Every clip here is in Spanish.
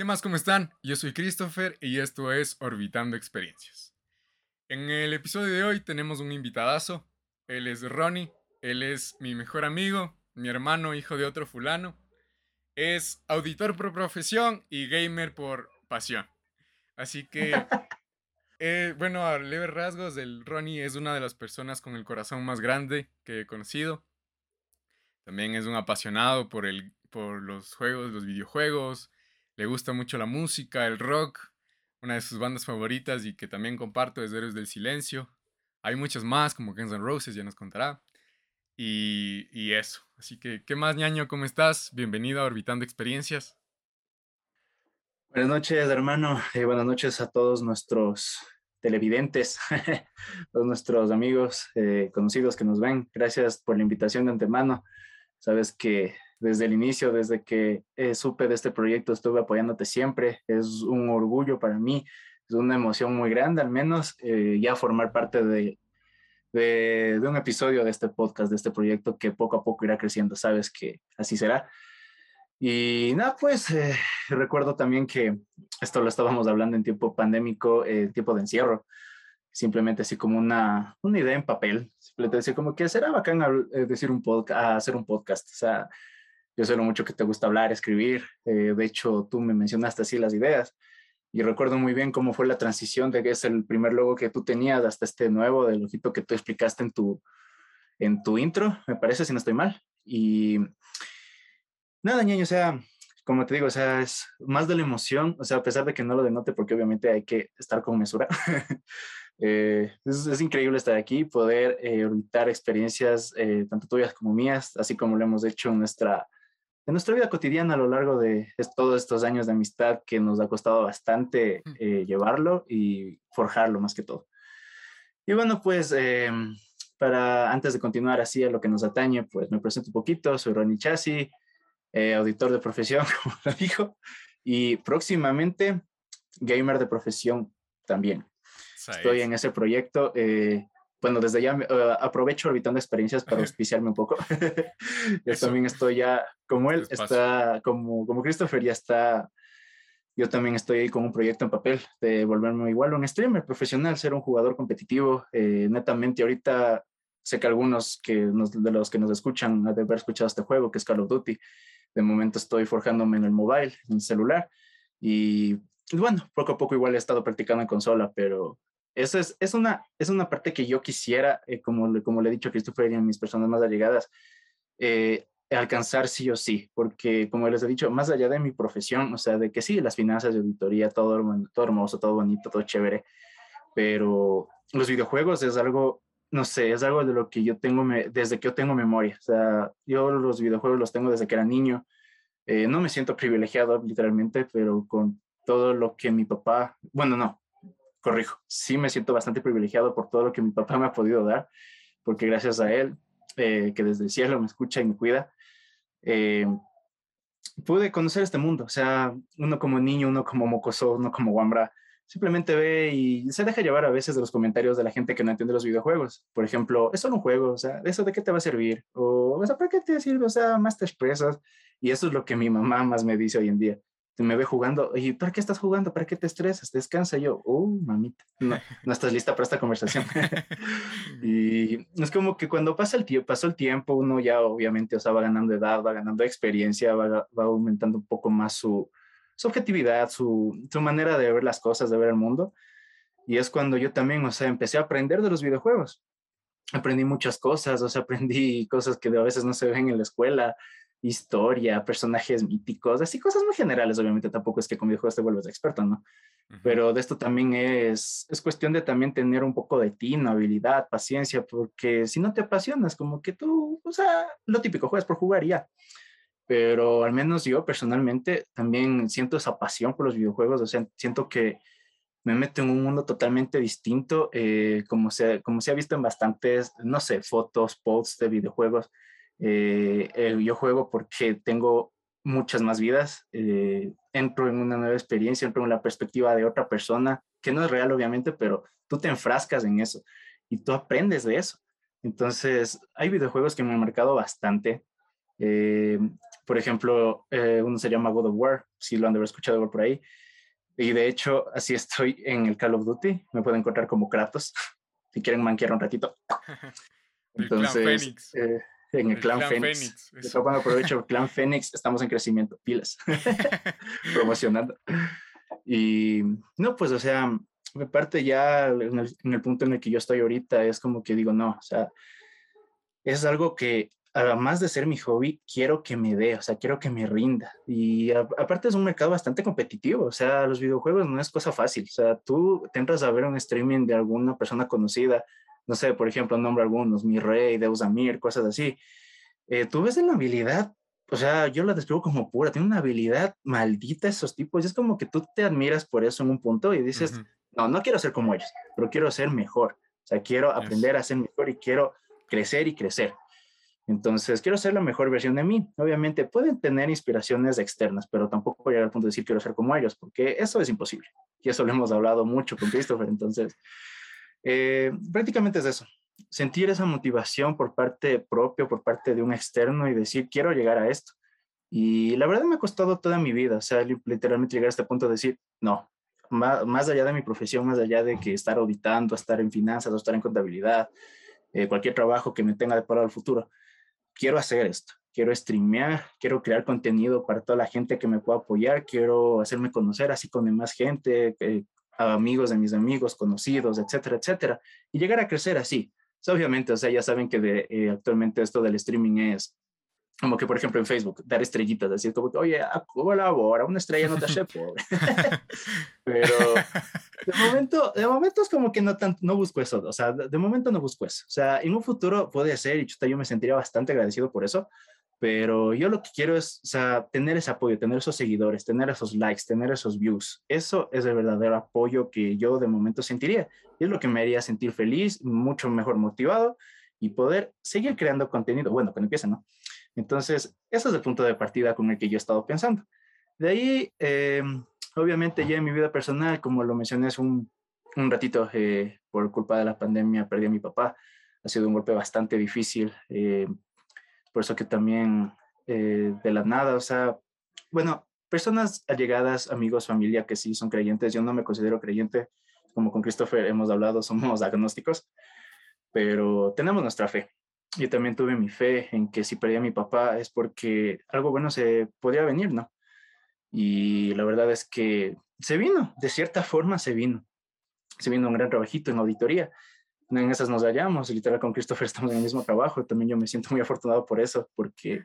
¿Qué más? ¿Cómo están? Yo soy Christopher y esto es Orbitando Experiencias. En el episodio de hoy tenemos un invitadazo. Él es Ronnie. Él es mi mejor amigo, mi hermano, hijo de otro fulano. Es auditor por profesión y gamer por pasión. Así que, eh, bueno, a leves rasgos, el Ronnie es una de las personas con el corazón más grande que he conocido. También es un apasionado por, el, por los juegos, los videojuegos. Le gusta mucho la música, el rock. Una de sus bandas favoritas y que también comparto es Héroes del Silencio. Hay muchas más, como Guns N' Roses, ya nos contará. Y, y eso. Así que, ¿qué más, ñaño? ¿Cómo estás? Bienvenido a Orbitando Experiencias. Buenas noches, hermano. y buenas noches a todos nuestros televidentes, todos nuestros amigos eh, conocidos que nos ven. Gracias por la invitación de antemano. Sabes que desde el inicio, desde que eh, supe de este proyecto, estuve apoyándote siempre. Es un orgullo para mí, es una emoción muy grande, al menos eh, ya formar parte de, de, de, un episodio de este podcast, de este proyecto que poco a poco irá creciendo. Sabes que así será. Y nada, pues eh, recuerdo también que esto lo estábamos hablando en tiempo pandémico, en tiempo de encierro simplemente así como una, una idea en papel, simplemente decir como que será bacán eh, decir un podcast, hacer un podcast, o sea, yo sé lo mucho que te gusta hablar, escribir, eh, de hecho tú me mencionaste así las ideas y recuerdo muy bien cómo fue la transición de que es el primer logo que tú tenías hasta este nuevo del ojito que tú explicaste en tu, en tu intro, me parece, si no estoy mal, y nada, ñaño, o sea, como te digo, o sea, es más de la emoción, o sea, a pesar de que no lo denote, porque obviamente hay que estar con mesura, Eh, es, es, increíble estar aquí, poder eh, experiencias eh, tanto tuyas como mías, así como lo hemos hecho en nuestra, en nuestra vida cotidiana a lo largo de todos estos años de amistad que nos ha costado bastante eh, llevarlo y forjarlo más que todo. Y bueno, pues em, para antes de continuar así a lo que nos atañe, pues me presento un poquito, soy Ronnie Chassi, eh, auditor de profesión, como lo dijo, y próximamente gamer de profesión también. Estoy en ese proyecto. Eh, bueno, desde ya uh, aprovecho orbitando experiencias para auspiciarme un poco. yo también estoy ya, como él, está, como, como Christopher, ya está. Yo también estoy ahí con un proyecto en papel de volverme igual un streamer profesional, ser un jugador competitivo. Eh, netamente, ahorita sé que algunos que nos, de los que nos escuchan han de haber escuchado este juego, que es Call of Duty. De momento estoy forjándome en el mobile, en el celular. Y bueno, poco a poco igual he estado practicando en consola, pero eso es, es, una, es una parte que yo quisiera, eh, como, como le he dicho a Christopher y a mis personas más allegadas, eh, alcanzar sí o sí, porque como les he dicho, más allá de mi profesión, o sea, de que sí, las finanzas de auditoría, todo, todo hermoso, todo bonito, todo chévere, pero los videojuegos es algo, no sé, es algo de lo que yo tengo desde que yo tengo memoria, o sea, yo los videojuegos los tengo desde que era niño, eh, no me siento privilegiado literalmente, pero con todo lo que mi papá, bueno, no, corrijo, sí me siento bastante privilegiado por todo lo que mi papá me ha podido dar, porque gracias a él, eh, que desde el cielo me escucha y me cuida, eh, pude conocer este mundo. O sea, uno como niño, uno como mocoso, uno como guambra, simplemente ve y se deja llevar a veces de los comentarios de la gente que no entiende los videojuegos. Por ejemplo, es solo un juego, o sea, ¿eso de qué te va a servir? O, o sea, ¿para qué te sirve? O sea, más te expresas. Y eso es lo que mi mamá más me dice hoy en día me ve jugando, y ¿para qué estás jugando? ¿Para qué te estresas? Descansa. Y yo, oh, mamita, no, no estás lista para esta conversación. y es como que cuando pasa el tiempo, pasó el tiempo, uno ya obviamente o sea, va ganando edad, va ganando experiencia, va, va aumentando un poco más su, su objetividad, su, su, manera de ver las cosas, de ver el mundo. Y es cuando yo también, o sea, empecé a aprender de los videojuegos. Aprendí muchas cosas, o sea, aprendí cosas que a veces no se ven en la escuela, historia, personajes míticos, así cosas muy generales, obviamente tampoco es que con videojuegos te vuelves experto, ¿no? Pero de esto también es, es cuestión de también tener un poco de tino, habilidad, paciencia, porque si no te apasionas, como que tú, o sea, lo típico, juegas por jugar y ya. Pero al menos yo personalmente también siento esa pasión por los videojuegos, o sea, siento que me meto en un mundo totalmente distinto, eh, como, se, como se ha visto en bastantes, no sé, fotos, posts de videojuegos eh, yo juego porque tengo muchas más vidas, eh, entro en una nueva experiencia, entro en la perspectiva de otra persona, que no es real obviamente, pero tú te enfrascas en eso y tú aprendes de eso. Entonces, hay videojuegos que me han marcado bastante. Eh, por ejemplo, eh, uno se llama God of War, si lo han de haber escuchado por ahí. Y de hecho, así estoy en el Call of Duty. Me pueden encontrar como Kratos, si quieren manquear un ratito. Entonces, eh, en el, clan, Fénix. Eso cuando aprovecho el clan Fénix, estamos en crecimiento, pilas, promocionando. Y no, pues, o sea, me parte ya en el, en el, punto en el que yo estoy ahorita, es como que digo, no, o sea, es algo que además de ser mi hobby, quiero que me dé, o sea, quiero que me rinda. Y aparte es un mercado bastante competitivo, o sea, los videojuegos no es cosa fácil, o sea, tú te entras a ver un streaming de alguna persona conocida, no sé, por ejemplo, nombre algunos, Mi Rey, Deus Amir, cosas así. Eh, tú ves la habilidad, o sea, yo la describo como pura, tiene una habilidad maldita esos tipos, y es como que tú te admiras por eso en un punto y dices, no, no quiero ser como ellos, pero quiero ser mejor, o sea, quiero aprender a ser mejor y quiero crecer y crecer. Entonces, quiero ser la mejor versión de mí. Obviamente pueden tener inspiraciones externas, pero tampoco llegar al punto de decir quiero ser como ellos, porque eso es imposible. Y eso lo hemos hablado mucho con Christopher. Entonces, eh, prácticamente es eso. Sentir esa motivación por parte propia, por parte de un externo y decir quiero llegar a esto. Y la verdad me ha costado toda mi vida, o sea, literalmente llegar a este punto de decir, no, más, allá de mi profesión, más allá de que estar auditando, estar en finanzas estar en contabilidad, eh, cualquier trabajo que me tenga de deparado el futuro, quiero hacer esto, quiero streamear, quiero crear contenido para toda la gente que me pueda apoyar, quiero hacerme conocer así con demás gente, eh, amigos de mis amigos, conocidos, etcétera, etcétera, y llegar a crecer así. obviamente, o sea, ya saben que de, eh, actualmente esto del streaming es como que, por ejemplo, en Facebook, dar estrellitas, decir como que, oye, colabora, una estrella no te hace pobre. Pero de momento, de momento es como que no, tanto, no busco eso, o sea, de, momento no busco eso. O sea, en un futuro puede ser, y yo me sentiría bastante agradecido por eso, pero yo lo que quiero es, o tener ese apoyo, tener esos seguidores, tener esos likes, tener esos views. Eso es el verdadero apoyo que yo de momento sentiría. Y es lo que me haría sentir feliz, mucho mejor motivado y poder seguir creando contenido. Bueno, cuando empiece, ¿no? Entonces, ese es el punto de partida con el que yo he estado pensando. De ahí, eh, obviamente ya en mi vida personal, como lo mencioné hace un, un ratito, eh, por culpa de la pandemia perdí a mi papá. Ha sido un golpe bastante difícil. Eh, por eso que también de la nada, o sea, bueno, personas allegadas, amigos, familia que sí son creyentes, yo no me considero creyente, como con Christopher hemos hablado, somos agnósticos, pero tenemos nuestra fe yo también tuve mi fe en que si perdía a mi papá es porque algo bueno se podría venir, ¿no? Y la verdad es que se vino, de cierta forma se vino. Se vino un gran trabajito en auditoría. En esas nos hallamos, literal con Christopher estamos en el mismo trabajo. También yo me siento muy afortunado por eso, porque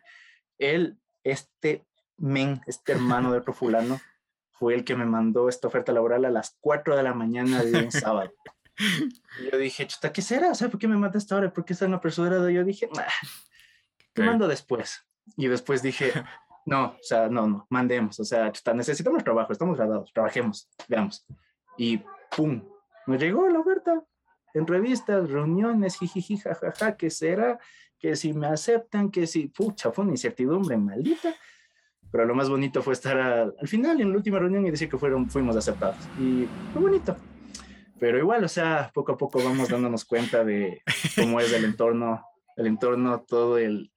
él, este men, este hermano del profulano, fue el que me mandó esta oferta laboral a las 4 de la mañana de un sábado. Y yo dije, chuta, ¿qué será? Sea, ¿por qué me mata esta hora? ¿Por qué está en apresurado? Y yo dije, nah, te mando después. Y después dije, no, o sea, no, no, mandemos. O sea, chuta, necesitamos trabajo, estamos graduados, trabajemos, veamos. Y pum, me llegó la oferta. En revistas, reuniones, jijiji, jajaja, ¿qué será? Que si me aceptan, que si, pucha, fue una incertidumbre maldita. Pero lo más bonito fue estar al, al final, en la última reunión, y decir que fueron, fuimos aceptados. Y fue bonito. Pero igual, o sea, poco a poco vamos dándonos cuenta de cómo es el entorno, el entorno, todo el,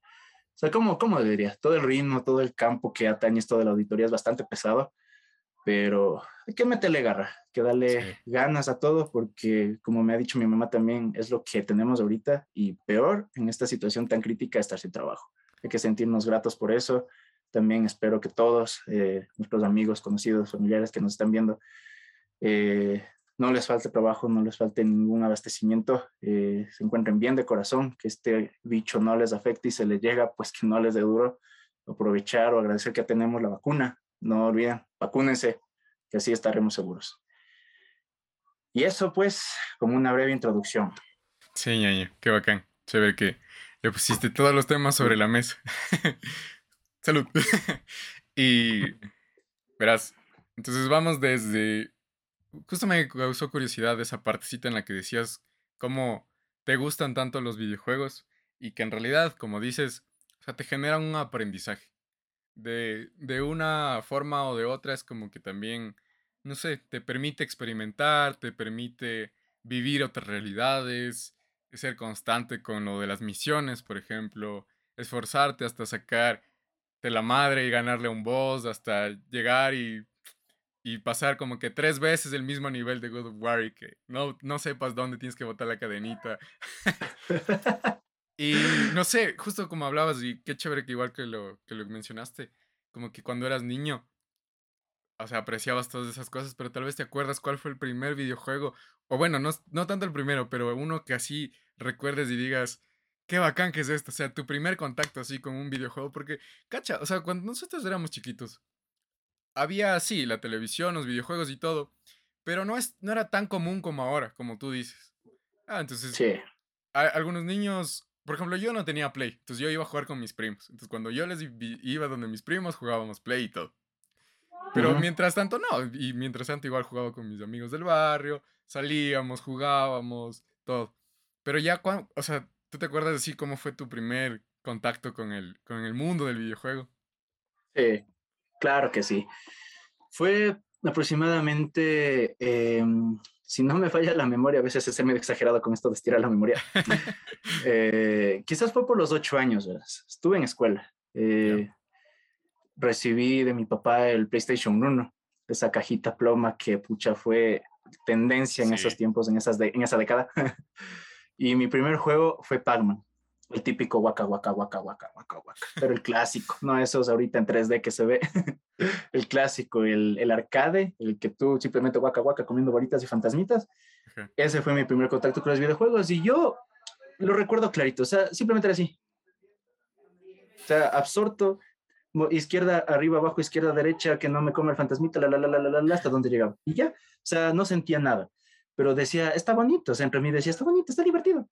o sea, ¿cómo, cómo diría? Todo el ritmo, todo el campo que atañe esto de la auditoría es bastante pesado, pero hay que meterle garra, hay que darle ganas a todo, porque como me ha dicho mi mamá también, es lo que tenemos ahorita y peor en esta situación tan crítica estar sin trabajo. Hay que sentirnos gratos por eso. También espero que todos, eh, nuestros amigos, conocidos, familiares que nos están viendo, eh, no les falte trabajo, no les falte ningún abastecimiento, eh, se encuentren bien de corazón, que este bicho no les afecte y se les llega, pues que no les dé duro aprovechar o agradecer que tenemos la vacuna. No olviden, vacúnense, que así estaremos seguros. Y eso pues como una breve introducción. Sí, ñaño, qué bacán. ve que le pusiste todos los temas sobre la mesa. Salud. y verás, entonces vamos desde justo me causó curiosidad esa partecita en la que decías cómo te gustan tanto los videojuegos y que en realidad, como dices, o sea, te generan un aprendizaje. De, de una forma o de otra es como que también, no sé, te permite experimentar, te permite vivir otras realidades, ser constante con lo de las misiones, por ejemplo, esforzarte hasta sacar de la madre y ganarle a un boss hasta llegar y, y pasar como que tres veces el mismo nivel de God of War que no, no sepas dónde tienes que botar la cadenita. y no sé, justo como hablabas, y qué chévere que igual que lo, que lo mencionaste, como que cuando eras niño, o sea, apreciabas todas esas cosas, pero tal vez te acuerdas cuál fue el primer videojuego, o bueno, no, no tanto el primero, pero uno que así recuerdes y digas, qué bacán que es esto, o sea, tu primer contacto así con un videojuego, porque, cacha, o sea, cuando nosotros éramos chiquitos, había, sí, la televisión, los videojuegos y todo, pero no, es, no era tan común como ahora, como tú dices. Ah, entonces, sí. algunos niños, por ejemplo, yo no tenía Play, entonces yo iba a jugar con mis primos, entonces cuando yo les iba donde mis primos, jugábamos Play y todo. Pero mientras tanto, no, y mientras tanto igual jugaba con mis amigos del barrio, salíamos, jugábamos, todo. Pero ya, cuando, o sea, ¿tú te acuerdas así cómo fue tu primer contacto con el, con el mundo del videojuego? Sí, claro que sí. Fue aproximadamente, em, si no me falla la memoria, a veces es medio exagerado con esto de estirar la memoria. Eh, quizás fue por los ocho años, ¿verdad? estuve en escuela. Eh, recibí de mi papá el PlayStation 1, esa cajita ploma que pucha fue tendencia en esos tiempos, en, esas en esa década. y mi primer juego fue Pac-Man, el típico waka waka waka waka waka waka, pero el clásico, no esos ahorita en 3D que se ve, el clásico, el, el, arcade, el que tú simplemente waka waka comiendo bolitas y fantasmitas. Ese fue mi primer contacto con los videojuegos y yo lo recuerdo clarito, o sea, simplemente era así. O sea, absorto izquierda, arriba, abajo, izquierda, derecha, que no me come el fantasmita, la, la, la, la, la, hasta donde llegaba. Y ya, o sea, no sentía nada, pero decía, está bonito, siempre mí decía, está bonito, está divertido.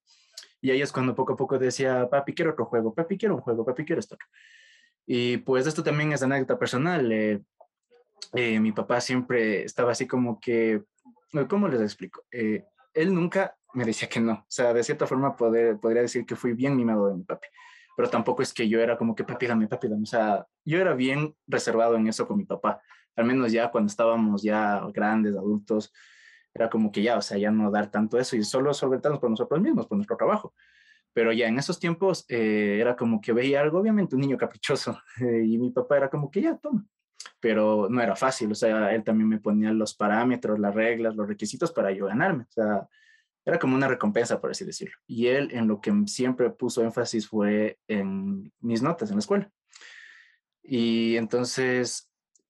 Y ahí es cuando poco a poco decía, papi, quiero otro juego, papi, quiero un juego, papi, quiero esto. Y pues esto también es anécdota personal. Eh, eh, mi papá siempre estaba así como que, ¿cómo les explico? Eh, él nunca me decía que no. O sea, de cierta forma poder, podría decir que fui bien mimado de mi papi pero tampoco es que yo era como que papi, dame, papi, dame. O sea, yo era bien reservado en eso con mi papá. Al menos ya cuando estábamos ya grandes, adultos, era como que ya, o sea, ya no dar tanto eso y solo solventarnos por nosotros mismos, por nuestro trabajo. Pero ya en esos tiempos eh, era como que veía algo, obviamente un niño caprichoso, eh, y mi papá era como que ya, toma. Pero no era fácil, o sea, él también me ponía los parámetros, las reglas, los requisitos para yo ganarme. O sea, era como una recompensa, por así decirlo. Y él en lo que siempre puso énfasis fue en mis notas en la escuela. Y entonces,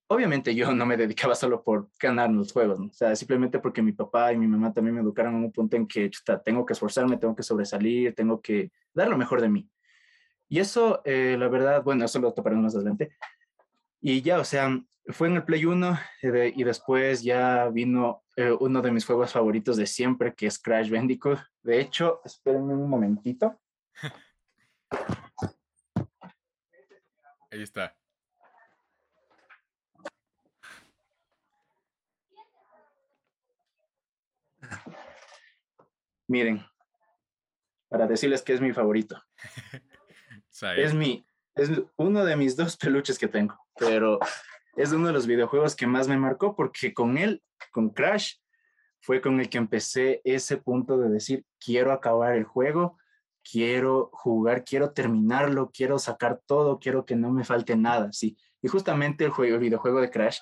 obviamente yo no me dedicaba solo por ganar los juegos, o sea, simplemente porque mi papá y mi mamá también me educaron en un punto en que chuta, tengo que esforzarme, tengo que sobresalir, tengo que dar lo mejor de mí. Y eso, eh, la verdad, bueno, eso lo toparemos más adelante. Y ya, o sea, fue en el Play 1 eh, y después ya vino eh, uno de mis juegos favoritos de siempre, que es Crash Bandicoot. De hecho, espérenme un momentito. Ahí está. Miren, para decirles que es mi favorito. es mi, es uno de mis dos peluches que tengo, pero es uno de los videojuegos que más me marcó porque con él, con Crash, fue con el que empecé ese punto de decir, quiero acabar el juego, quiero jugar, quiero terminarlo, quiero sacar todo, quiero que no me falte nada, sí. Y justamente el, juego, el videojuego de Crash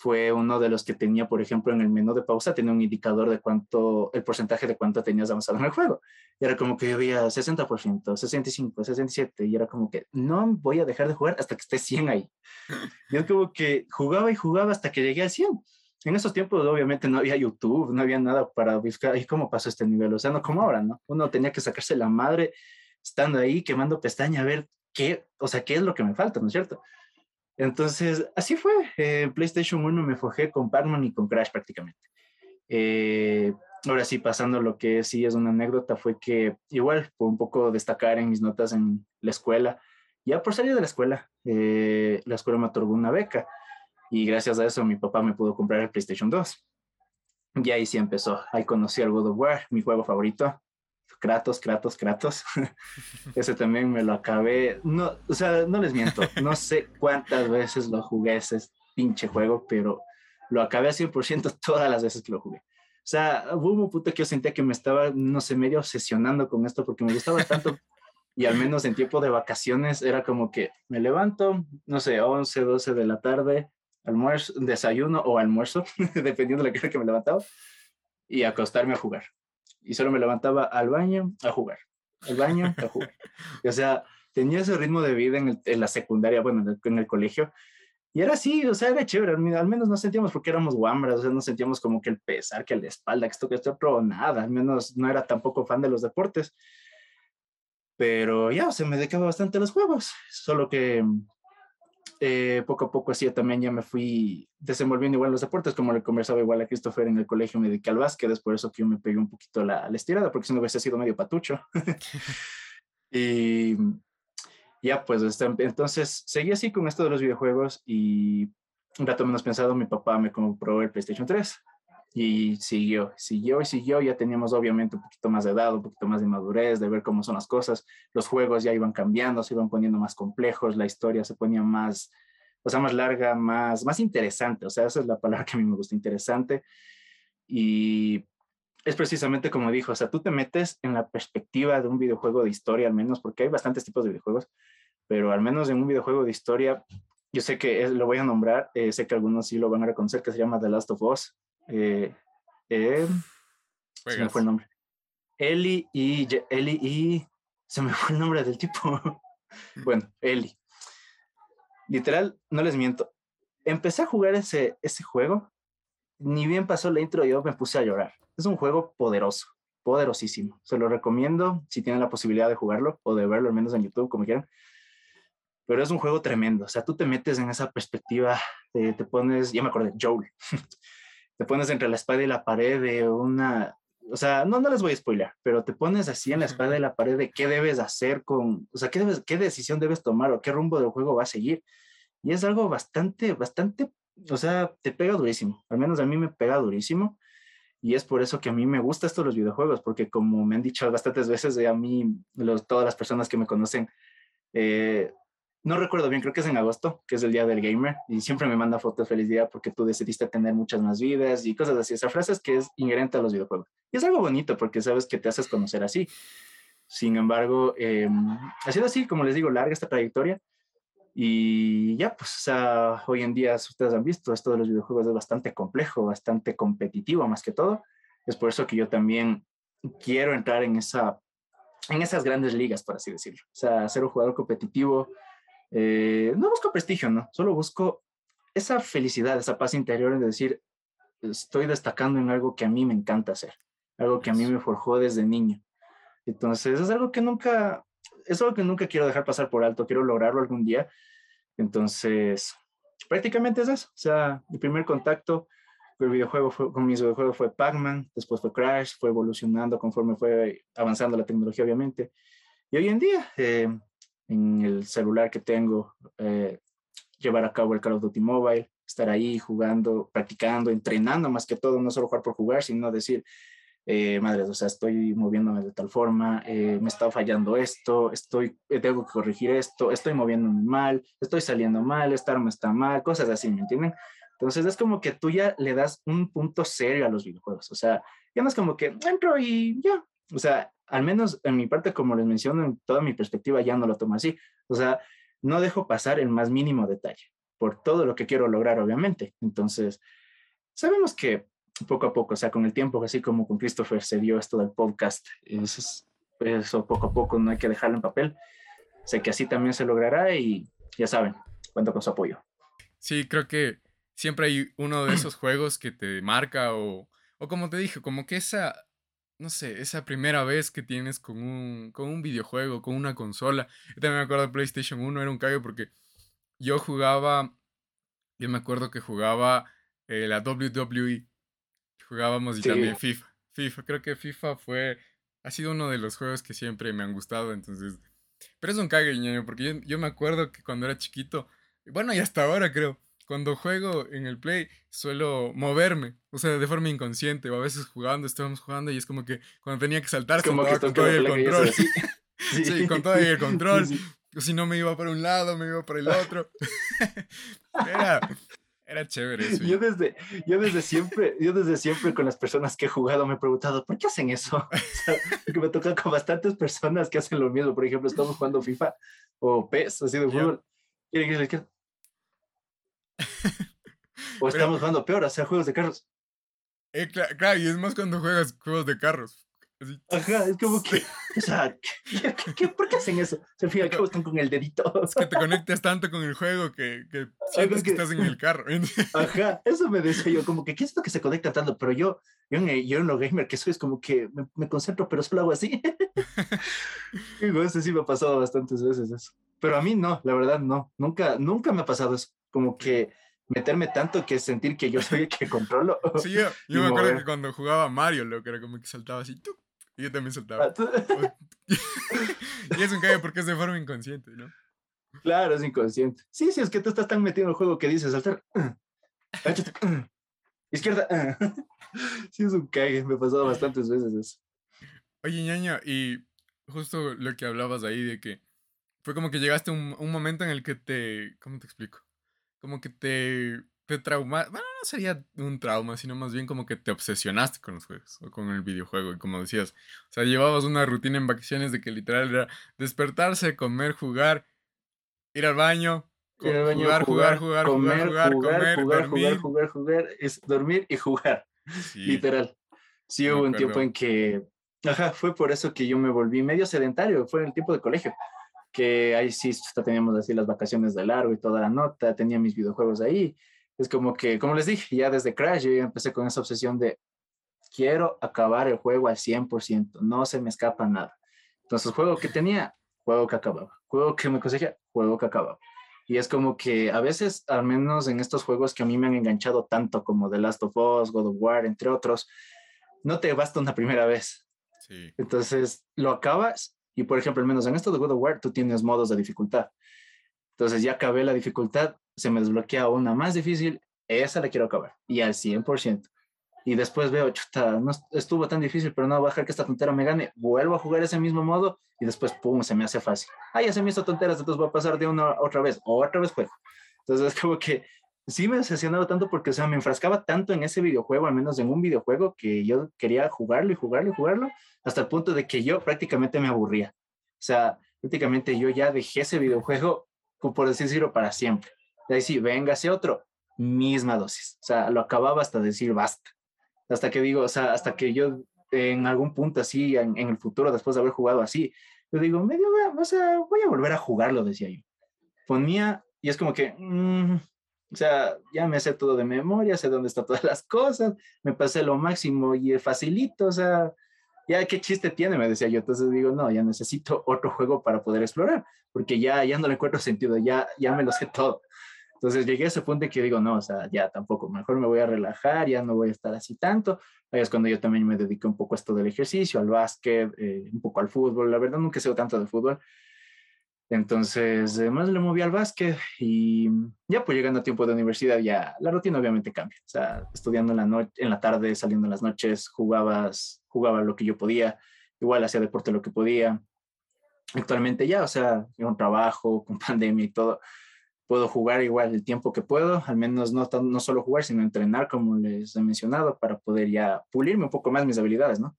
fue uno de los que tenía, por ejemplo, en el menú de pausa, tenía un indicador de cuánto, el porcentaje de cuánto tenías avanzado en el juego. Y era como que veía 60%, 65, 67, y era como que no voy a dejar de jugar hasta que esté 100 ahí. Y es como que jugaba y jugaba hasta que llegué al 100. En esos tiempos, obviamente, no había YouTube, no había nada para buscar, ¿y cómo pasó este nivel? O sea, no como ahora, ¿no? Uno tenía que sacarse la madre estando ahí, quemando pestaña, a ver qué, o sea, qué es lo que me falta, ¿no es cierto? Entonces, así fue. Eh, PlayStation 1 me forjé con Pac-Man y con Crash prácticamente. Eh, ahora sí, pasando lo que sí es una anécdota, fue que igual, por un poco destacar en mis notas en la escuela, ya por salir de la escuela, eh, la escuela me otorgó una beca y gracias a eso mi papá me pudo comprar el PlayStation 2. Y ahí sí empezó. Ahí conocí al God of War, mi juego favorito. Kratos, Kratos, Kratos. ese también me lo acabé. No, o sea, no les miento, no sé cuántas veces lo jugué ese pinche juego, pero lo acabé a 100% todas las veces que lo jugué. O sea, hubo un puto que yo sentía que me estaba, no sé, medio obsesionando con esto porque me gustaba tanto Y al menos en tiempo de vacaciones era como que me levanto, no sé, 11, 12 de la tarde, almuerzo, desayuno o almuerzo, dependiendo de la hora que me levantaba, y acostarme a jugar. Y solo me levantaba al baño a jugar, al baño a jugar. o sea, tenía ese ritmo de vida en, la secundaria, bueno, en el, colegio, y era así, o sea, era chévere, al menos no sentíamos porque éramos guambras, o sea, no sentíamos como que el pesar, que la espalda, que esto, que esto, otro, nada, al menos no era tampoco fan de los deportes. Pero ya, se me dedicaba bastante a los juegos, solo que eh, poco a poco así yo también ya me fui desenvolviendo igual en los deportes, como le conversaba igual a Christopher en el colegio, me dediqué al básquet, es por eso que yo me pegué un poquito la, la estirada, porque si no hubiese sido medio patucho. y ya, pues este, entonces seguí así con esto de los videojuegos y un rato menos pensado mi papá me compró el PlayStation 3 y siguió, siguió y siguió. Ya teníamos obviamente un poquito más de edad, un poquito más de madurez, de ver cómo son las cosas. Los juegos ya iban cambiando, se iban poniendo más complejos, la historia se ponía más, o sea, más larga, más, más interesante. O sea, esa es la palabra que a mí me gusta, interesante. Y es precisamente como dijo, o sea, tú te metes en la perspectiva de un videojuego de historia, al menos, porque hay bastantes tipos de videojuegos, pero al menos en un videojuego de historia, yo sé que lo voy a nombrar, eh, sé que algunos sí lo van a reconocer, que se llama The Last of Us. Eh, eh, se me fue el nombre. Eli y, Eli y... Se me fue el nombre del tipo. bueno, Eli. Literal, no les miento. Empecé a jugar ese, ese juego, ni bien pasó la intro, yo me puse a llorar. Es un juego poderoso, poderosísimo. Se lo recomiendo si tienen la posibilidad de jugarlo o de verlo, al menos en YouTube, como quieran. Pero es un juego tremendo. O sea, tú te metes en esa perspectiva, te, te pones, ya me acordé, Joel. te pones entre la espada y la pared de una, o sea, no, no les voy a spoiler, pero te pones así en la espada y la pared de qué debes hacer con, o sea, qué, debes, qué decisión debes tomar o qué rumbo del juego va a seguir. Y es algo bastante, bastante, o sea, te pega durísimo. Al menos a mí me pega durísimo. Y es por eso que a mí me gusta esto de los videojuegos, porque como me han dicho bastantes veces, a mí, los, todas las personas que me conocen, eh, no recuerdo bien, creo que es en agosto, que es el día del gamer, y siempre me manda fotos feliz día porque tú decidiste tener muchas más vidas y cosas así. Esa frase es que es inherente a los videojuegos. Y es algo bonito porque sabes que te haces conocer así. Sin embargo, eh, ha sido así, como les digo, larga esta trayectoria. Y ya, pues, o sea, hoy en día, ustedes han visto, esto de los videojuegos es bastante complejo, bastante competitivo más que todo. Es por eso que yo también quiero entrar en, esa, en esas grandes ligas, por así decirlo. O sea, ser un jugador competitivo, eh, no busco prestigio, ¿no? Solo busco esa felicidad, esa paz interior de decir, estoy destacando en algo que a mí me encanta hacer, algo que a mí me forjó desde niño. Entonces, es algo que nunca, es algo que nunca quiero dejar pasar por alto, quiero lograrlo algún día. Entonces, prácticamente es eso. O sea, mi primer contacto con el videojuego fue, con mis videojuegos fue Pac-Man, después fue Crash, fue evolucionando conforme fue avanzando la tecnología, obviamente. Y hoy en día, eh, en el celular que tengo, eh, llevar a cabo el Call of Duty Mobile, estar ahí jugando, practicando, entrenando más que todo, no solo jugar por jugar, sino decir, eh, madres, o sea, estoy moviéndome de tal forma, eh, me está fallando esto, estoy, tengo que corregir esto, estoy moviéndome mal, estoy saliendo mal, esta arma está mal, cosas así, ¿me entienden? Entonces es como que tú ya le das un punto serio a los videojuegos, o sea, ya no es como que entro y ya, o sea, al menos en mi parte, como les menciono, en toda mi perspectiva ya no lo tomo así. O sea, no dejo pasar el más mínimo detalle por todo lo que quiero lograr, obviamente. Entonces, sabemos que poco a poco, o sea, con el tiempo, así como con Christopher se dio esto del podcast, eso, eso poco a poco no hay que dejarlo en papel. Sé que así también se logrará y ya saben, cuento con su apoyo. Sí, creo que siempre hay uno de esos juegos que te marca o, o como te dije, como que esa no sé, esa primera vez que tienes con un, con un videojuego, con una consola. Yo también me acuerdo de PlayStation 1, era un cague porque yo jugaba, yo me acuerdo que jugaba eh, la WWE, jugábamos y también FIFA. FIFA, creo que FIFA fue, ha sido uno de los juegos que siempre me han gustado, entonces, pero es un cague, ñaño, porque yo, yo me acuerdo que cuando era chiquito, bueno, y hasta ahora creo, cuando juego en el Play suelo moverme, o sea, de forma inconsciente, o a veces jugando, estábamos jugando y es como que cuando tenía que saltar, como que con todo el control. sí. con todo el control. Si no me iba para un lado, me iba para el otro. era, Era chévere eso. Yo desde, yo desde siempre, yo desde siempre con las personas que he jugado me he preguntado, ¿por qué hacen eso? porque me toca con bastantes personas que hacen lo mismo. Por ejemplo, estamos jugando FIFA o PES, así de fútbol. O estamos jugando peor, o sea, juegos de carros. Eh, claro, y es más cuando juegas juegos de carros. Ajá, es como que, o sea, por qué hacen eso? Se fija que están con el dedito. Es que te conectas tanto con el juego que, que sientes que, estás en el carro. Ajá, eso me decía yo, como que, ¿qué es esto que se conecta tanto? Pero yo, yo en, yo en lo gamer que soy, es como que me, concentro, pero solo hago así. Digo, eso sí me ha pasado bastantes veces eso. Pero a mí no, la verdad no, nunca, nunca me ha pasado eso. Como que meterme tanto que sentir que yo soy el que controlo. Sí, yo, yo me acuerdo que cuando jugaba Mario, lo que era como que saltaba así, ¡tuc! Y yo también saltaba. Ah, y es un cague porque es de forma inconsciente, ¿no? Claro, es inconsciente. Sí, sí, es que tú estás tan metido en el juego que dices saltar. izquierda. sí, es un cague. Me ha pasado bastantes veces eso. Oye, ñaña, y justo lo que hablabas ahí de que fue como que llegaste a un, un momento en el que te. ¿Cómo te explico? Como que te te trauma, bueno, no sería un trauma, sino más bien como que te obsesionaste con los juegos o con el videojuego. Y como decías, o sea, llevabas una rutina en vacaciones de que literal era despertarse, comer, jugar, ir al baño, jugar, jugar, jugar, comer, jugar, comer, jugar, jugar, jugar, jugar, es dormir y jugar. Literal. Sí, hubo un tiempo en que, ajá, fue por eso que yo me volví medio sedentario, fue en el tiempo de colegio que ahí sí teníamos así las vacaciones de largo y toda la nota, tenía mis videojuegos ahí, es como que, como les dije, ya desde Crash yo empecé con esa obsesión de quiero acabar el juego al 100%, no se me escapa nada. Entonces, juego que tenía, juego que acababa. Juego que me conseguía, juego que acababa. Y es como que a veces, al menos en estos juegos que a mí me han enganchado tanto como The Last of Us, God of War, entre otros, no te basta una primera vez. Sí. Entonces, lo acabas y, por ejemplo, al menos en esto de God of War, tú tienes modos de dificultad. Entonces, ya acabé la dificultad, se me desbloquea una más difícil, esa la quiero acabar y al 100%. Y después veo, chuta, no estuvo tan difícil, pero no voy a dejar que esta tontera me gane. Vuelvo a jugar ese mismo modo y después, pum, se me hace fácil. Ah, ya se me hizo tonteras, entonces voy a pasar de una otra vez, otra vez juego. Entonces es como que sí me obsesionaba tanto porque, o sea, me enfrascaba tanto en ese videojuego, al menos en un videojuego, que yo quería jugarlo y jugarlo y jugarlo, hasta el punto de que yo prácticamente me aburría. O sea, prácticamente yo ya dejé ese videojuego, por decirlo, para siempre. De ahí sí, véngase otro, misma dosis. O sea, lo acababa hasta decir basta. Hasta que digo, o sea, hasta que yo en algún punto así, en, el futuro, después de haber jugado así, yo digo, medio, o sea, voy a volver a jugarlo, decía yo. Ponía, y es como que, mm, o sea, ya me sé todo de memoria, sé dónde están todas las cosas, me pasé lo máximo y facilito, o sea, ya qué chiste tiene, me decía yo. Entonces digo, no, ya necesito otro juego para poder explorar, porque ya, ya no le encuentro sentido, ya, ya me lo sé todo. Entonces llegué a ese punto que digo, no, o sea, ya tampoco, mejor me voy a relajar, ya no voy a estar así tanto. Ahí es cuando yo también me dediqué un poco a esto del ejercicio, al básquet, eh, un poco al fútbol. La verdad nunca sido tanto de fútbol. Entonces, además le moví al básquet y ya pues llegando a tiempo de universidad ya la rutina obviamente cambia. O sea, estudiando en la noche, en la tarde, saliendo en las noches, jugabas, jugaba lo que yo podía, igual hacía deporte lo que podía. Actualmente ya, o sea, un trabajo, con pandemia y todo, puedo jugar igual el tiempo que puedo, al menos no, no solo jugar, sino entrenar, como les he mencionado, para poder ya pulirme un poco más mis habilidades, ¿no?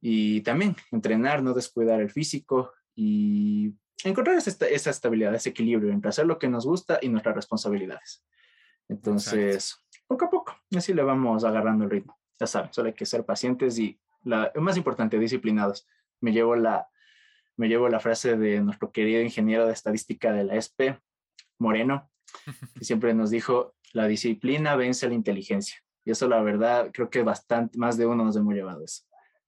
Y también entrenar, no descuidar el físico y encontrar esa, esa estabilidad, ese equilibrio entre hacer lo que nos gusta y nuestras responsabilidades. Entonces, poco a poco, así le vamos agarrando el ritmo. Ya saben, solo hay que ser pacientes y, la, más importante, disciplinados. Me llevo la, me llevo la frase de nuestro querido ingeniero de estadística de la ESPE, Moreno, que siempre nos dijo, la disciplina vence la inteligencia. Y eso, la verdad, creo que bastante, más de uno nos hemos llevado eso.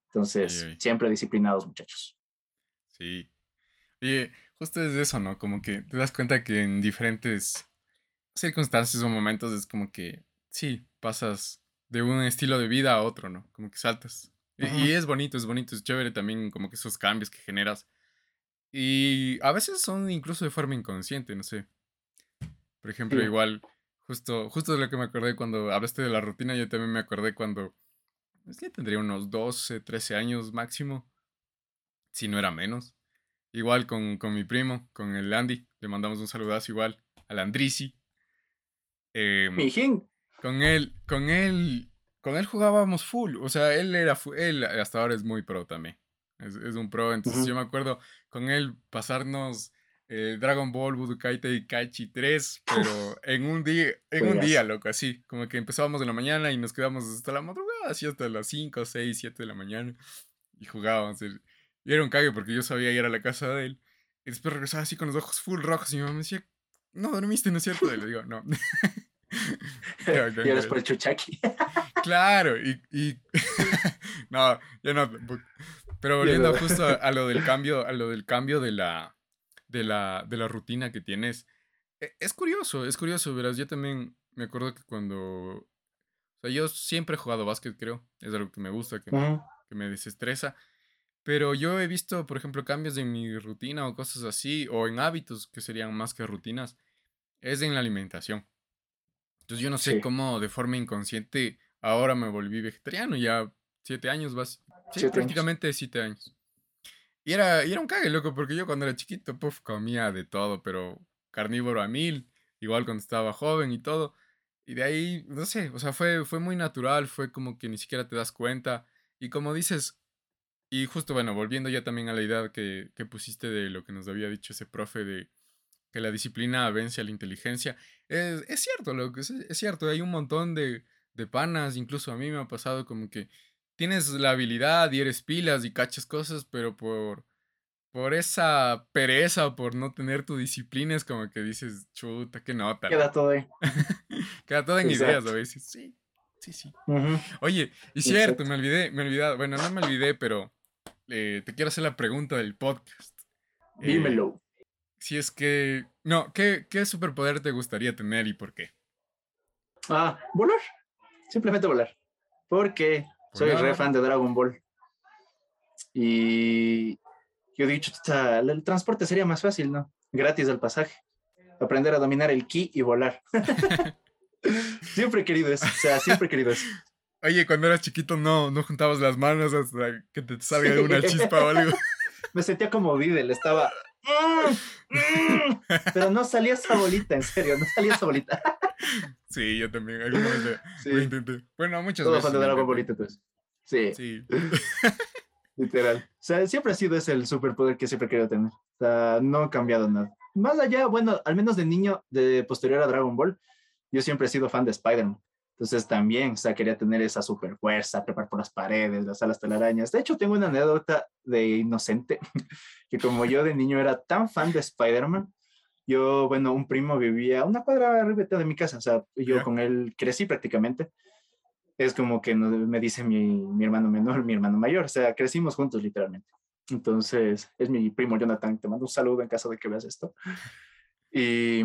Entonces, siempre disciplinados, muchachos. Sí. Oye, justo es eso, ¿no? Como que te das cuenta que en diferentes circunstancias o momentos es como que, sí, pasas de un estilo de vida a otro, ¿no? Como que saltas. y, es bonito, es bonito, es chévere también como que esos cambios que generas. Y a veces son incluso de forma inconsciente, no sé. Por ejemplo, igual, justo, justo de lo que me acordé cuando hablaste de la rutina, yo también me acordé cuando, es que tendría unos 12, 13 años máximo, si no era menos. Igual con, con mi primo, con el Andy, le mandamos un saludazo igual al Andrisi. Mijín. con él, con él, con él jugábamos full. O sea, él era, él hasta ahora es muy pro también. Es, es un pro. Entonces yo me acuerdo con él pasarnos eh, Dragon Ball Budokai Tenkaichi 3, pero en un día, en un día, loco, así. Como que empezábamos en la mañana y nos quedábamos hasta la madrugada, así hasta las 5, 6, 7 de la mañana. Y jugábamos. el- Y era un cague porque yo sabía ir a la casa de él. Y después regresaba así con los ojos full rojos y mi mamá me decía, no dormiste, ¿no es cierto? Y le digo, no. Y ahora es güey. por el chuchaki. Claro, y, y- no, ya no. Pero volviendo justo a, a lo del cambio, a lo del cambio de la, de la, de la rutina que tienes. e- Es curioso, es curioso, verás. Yo también me acuerdo que cuando, o sea, yo siempre he jugado básquet, creo. Es algo que me gusta, que, que me desestresa. Pero yo he visto, por ejemplo, cambios en mi rutina o cosas así, o en hábitos que serían más que rutinas, es en la alimentación. Entonces yo no sé Sí. cómo de forma inconsciente ahora me volví vegetariano, ya siete años, vas, sí, Siete años. prácticamente siete años. Y era, y era un cague, loco, porque yo cuando era chiquito, puff, comía de todo, pero carnívoro a mil, igual cuando estaba joven y todo. Y de ahí, no sé, o sea, fue, fue muy natural, fue como que ni siquiera te das cuenta. Y como dices, y justo, bueno, volviendo ya también a la idea que, que pusiste de lo que nos había dicho ese profe de que la disciplina vence a la inteligencia, es, es cierto, lo que es, es cierto, hay un montón de, de panas, incluso a mí me ha pasado como que tienes la habilidad y eres pilas y cachas cosas, pero por, por esa pereza o por no tener tu disciplina es como que dices, chuta, qué nota. Queda loco". todo ahí. Queda todo en ideas a veces, sí, sí, sí. Oye, y cierto, Exacto. me olvidé, me olvidé, bueno, no me olvidé, pero eh, te quiero hacer la pregunta del podcast. Eh, Dímelo. si es que, no, ¿qué, ¿qué superpoder te gustaría tener y por qué? Ah, volar. Simplemente volar. Porque soy re fan de Dragon Ball. Y yo he dicho, "Chuta, el transporte sería más fácil, ¿no? Gratis el pasaje. Aprender a dominar el ki y volar. siempre he querido eso. O sea, siempre he querido eso. Oye, cuando eras chiquito no, no juntabas las manos hasta que te salga alguna chispa o algo. Me sentía como Videl, estaba. "Mm, mm", pero no salía esa bolita, en serio, no salía esa bolita. Sí, yo también, alguna vez lo- Sí, intenté. Bueno, muchas todo veces. fan de. Ball, pues. Sí, Sí. literal. O sea, siempre ha sido ese el superpoder que siempre he querido tener. O sea, no ha cambiado nada. Más allá, bueno, al menos de niño, de posterior a Dragon Ball, yo siempre he sido fan de Spider-Man. Entonces también, o sea, quería tener esa super fuerza, trepar por las paredes, las alas telarañas. De hecho, tengo una anécdota de inocente, que como yo de niño era tan fan de Spider-Man, yo, bueno, un primo vivía a una cuadra arriba de mi casa, o sea, yo Ya. con él crecí prácticamente. Es como que me dice mi, mi hermano menor, mi hermano mayor, o sea, crecimos juntos literalmente. Entonces, es mi primo Jonathan, te mando un saludo en caso de que veas esto. Y,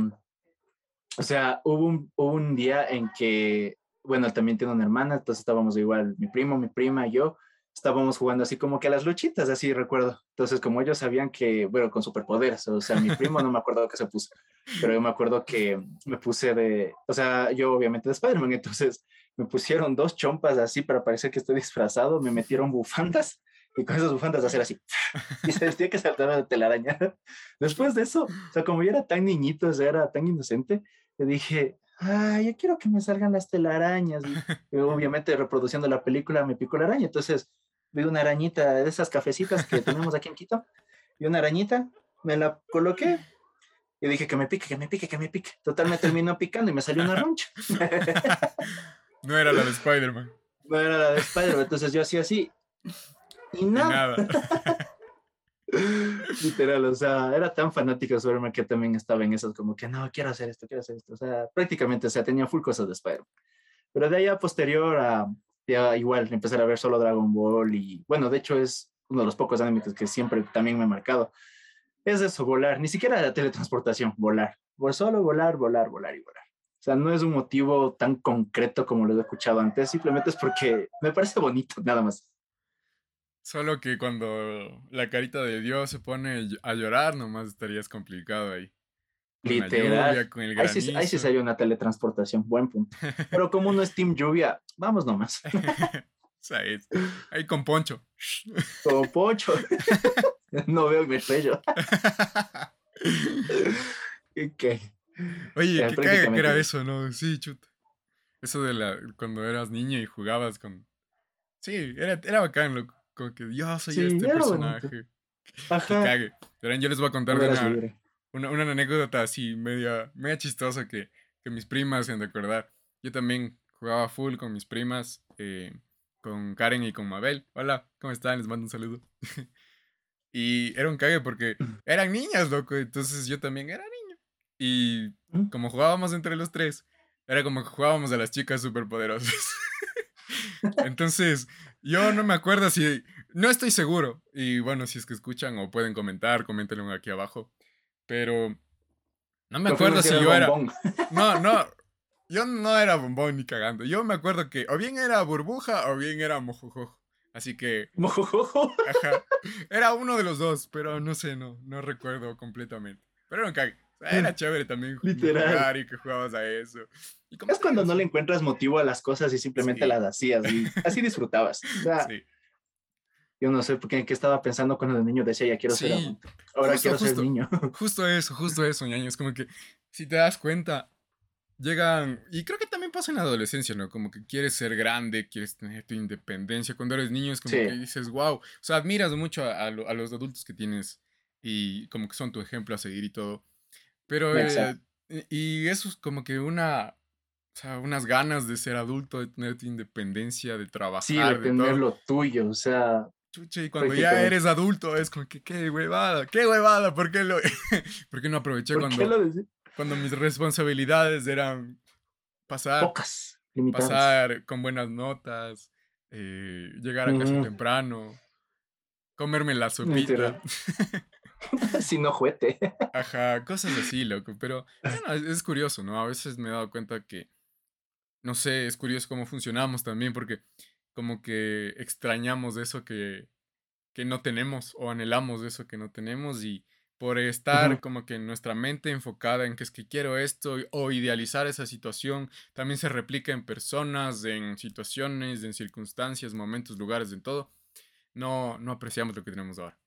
o sea, hubo un, hubo un día en que, bueno, también tiene una hermana, entonces estábamos igual, mi primo, mi prima, yo, estábamos jugando así como que a las luchitas, así recuerdo. Entonces, como ellos sabían que, bueno, con superpoderes, o sea, mi primo no me acuerdo qué se puso, pero yo me acuerdo que me puse de, o sea, yo obviamente de Spider-Man, entonces me pusieron dos chompas así para parecer que estoy disfrazado, me metieron bufandas y con esas bufandas hacer así y se sentía que saltaba la telaraña. Después de eso, o sea, como yo era tan niñito, o sea, era tan inocente, le dije, ay, yo quiero que me salgan las telarañas. Y, y obviamente reproduciendo la película me picó la araña, entonces vi una arañita de esas cafecitas que tenemos aquí en Quito, y una arañita, me la coloqué y dije que me pique, que me pique, que me pique. Total, me terminó picando y me salió una roncha. No era la de Spider-Man. No era la de Spider-Man, entonces yo hacía así. Y Y nada, Nada. literal, o sea, era tan fanático de Spider-Man que también estaba en esas como que no, quiero hacer esto, quiero hacer esto. O sea, prácticamente, o sea, tenía full cosas de Spider-Man. Pero de ahí a posterior a, ya igual, empezar a ver solo Dragon Ball y, bueno, de hecho es uno de los pocos animes que siempre también me ha marcado. Es eso, volar, ni siquiera la teletransportación, volar. Por solo volar, volar, volar y volar. O sea, no es un motivo tan concreto como lo he escuchado antes, simplemente es porque me parece bonito, nada más. Solo que cuando la carita de Dios se pone a llorar, nomás estarías complicado ahí. Con Literal. lluvia, con el Ahí sí, ahí sí salió una teletransportación, buen punto. Pero como no es Team Lluvia, vamos nomás. Ahí con Poncho. Como pocho. no veo mi estrello. Ok. Oye, qué caga que era eso, ¿no? Sí, chuta. Eso de la, cuando eras niño y jugabas con... Sí, era, era bacán, loco. Como que yo soy este personaje. Ajá. cague. Pero yo les voy a contar una, una, anécdota así, media, media chistosa que, que mis primas de acordar. Yo también jugaba full con mis primas, eh, con Karen y con Mabel. Hola, ¿cómo están? Les mando un saludo. y era un cague porque eran niñas, loco. Entonces yo también era niño. Y mm. como jugábamos entre los tres, era como que jugábamos a las chicas superpoderosas. Entonces, yo no me acuerdo si. No estoy seguro. Y bueno, si es que escuchan o pueden comentar, coméntenlo aquí abajo. Pero. No me acuerdo si yo era. No, no. Yo no era bombón ni cagando. Yo me acuerdo que o bien era burbuja o bien era mojojojo. Así que. ¿Mojojojo? Ajá. Era uno de los dos, pero no sé, no, no recuerdo completamente. Pero un cague. Era chévere también Literal. jugar y que jugabas a eso. es cuando no le encuentras motivo a las cosas y simplemente las hacías y así disfrutabas. sí. Yo no sé por qué, estaba pensando cuando el niño decía, ya quiero ser adulto. Ahora quiero ser niño. Justo eso, justo eso, ñaño. Es como que, si te das cuenta, llegan, y creo que también pasa en la adolescencia, ¿no? Como que quieres ser grande, quieres tener tu independencia. Cuando eres niño es como que dices, wow, o sea, admiras mucho a, a, los adultos que tienes y como que son tu ejemplo a seguir y todo. Pero, eh, y eso es como que una, o sea, unas ganas de ser adulto, de tener tu independencia, de trabajar. Sí, de tener lo tuyo, o sea. Chuche, y cuando ya eres adulto es como que qué huevada, qué huevada, ¿por qué, lo, ¿por qué no aproveché cuando, cuando mis responsabilidades eran pasar, Pocas, pasar con buenas notas, eh, llegar a casa temprano, comerme la sopita. si no juete. Ajá, cosas así, loco. Pero es, curioso, ¿no? A veces me he dado cuenta que, no sé, es curioso cómo funcionamos también, porque como que extrañamos eso que, que no tenemos o anhelamos eso que no tenemos y por estar como que nuestra mente enfocada en que es que quiero esto o idealizar esa situación, también se replica en personas, en situaciones, en circunstancias, momentos, lugares, en todo. No, no apreciamos lo que tenemos ahora.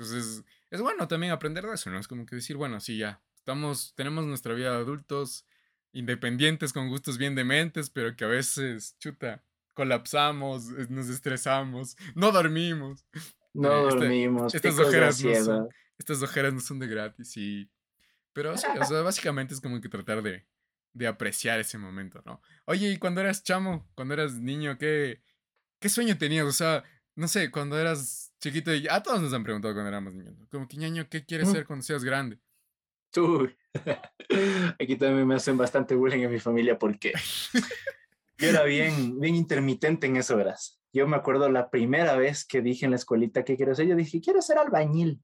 Entonces, es bueno también aprender de eso, ¿no? Es como que decir, bueno, sí, ya, estamos, tenemos nuestra vida de adultos, independientes, con gustos bien dementes, pero que a veces, chuta, colapsamos, nos estresamos, no dormimos. No este, dormimos, estas ojeras, no son, estas ojeras no son de gratis y... Pero sí, o sea, básicamente es como que tratar de, de apreciar ese momento, ¿no? Oye, y cuando eras chamo, cuando eras niño, ¿qué, qué sueño tenías? O sea, no sé, cuando eras chiquito, y a todos nos han preguntado cuando éramos niños, como que ñaño, ¿qué quieres ser cuando seas grande? Uy, aquí también me hacen bastante bullying en mi familia porque yo era bien, bien intermitente en eso, verás. Yo me acuerdo la primera vez que dije en la escuelita que quiero ser, yo dije, quiero ser albañil.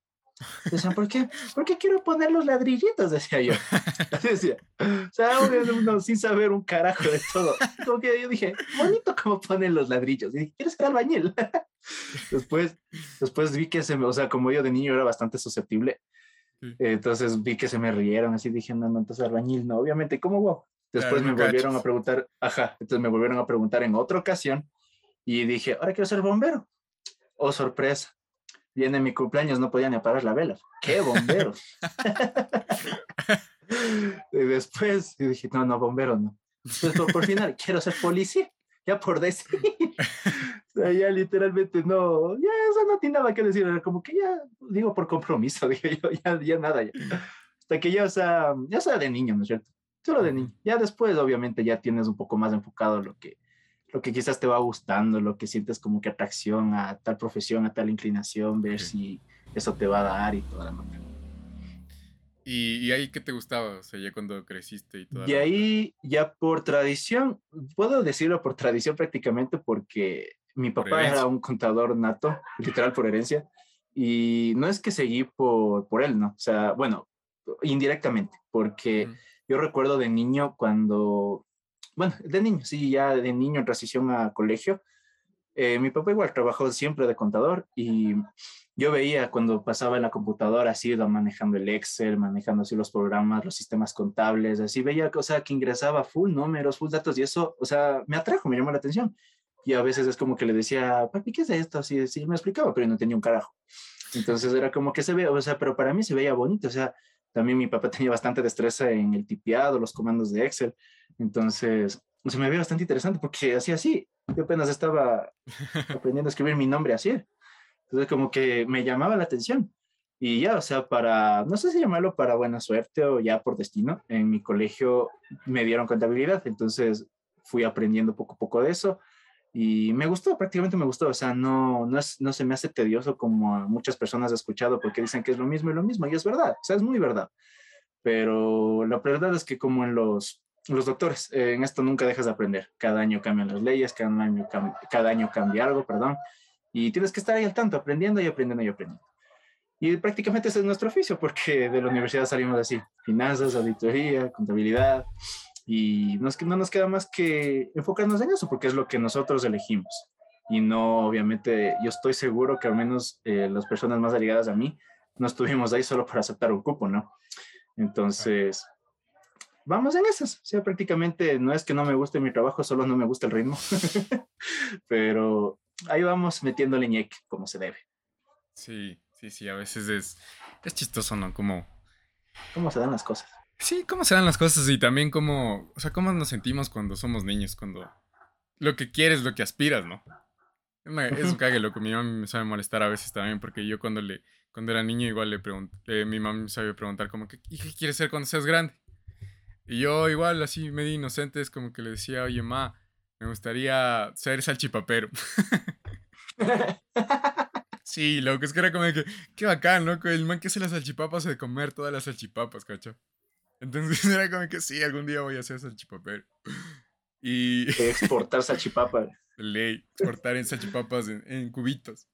Decían, ¿por qué? Porque quiero poner los ladrillitos, decía yo. decía. O sea, uno, sin saber un carajo de todo. Como que yo dije, bonito cómo ponen los ladrillos. Y dije, ¿quieres ser albañil? después, después vi que se me, o sea, como yo de niño era bastante susceptible, entonces vi que se me rieron, así dije, no, no, entonces albañil, no, obviamente, ¿cómo wow? Después me volvieron a preguntar, ajá, entonces me volvieron a preguntar en otra ocasión y dije, ahora quiero ser bombero. Oh, sorpresa viene mi cumpleaños, no podía ni apagar la vela. ¡Qué bombero! y después yo dije, no, no, bombero no. Entonces, por, por final, quiero ser policía, ya por decir. o sea, ya literalmente no, ya eso no tiene nada que decir, era como que ya, digo por compromiso, dije yo, ya, ya nada, ya. Hasta que ya, o sea, ya sea de niño, ¿no es cierto? Solo de niño. Ya después, obviamente, ya tienes un poco más enfocado lo que, lo que quizás te va gustando, lo que sientes como que atracción a tal profesión, a tal inclinación, ver si eso te va a dar y toda la manera. ¿Y, ahí qué te gustaba? O sea, ya cuando creciste y todo. Y ahí, ya por tradición, puedo decirlo por tradición prácticamente porque mi papá era un contador nato, literal por herencia, y no es que seguí por, por él, ¿no? O sea, bueno, indirectamente, porque yo recuerdo de niño cuando bueno, de niño, sí, ya de niño en transición a colegio. Eh, mi papá igual trabajó siempre de contador y yo veía cuando pasaba en la computadora así, manejando el Excel, manejando así los programas, los sistemas contables, así veía o sea, que ingresaba full números, full datos y eso, o sea, me atrajo, me llamó la atención. Y a veces es como que le decía, papi, ¿qué es esto? Así, sí, me explicaba, pero no tenía un carajo. Entonces era como que se ve, o sea, pero para mí se veía bonito, o sea, También mi papá tenía bastante destreza en el tipeado, los comandos de Excel. Entonces, se me veía bastante interesante porque hacía así. Yo apenas estaba aprendiendo a escribir mi nombre así. Entonces, como que me llamaba la atención. Y ya, o sea, para, no sé si llamarlo para buena suerte o ya por destino, en mi colegio me dieron contabilidad, entonces fui aprendiendo poco a poco de eso y me gustó, prácticamente me gustó, o sea, no, no, es, no se me hace tedioso como a muchas personas he escuchado porque dicen que es lo mismo y lo mismo, y es verdad, o sea, es muy verdad. Pero la verdad es que como en los, los doctores, eh, en esto nunca dejas de aprender, cada año cambian las leyes, cada año, cada año cambia algo, perdón, y tienes que estar ahí al tanto, aprendiendo y aprendiendo y aprendiendo. Y prácticamente ese es nuestro oficio, porque de la universidad salimos así, finanzas, auditoría, contabilidad, y no, es que, no nos queda más que enfocarnos en eso, porque es lo que nosotros elegimos. Y no, obviamente, yo estoy seguro que al menos eh, las personas más allegadas a mí no estuvimos ahí solo para aceptar un cupo, ¿no? Entonces, vamos en esas. O sea, prácticamente no es que no me guste mi trabajo, solo no me gusta el ritmo. Pero ahí vamos metiendo ñeque como se debe. Sí, Sí, sí, a veces es, es chistoso, ¿no? Como... ¿Cómo se dan las cosas? Sí, cómo se dan las cosas y también cómo, o sea, cómo nos sentimos cuando somos niños, cuando lo que quieres, lo que aspiras, ¿no? Es un cague, loco. Mi mamá me sabe molestar a veces también porque yo cuando le cuando era niño igual le pregunté, mi mamá me sabe preguntar como que, ¿y qué quieres ser cuando seas grande? Y yo igual así medio inocente es como que le decía, oye, ma, me gustaría ser salchipapero. Sí, loco, es que era como de que, qué bacán, loco, el man que hace las salchipapas de comer todas las salchipapas, cacho. Entonces era como que sí, algún día voy a hacer salchipapero. Y... Exportar salchipapas. Ley, exportar en salchipapas en, cubitos.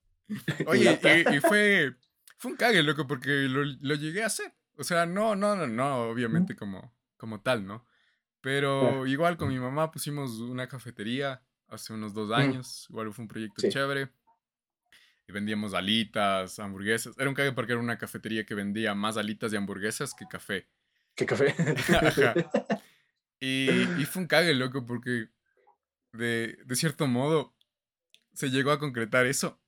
Oye, y, fue, fue un cague, loco, porque lo, lo, llegué a hacer. O sea, no, no, no, no, obviamente como, como tal, ¿no? Pero igual con mi mamá pusimos una cafetería hace unos dos años. Igual fue un proyecto chévere y vendíamos alitas, hamburguesas. Era un cague porque era una cafetería que vendía más alitas y hamburguesas que café. ¿Qué café? Y, y, fue un cague, loco, porque de, de cierto modo se llegó a concretar eso.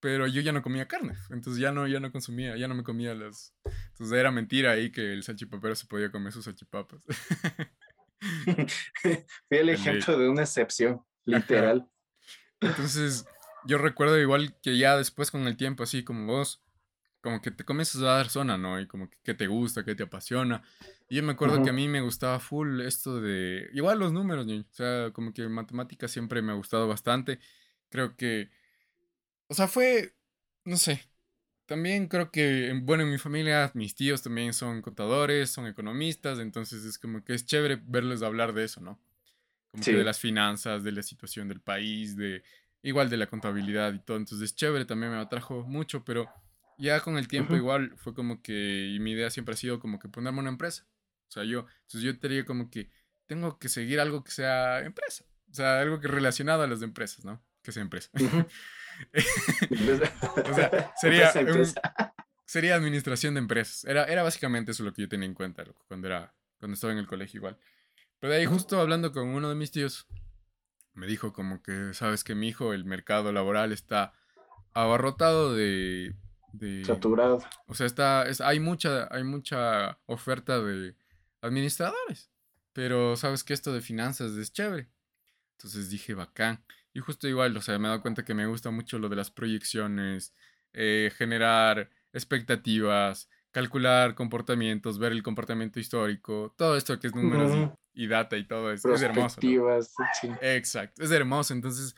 Pero yo ya no comía carne, entonces ya no, ya no consumía, ya no me comía las... Entonces era mentira ahí que el salchipapero se podía comer sus salchipapas. Fui el ejemplo de una excepción, literal. Entonces, yo recuerdo igual que ya después con el tiempo, así como vos, como que te comienzas a dar zona, ¿no? Y como que, te gusta, que te apasiona. Y yo me acuerdo que a mí me gustaba full esto de... Igual los números, ¿no? O sea, como que matemáticas siempre me ha gustado bastante. Creo que... O sea, fue... No sé. También creo que, bueno, en mi familia, mis tíos también son contadores, son economistas, entonces es como que es chévere verles hablar de eso, ¿no? Como que de las finanzas, de la situación del país, de igual de la contabilidad y todo. Entonces, chévere, también me atrajo mucho, pero ya con el tiempo igual fue como que, y mi idea siempre ha sido como que ponerme una empresa. O sea, yo, entonces yo diría como que tengo que seguir algo que sea empresa. O sea, algo que relacionado a las empresas, ¿no? Que sea empresa. o sea, sería, sería administración de empresas. Era, era básicamente eso lo que yo tenía en cuenta cuando, era, cuando estaba en el colegio igual. Pero de ahí justo hablando con uno de mis tíos, me dijo como que, sabes que mi hijo, el mercado laboral está abarrotado de... de Saturado. O sea, está, es, hay, mucha, hay mucha oferta de administradores, pero sabes que esto de finanzas es chévere. Entonces dije, bacán. Y justo igual, o sea, me he dado cuenta que me gusta mucho lo de las proyecciones, eh, generar expectativas, calcular comportamientos, ver el comportamiento histórico, todo esto que es números y, data y todo eso. Es hermoso. Exacto, es hermoso. Entonces,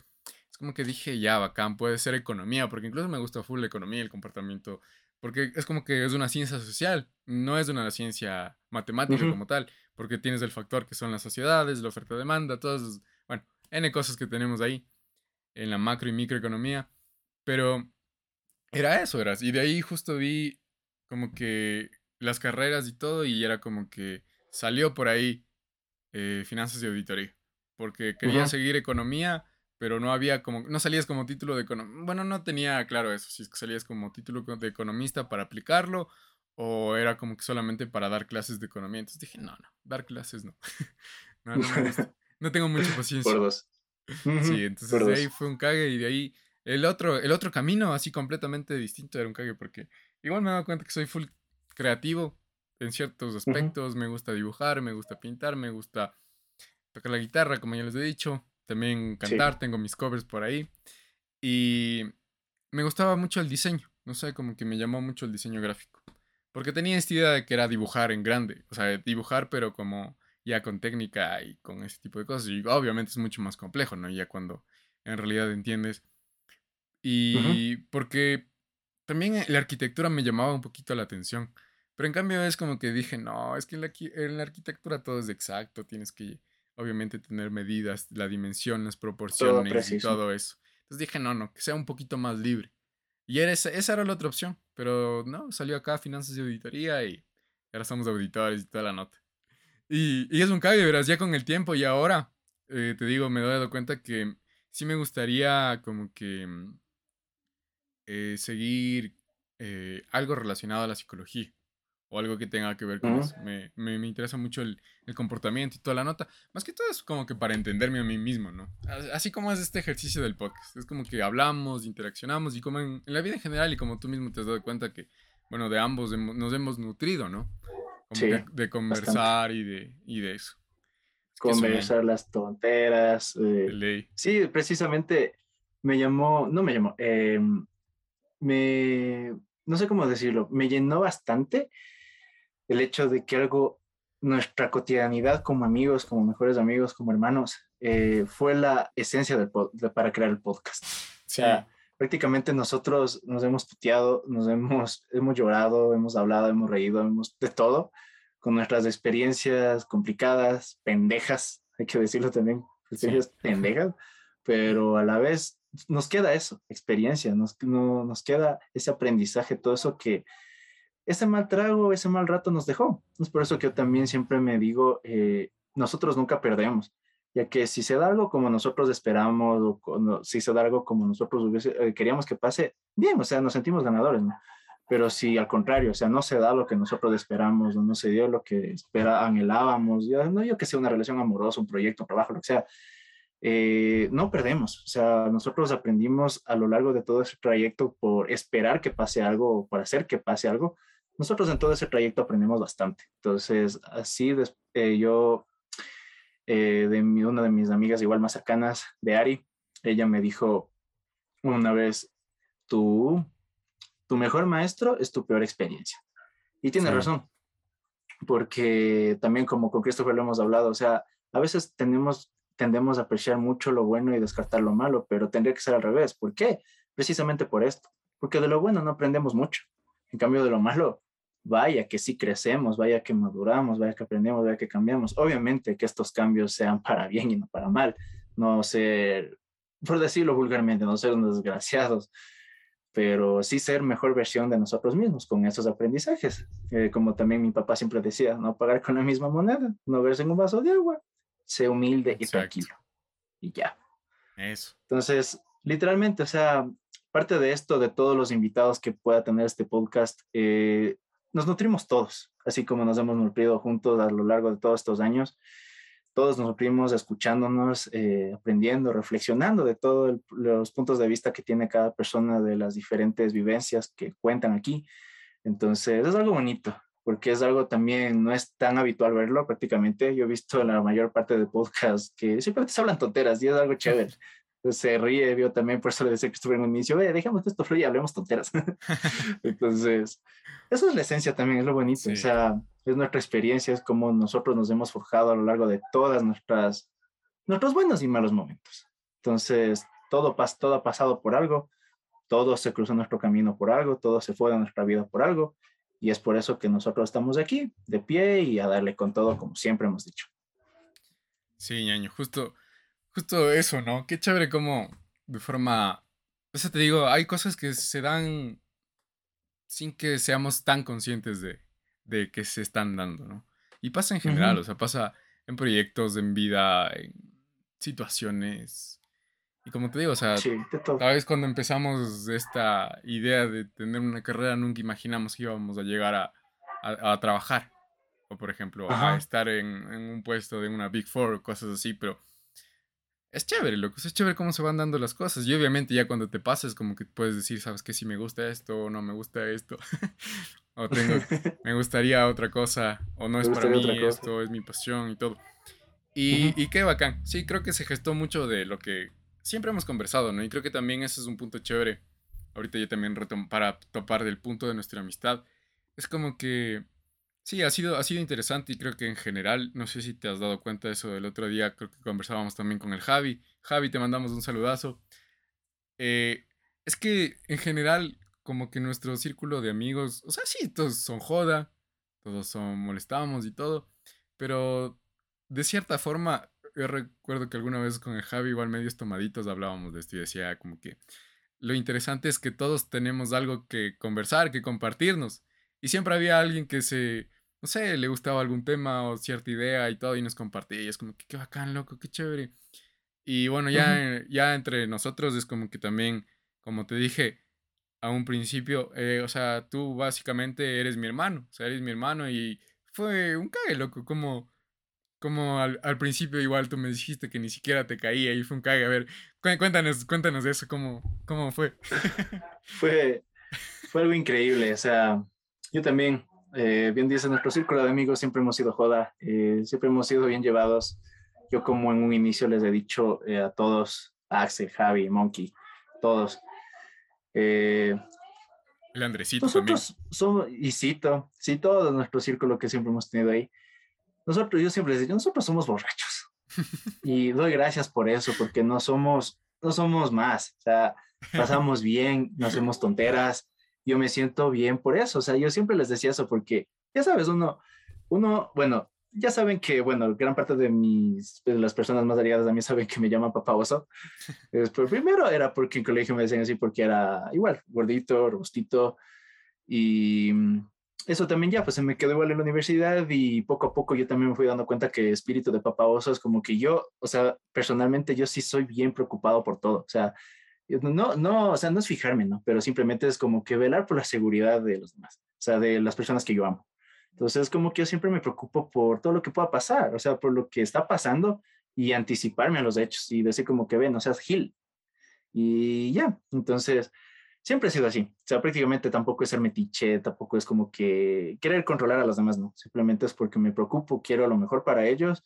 es como que dije, ya, bacán, puede ser economía, porque incluso me gusta full la economía, el comportamiento, porque es como que es una ciencia social, no es una ciencia matemática como tal, porque tienes el factor que son las sociedades, la oferta-demanda, todas, bueno, N cosas que tenemos ahí en la macro y microeconomía, pero era eso, eras. Y de ahí justo vi como que las carreras y todo, y era como que salió por ahí eh, finanzas y auditoría, porque quería seguir economía, pero no había como, no salías como título de economista, bueno, no tenía claro eso, si es que salías como título de economista para aplicarlo, o era como que solamente para dar clases de economía, entonces dije, no, no, dar clases no, no, no, tengo mucha paciencia. Por dos. Sí, entonces de ahí fue un cague y de ahí el otro, el otro camino así completamente distinto era un cague porque Igual me he dado cuenta que soy full creativo en ciertos aspectos. Me gusta dibujar, me gusta pintar, me gusta tocar la guitarra, como ya les he dicho. También cantar, tengo mis covers por ahí. Y me gustaba mucho el diseño. No sé, como que me llamó mucho el diseño gráfico. Porque tenía esta idea de que era dibujar en grande. O sea, dibujar, pero como ya con técnica y con ese tipo de cosas. Y obviamente es mucho más complejo, ¿no? Ya cuando en realidad entiendes. Y porque también la arquitectura me llamaba un poquito la atención. Pero en cambio es como que dije, no, es que en la, arquitectura todo es exacto, tienes que obviamente tener medidas, la dimensión, las proporciones y todo eso. Entonces dije, no, no, que sea un poquito más libre. Y era esa, esa era la otra opción, pero no, salió acá finanzas y auditoría y ahora somos auditores y toda la nota. Y, y es un cambio, verás, ya con el tiempo y ahora, eh, te digo, me he dado cuenta que sí me gustaría como que mm, eh, seguir eh, algo relacionado a la psicología o algo que tenga que ver con eso. Me, me, me interesa mucho el, el, comportamiento y toda la nota. Más que todo es como que para entenderme a mí mismo, ¿no? Así como es este ejercicio del podcast. Es como que hablamos, interaccionamos y como en, la vida en general y como tú mismo te has dado cuenta que, bueno, de ambos nos hemos nutrido, ¿no? Como de, conversar y de, y de eso. Conversar las tonteras. Eh, sí, precisamente me llamó, no me llamó, eh, me, no sé cómo decirlo, me llenó bastante el hecho de que algo, nuestra cotidianidad como amigos, como mejores amigos, como hermanos, eh, fue la esencia del para crear el podcast. O sea, prácticamente nosotros nos hemos puteado, nos hemos, hemos llorado, hemos hablado, hemos reído, hemos de todo, con nuestras experiencias complicadas, pendejas, hay que decirlo también, experiencias pendejas, pero a la vez nos queda eso, experiencia, nos, no, nos queda ese aprendizaje, todo eso que ese mal trago, ese mal rato nos dejó. Es por eso que yo también siempre me digo, eh, nosotros nunca perdemos, ya que si se da algo como nosotros esperamos o si se da algo como nosotros eh, queríamos que pase, bien, o sea, nos sentimos ganadores, ¿no? Pero si al contrario, o sea, no se da lo que nosotros esperamos o no se dio lo que espera, anhelábamos, ya, no yo que sea una relación amorosa, un proyecto, un trabajo, lo que sea, eh, no perdemos. O sea, nosotros aprendimos a lo largo de todo ese trayecto por esperar que pase algo, por hacer que pase algo. Nosotros en todo ese trayecto aprendemos bastante. Entonces, así eh, yo, eh, de mi, una de mis amigas igual más cercanas, de Ari, ella me dijo una vez, tú, tu mejor maestro es tu peor experiencia. Y tiene razón, porque también como con Christopher lo hemos hablado, o sea, a veces tenemos tendemos a apreciar mucho lo bueno y descartar lo malo, pero tendría que ser al revés. ¿Por qué? Precisamente por esto. Porque de lo bueno no aprendemos mucho. En cambio, de lo malo, vaya que sí crecemos, vaya que maduramos, vaya que aprendemos, vaya que cambiamos. Obviamente que estos cambios sean para bien y no para mal. No ser, por decirlo vulgarmente, no ser unos desgraciados, pero sí ser mejor versión de nosotros mismos con esos aprendizajes. Eh, como también mi papá siempre decía, no pagar con la misma moneda, no verse en un vaso de agua, sé humilde y tranquilo. Y ya. Eso. Entonces, literalmente, o sea, parte de esto, de todos los invitados que pueda tener este podcast, eh, nos nutrimos todos, así como nos hemos nutrido juntos a lo largo de todos estos años. Todos nos nutrimos escuchándonos, eh, aprendiendo, reflexionando de todos los puntos de vista que tiene cada persona de las diferentes vivencias que cuentan aquí. Entonces, es algo bonito porque es algo también, no es tan habitual verlo prácticamente. Yo he visto la mayor parte de podcasts que siempre se hablan tonteras y es algo chévere. se ríe, vio también, por eso le decía que estuve en un inicio, ve, dejemos que esto fluya, hablemos tonteras. Entonces, eso es la esencia también, es lo bonito. O sea, es nuestra experiencia, es como nosotros nos hemos forjado a lo largo de todas nuestras, nuestros buenos y malos momentos. Entonces, todo, todo ha pasado por algo, todo se cruzó nuestro camino por algo, todo se fue de nuestra vida por algo y es por eso que nosotros estamos aquí, de pie y a darle con todo, como siempre hemos dicho. Sí, ñaño, justo, justo eso, ¿no? Qué chévere como de forma... Eso te digo, hay cosas que se dan sin que seamos tan conscientes de, de que se están dando, ¿no? Y pasa en general, o sea, pasa en proyectos, en vida, en situaciones y como te digo, o sea, tal vez cuando empezamos esta idea de tener una carrera, nunca imaginamos que íbamos a llegar a, a, trabajar. O, por ejemplo, a estar en, en, un puesto de una Big Four o cosas así, pero es chévere, loco. Es chévere cómo se van dando las cosas. Y obviamente ya cuando te pasas, como que puedes decir, ¿sabes qué? Si me gusta esto o no me gusta esto. o tengo, me gustaría otra cosa, o no es para mí esto, es mi pasión y todo. Y, y, qué bacán. Sí, creo que se gestó mucho de lo que siempre hemos conversado, ¿no? Y creo que también ese es un punto chévere. Ahorita yo también retomo para topar del punto de nuestra amistad. Es como que Sí, ha sido, ha sido interesante y creo que en general, no sé si te has dado cuenta de eso del otro día, creo que conversábamos también con el Javi. Javi, te mandamos un saludazo. Eh, es que en general, como que nuestro círculo de amigos, o sea, sí, todos son joda, todos son molestamos y todo, pero de cierta forma, yo recuerdo que alguna vez con el Javi, igual medios tomaditos, hablábamos de esto y decía como que lo interesante es que todos tenemos algo que conversar, que compartirnos. Y siempre había alguien que se, no sé, le gustaba algún tema o cierta idea y todo y nos compartía y es como que qué bacán, loco, qué chévere. Y bueno, ya, ya entre nosotros es como que también, como te dije a un principio, eh, o sea, tú básicamente eres mi hermano, o sea, eres mi hermano y fue un cague, loco, como, como al, principio igual tú me dijiste que ni siquiera te caía y fue un cague. A ver, cuéntanos, cuéntanos de eso, cómo, cómo fue. fue. Fue algo increíble, o sea, yo también eh, bien dice, nuestro círculo de amigos siempre hemos sido joda, eh, siempre hemos sido bien llevados. Yo como en un inicio les he dicho eh, a todos, Axel, Javi, Monkey, todos. el Andresito nosotros somos, y Cito, sí, todo nuestro círculo que siempre hemos tenido ahí. Nosotros, yo siempre les digo, nosotros somos borrachos. y doy gracias por eso, porque no somos, no somos más. O sea, pasamos bien, no hacemos tonteras, yo me siento bien por eso. O sea, yo siempre les decía eso porque, ya sabes, uno, uno, bueno, ya saben que, bueno, gran parte de mis, de las personas más allegadas a mí saben que me llaman papá oso. Pero primero era porque en colegio me decían así porque era igual, gordito, robustito. Y eso también ya, pues se me quedó igual en la universidad y poco a poco yo también me fui dando cuenta que espíritu de papá oso es como que yo, o sea, personalmente yo sí soy bien preocupado por todo. O sea, no, no, o sea, no es fijarme, ¿no? Pero simplemente es como que velar por la seguridad de los demás, o sea, de las personas que yo amo. Entonces, es como que yo siempre me preocupo por todo lo que pueda pasar, o sea, por lo que está pasando y anticiparme a los hechos y decir como que ven, o sea, Gil. Y ya, entonces, siempre he sido así. O sea, prácticamente tampoco es ser metiche, tampoco es como que querer controlar a los demás, no. Simplemente es porque me preocupo, quiero lo mejor para ellos,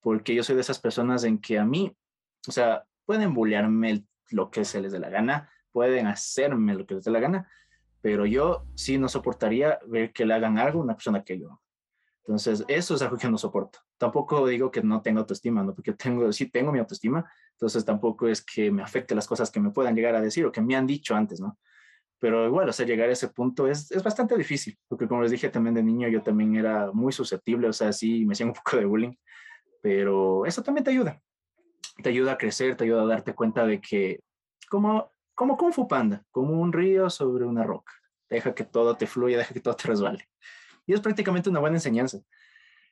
porque yo soy de esas personas en que a mí, o sea, pueden bullearme el lo que se les dé la gana, pueden hacerme lo que les dé la gana, pero yo sí no soportaría ver que le hagan algo a una persona que yo Entonces, eso es algo que no soporto. Tampoco digo que no tenga autoestima, ¿no? Porque tengo, sí tengo mi autoestima, entonces tampoco es que me afecte las cosas que me puedan llegar a decir o que me han dicho antes, ¿no? Pero igual, o sea, llegar a ese punto es, es bastante difícil, porque como les dije también de niño, yo también era muy susceptible, o sea, sí, me hacían un poco de bullying, pero eso también te ayuda, te ayuda a crecer, te ayuda a darte cuenta de que como, como Kung Fu Panda, como un río sobre una roca. Deja que todo te fluya, deja que todo te resbale. Y es prácticamente una buena enseñanza.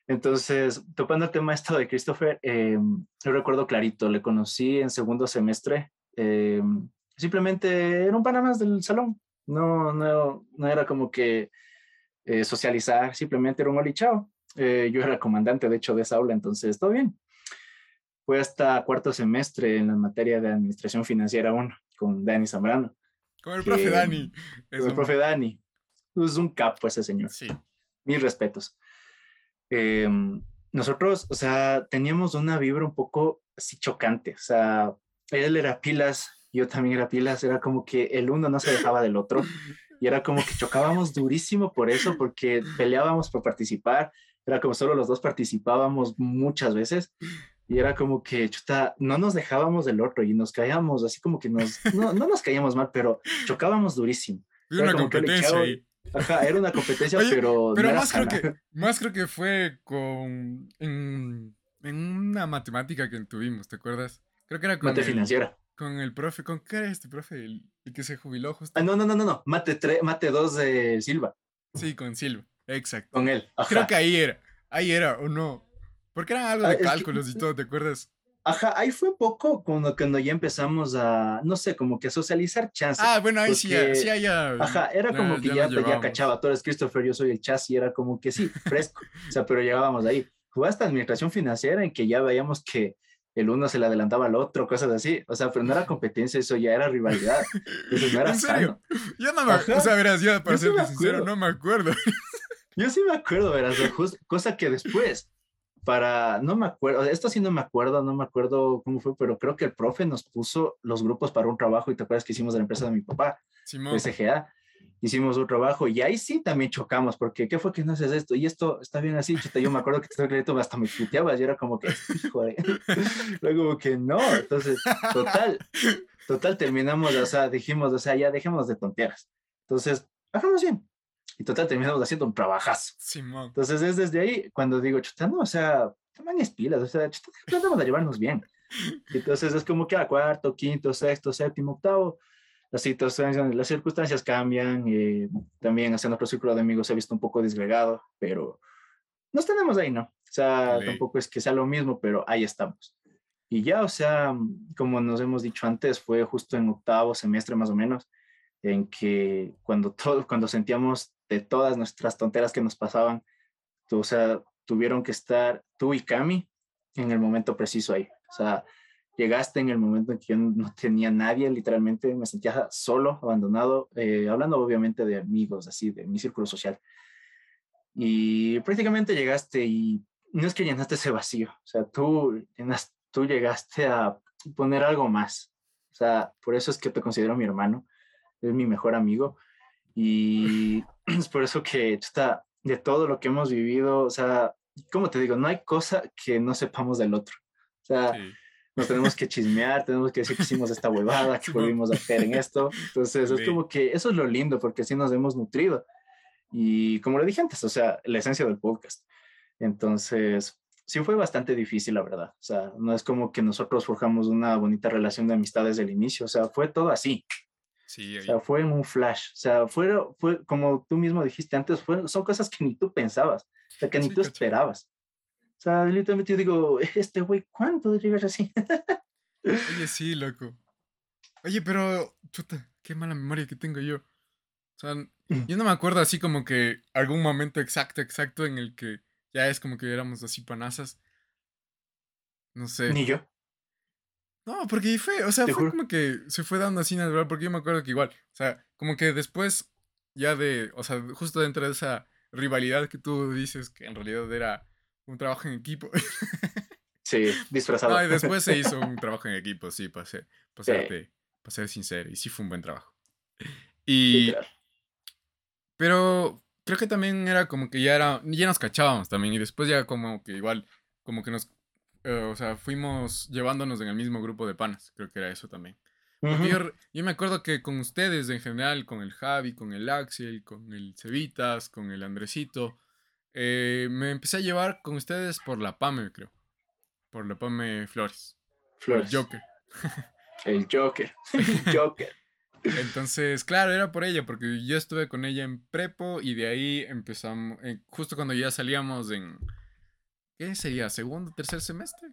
Entonces, topando el tema esto de Christopher, eh, yo recuerdo clarito, le conocí en segundo semestre. Eh, simplemente era un pana más del salón. No, no, no era como que eh, socializar, simplemente era un olichao. yo era comandante, de hecho, de esa aula, entonces todo bien fue hasta cuarto semestre en la materia de Administración Financiera 1 con Dani Zambrano. Con el profe Dani. Con el profe Dani. Es un capo ese señor. Sí. Mis respetos. Em, nosotros, o sea, teníamos una vibra un poco así chocante. O sea, él era pilas, yo también era pilas. Era como que el uno no se dejaba del otro. Y era como que chocábamos durísimo por eso, porque peleábamos por participar. Era como solo los dos participábamos muchas veces y era como que, chuta, no nos dejábamos del otro y nos caíamos, así como que nos, no, no nos caíamos mal, pero chocábamos durísimo. Era una competencia ahí. Ajá, era una competencia, pero. Pero más, creo que, más creo que fue con. En, en, una matemática que tuvimos, ¿te acuerdas? Creo que era con. Mate financiera. Con el profe, ¿con qué era este profe? El, que se jubiló justo. Ah, no, no, no, no, no. Mate 3, mate 2 de Silva. Sí, con Silva, exacto. Con él. Creo que ahí era. Ahí era, o no. Porque era algo ah, de cálculos y todo, ¿te acuerdas? Ajá, ahí fue poco cuando, cuando ya empezamos a, no sé, como que a socializar chances. Ah, bueno, ahí sí, sí, ya. Ajá, era como que ya, ya, cachaba, tú eres Christopher, yo soy el chasis, era como que sí, fresco. o sea, pero llegábamos ahí. Fue hasta administración financiera en que ya veíamos que el uno se le adelantaba al otro, cosas así. O sea, pero no era competencia, eso ya era rivalidad. Eso no era ¿En serio? Yo no me acuerdo. O sea, verás, yo para ser sincero, no me acuerdo. Yo sí me acuerdo, verás, cosa que después, para, no me acuerdo, esto sí no me acuerdo, no me acuerdo cómo fue, pero creo que el profe nos puso los grupos para un trabajo y te acuerdas que hicimos de la empresa de mi papá, Simón. SGA hicimos un trabajo y ahí sí también chocamos, porque ¿qué fue que no haces esto? Y esto está bien así, chita, yo me acuerdo que te hasta me puteabas y era como que, hijo de... Luego como que no, entonces, total, total, terminamos, o sea, dijimos, o sea, ya dejemos de tonteras. Entonces, hagamos bien. Y total, terminamos haciendo un trabajazo. Simón. Entonces, es desde ahí cuando digo, chuta, no, o sea, toman espilas, o sea, chuta, tratamos de llevarnos bien. Entonces, es como que a cuarto, quinto, sexto, séptimo, octavo, las situaciones, las circunstancias cambian. eh, también haciendo nuestro círculo de amigos se ha visto un poco disgregado, pero nos tenemos ahí, ¿no? O sea, tampoco es que sea lo mismo, pero ahí estamos. Y ya, o sea, como nos hemos dicho antes, fue justo en octavo semestre más o menos, en que cuando, todo, cuando sentíamos de todas nuestras tonteras que nos pasaban, o sea, tuvieron que estar tú y Cami en el momento preciso ahí. O sea, llegaste en el momento en que yo no tenía nadie, literalmente me sentía solo, abandonado, eh, hablando obviamente de amigos, así, de mi círculo social. Y prácticamente llegaste y no es que llenaste ese vacío, o sea, tú, tú llegaste a poner algo más. O sea, por eso es que te considero mi hermano, es mi mejor amigo. Y es por eso que está de todo lo que hemos vivido, o sea, como te digo, no hay cosa que no sepamos del otro. O sea, nos tenemos que chismear, tenemos que decir que hicimos esta huevada, que volvimos a hacer en esto. Entonces, es como que eso es lo lindo, porque así nos hemos nutrido. Y como le dije antes, o sea, la esencia del podcast. Entonces, sí fue bastante difícil, la verdad. O sea, no es como que nosotros forjamos una bonita relación de amistad desde el inicio. O sea, fue todo así. Sí, o sea, fue en un flash. O sea, fue, fue como tú mismo dijiste antes, fue, son cosas que ni tú pensabas, o sea, que ni tú esperabas. O sea, literalmente yo digo, este güey, ¿cuánto llegar así? Oye, sí, loco. Oye, pero, chuta, qué mala memoria que tengo yo. O sea, yo no me acuerdo así como que algún momento exacto, exacto en el que ya es como que éramos así panazas. No sé. Ni yo. No, porque fue, o sea, fue como que se fue dando así natural, porque yo me acuerdo que igual, o sea, como que después ya de, o sea, justo dentro de esa rivalidad que tú dices que en realidad era un trabajo en equipo. Sí, disfrazado. y después se hizo un trabajo en equipo, sí, para ser, para ser sincero. Y sí fue un buen trabajo. Y. Pero creo que también era como que ya era. Ya nos cachábamos también. Y después ya como que igual. Como que nos. Eh, o sea, fuimos llevándonos en el mismo grupo de panas. Creo que era eso también. yo, yo, me acuerdo que con ustedes en general, con el Javi, con el Axel, con el Cevitas, con el Andresito eh, me empecé a llevar con ustedes por la PAME, creo. Por la PAME Flores. Flores. El Joker. El Joker. El Joker. Entonces, claro, era por ella, porque yo estuve con ella en prepo y de ahí empezamos, eh, justo cuando ya salíamos en, ¿qué sería? ¿Segundo, tercer semestre?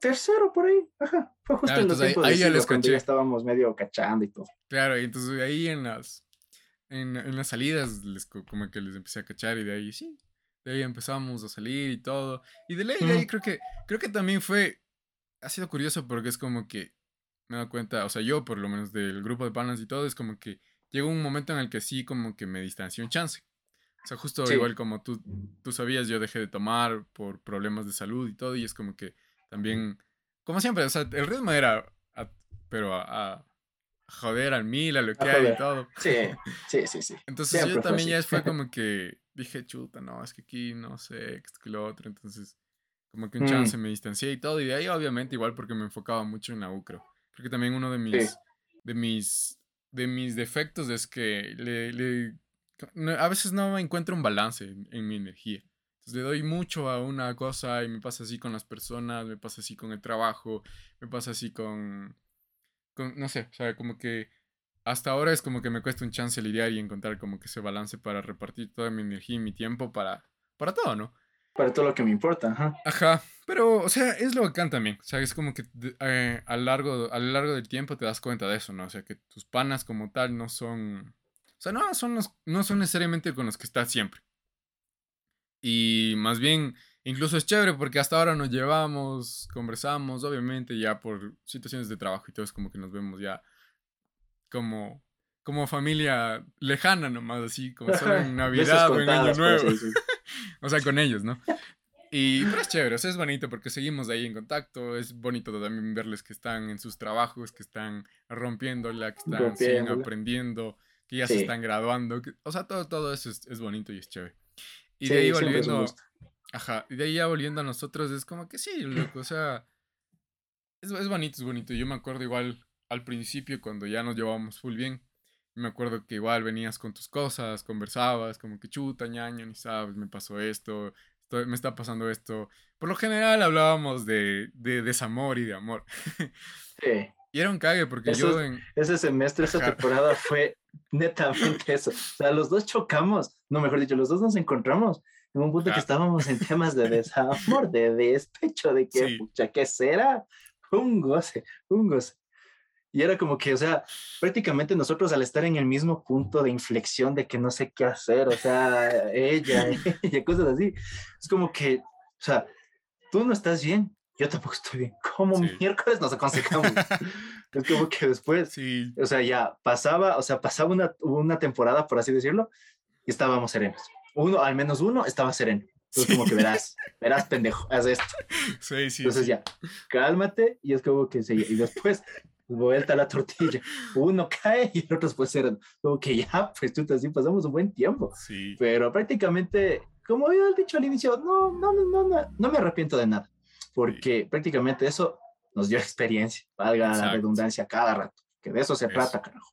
Tercero, por ahí, ajá. Fue justo en los ahí, ahí ya les cuando ya estábamos medio cachando y todo. Claro, y entonces ahí en las, en, las salidas les, como que les empecé a cachar y de ahí sí, de ahí empezamos a salir y todo. Y de ley, de ahí creo que, creo que también fue, ha sido curioso porque es como que me he dado cuenta, o sea, yo por lo menos del grupo de panas y todo, es como que llegó un momento en el que sí, como que me distancié un chance. O sea, justo igual como tú, tú sabías, yo dejé de tomar por problemas de salud y todo, y es como que también, como siempre, o sea, el ritmo era, pero a joder al mil, a lo que hay y todo. Sí, sí, sí, sí. Entonces yo también ya fue como que dije, chuta, no, es que aquí no sé, esto que lo otro. Entonces, como que un chance mm. me distancié y todo. Y de ahí, obviamente, igual porque me enfocaba mucho en la U, creo. Que también uno de mis, de mis, de mis defectos es que le, le, a veces no encuentro un balance en, en mi energía. Entonces le doy mucho a una cosa y me pasa así con las personas, me pasa así con el trabajo, me pasa así con, no sé, o sea, como que hasta ahora es como que me cuesta un chance lidiar y encontrar como que ese balance para repartir toda mi energía y mi tiempo para, para todo, ¿no? Para todo lo que me importa, ajá. Ajá, pero, o sea, es lo bacán también, o sea, es como que eh, a, largo, a lo largo del tiempo te das cuenta de eso, ¿no? O sea, que tus panas como tal no son, sea, no son, los, no son necesariamente con los que estás siempre. Y más bien incluso es chévere porque hasta ahora nos llevamos, conversamos, obviamente ya por situaciones de trabajo y todo es como que nos vemos ya como, como familia lejana nomás, así como solo en Navidad o en Año Nuevo. o sea, con ellos, ¿no? Y pero es chévere, o sea, es bonito porque seguimos ahí en contacto, es bonito también verles que están en sus trabajos, que están rompiéndola, que están aprendiendo, que ya se están graduando, o sea, todo, todo eso es, bonito y es chévere. Y de ahí volviendo, ajá, y de ahí ya volviendo a nosotros, es como que sí, loco, o sea, es, es bonito, es bonito. Yo me acuerdo igual al principio cuando ya nos llevábamos full bien, me acuerdo que igual venías con tus cosas, conversabas, como que chuta, ñaño, ni sabes, me pasó esto, me está pasando esto. Por lo general hablábamos de, de desamor y de amor. Sí. Y era un cague porque yo en... Ese semestre, esa temporada fue netamente eso. O sea, los dos chocamos, no, mejor dicho, los dos nos encontramos en un punto que estábamos en temas de desamor, de despecho, de que, pucha, ¿qué será? Un goce, un goce. Y era como que, o sea, prácticamente nosotros al estar en el mismo punto de inflexión de que no sé qué hacer, o sea, ella, ella, cosas así, es como que, o sea, tú no estás bien, yo tampoco estoy bien. ¿Cómo miércoles nos aconsejamos? es como que después, sí. o sea, ya pasaba, o sea, pasaba una, una temporada, por así decirlo, y estábamos serenos. Uno, al menos uno, estaba sereno. Entonces, como que verás, verás, pendejo, haz esto. Sí, sí. Entonces, ya, cálmate, y es como que se. Y después, vuelta la tortilla. Uno cae y el otro pues eran como que ya, pues tú así pasamos un buen tiempo. Sí. Pero prácticamente, como había dicho al inicio, no, no, no, no, no me arrepiento de nada, porque prácticamente eso nos dio experiencia, valga la redundancia cada rato, que de eso se trata, carajo.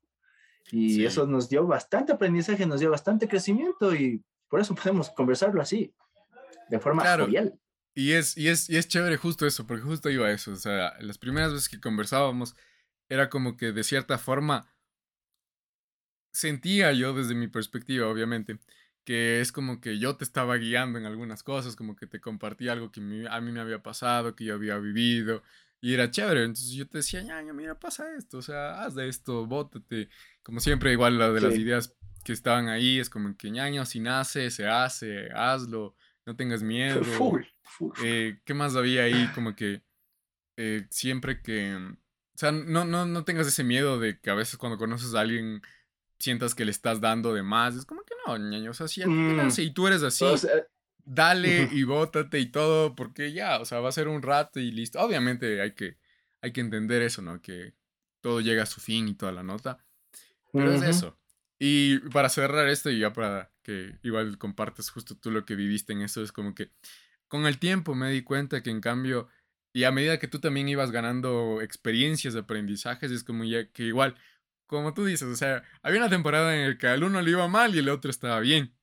Y eso nos dio bastante aprendizaje, nos dio bastante crecimiento y por eso podemos conversarlo así, de forma claro. Y es, y, es, y es chévere justo eso, porque justo iba a eso. O sea, las primeras veces que conversábamos, era como que de cierta forma sentía yo desde mi perspectiva, obviamente, que es como que yo te estaba guiando en algunas cosas, como que te compartía algo que a mí me había pasado, que yo había vivido, y era chévere. Entonces yo te decía, ñaño, mira, pasa esto, o sea, haz de esto, bótate. Como siempre, igual la de las ideas que estaban ahí, es como que ñaño, si nace, se hace, hazlo, no tengas miedo. Eh, ¿Qué más había ahí? Como que eh, siempre que o sea, no, no, no tengas ese miedo de que a veces cuando conoces a alguien sientas que le estás dando de más. Es como que no, ñaño. O sea, si mm. y tú eres así, dale y bótate y todo, porque ya, o sea, va a ser un rato y listo. Obviamente hay que, hay que entender eso, ¿no? Que todo llega a su fin y toda la nota. Pero es eso. Y para cerrar esto y ya para que igual compartas justo tú lo que viviste en eso, es como que con el tiempo me di cuenta que en cambio y a medida que tú también ibas ganando experiencias de aprendizajes, es como ya que igual, como tú dices, o sea, había una temporada en la que al uno le iba mal y el otro estaba bien.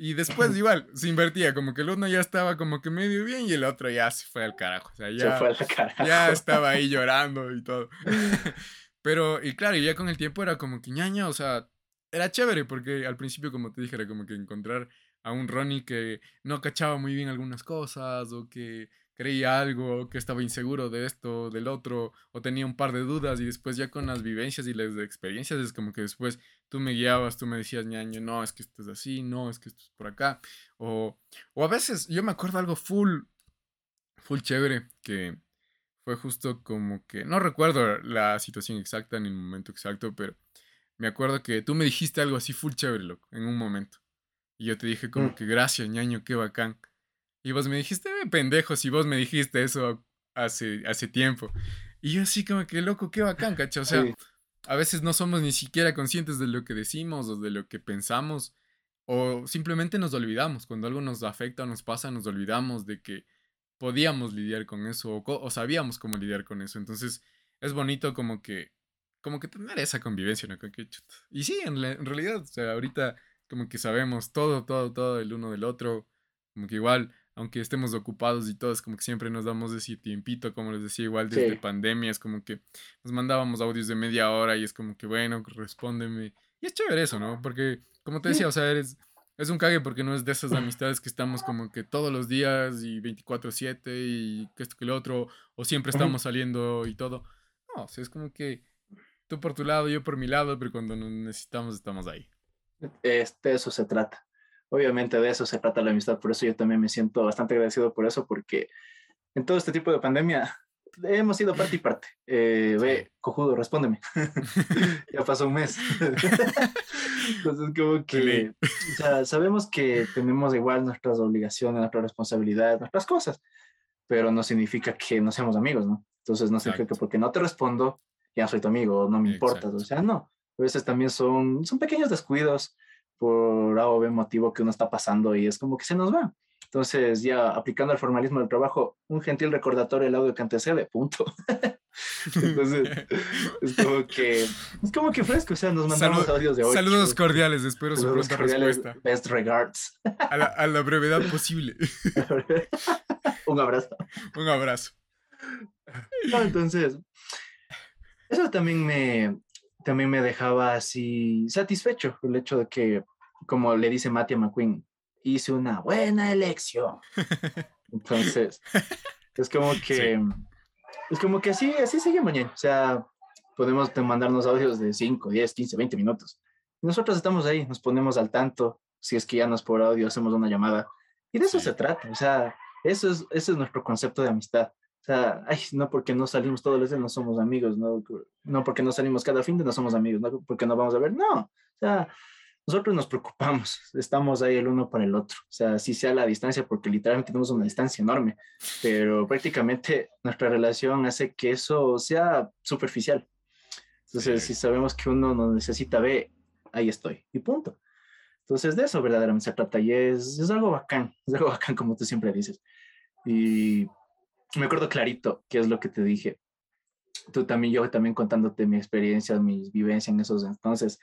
Y después igual, se invertía, como que el uno ya estaba como que medio bien y el otro ya se fue al carajo. O sea, ya, fue al carajo. ya estaba ahí llorando y todo. Pero, y claro, y ya con el tiempo era como que ñaña, o sea, era chévere porque al principio, como te dije, era como que encontrar a un Ronnie que no cachaba muy bien algunas cosas o que creía algo, que estaba inseguro de esto, del otro, o tenía un par de dudas y después ya con las vivencias y las experiencias es como que después tú me guiabas, tú me decías, ñaño, no, es que esto es así, no, es que esto es por acá, o, o a veces yo me acuerdo algo full, full chévere, que fue justo como que, no recuerdo la situación exacta ni el momento exacto, pero me acuerdo que tú me dijiste algo así full chévere, loco, en un momento. Y yo te dije como mm. que gracias, ñaño, qué bacán. Y vos me dijiste, pendejo, si vos me dijiste eso hace, hace tiempo. Y yo así como que loco, qué bacán, cacho. O sea, a veces no somos ni siquiera conscientes de lo que decimos o de lo que pensamos. O simplemente nos olvidamos. Cuando algo nos afecta o nos pasa, nos olvidamos de que podíamos lidiar con eso o, o sabíamos cómo lidiar con eso. Entonces, es bonito como que, como que tener esa convivencia, ¿no? Y sí, en, en realidad, o sea, ahorita como que sabemos todo, todo, todo el uno del otro. Como que igual aunque estemos ocupados y todos, como que siempre nos damos ese tiempito, como les decía, igual desde pandemia, es como que nos mandábamos audios de media hora y es como que, bueno, respóndeme. Y es chévere eso, ¿no? Porque, como te decía, o sea, eres, es un cague porque no es de esas amistades que estamos como que todos los días y 24/7 y que esto que lo otro, o siempre estamos saliendo y todo. No, o sea, es como que tú por tu lado, yo por mi lado, pero cuando nos necesitamos estamos ahí. Este, eso se trata. Obviamente de eso se trata la amistad, por eso yo también me siento bastante agradecido por eso, porque en todo este tipo de pandemia hemos sido parte y parte. Eh, ve, cojudo, respóndeme. ya pasó un mes. Entonces, como que sabemos que tenemos igual nuestras obligaciones, nuestras responsabilidades, nuestras cosas, pero no significa que no seamos amigos, ¿no? Entonces, no significa que porque no te respondo, ya soy tu amigo, no me importa. O sea, no. A veces también son, son pequeños descuidos por A o B motivo que uno está pasando y es como que se nos va. Entonces, ya aplicando el formalismo del trabajo, un gentil recordatorio el audio que antecede, punto. Entonces, es como que, es como que fresco, o sea, nos mandamos audios de hoy. Saludos cordiales, espero su pronta respuesta. Best regards. A la, a la brevedad posible. un abrazo. Un abrazo. No, entonces, eso también me, también me dejaba así satisfecho, el hecho de que, como le dice Mattia McQueen, hice una buena elección. Entonces, es como que, es como que así, así sigue mañana. O sea, podemos mandarnos audios de 5, 10, 15, 20 minutos. Nosotros estamos ahí, nos ponemos al tanto. Si es que ya nos por audio hacemos una llamada. Y de eso se trata. O sea, eso es, ese es nuestro concepto de amistad. O sea, ay, no porque no salimos todos los días no somos amigos, no, no porque no salimos cada fin de no somos amigos, no porque no vamos a ver, no. O sea, nosotros nos preocupamos, estamos ahí el uno para el otro, o sea, si sea la distancia, porque literalmente tenemos una distancia enorme, pero prácticamente nuestra relación hace que eso sea superficial. Entonces, si sabemos que uno nos necesita ver, ahí estoy, y punto. Entonces, de eso verdaderamente se trata, y es, es algo bacán, es algo bacán como tú siempre dices. Y me acuerdo clarito qué es lo que te dije. Tú también, yo también contándote mi experiencia, mis vivencias en esos entonces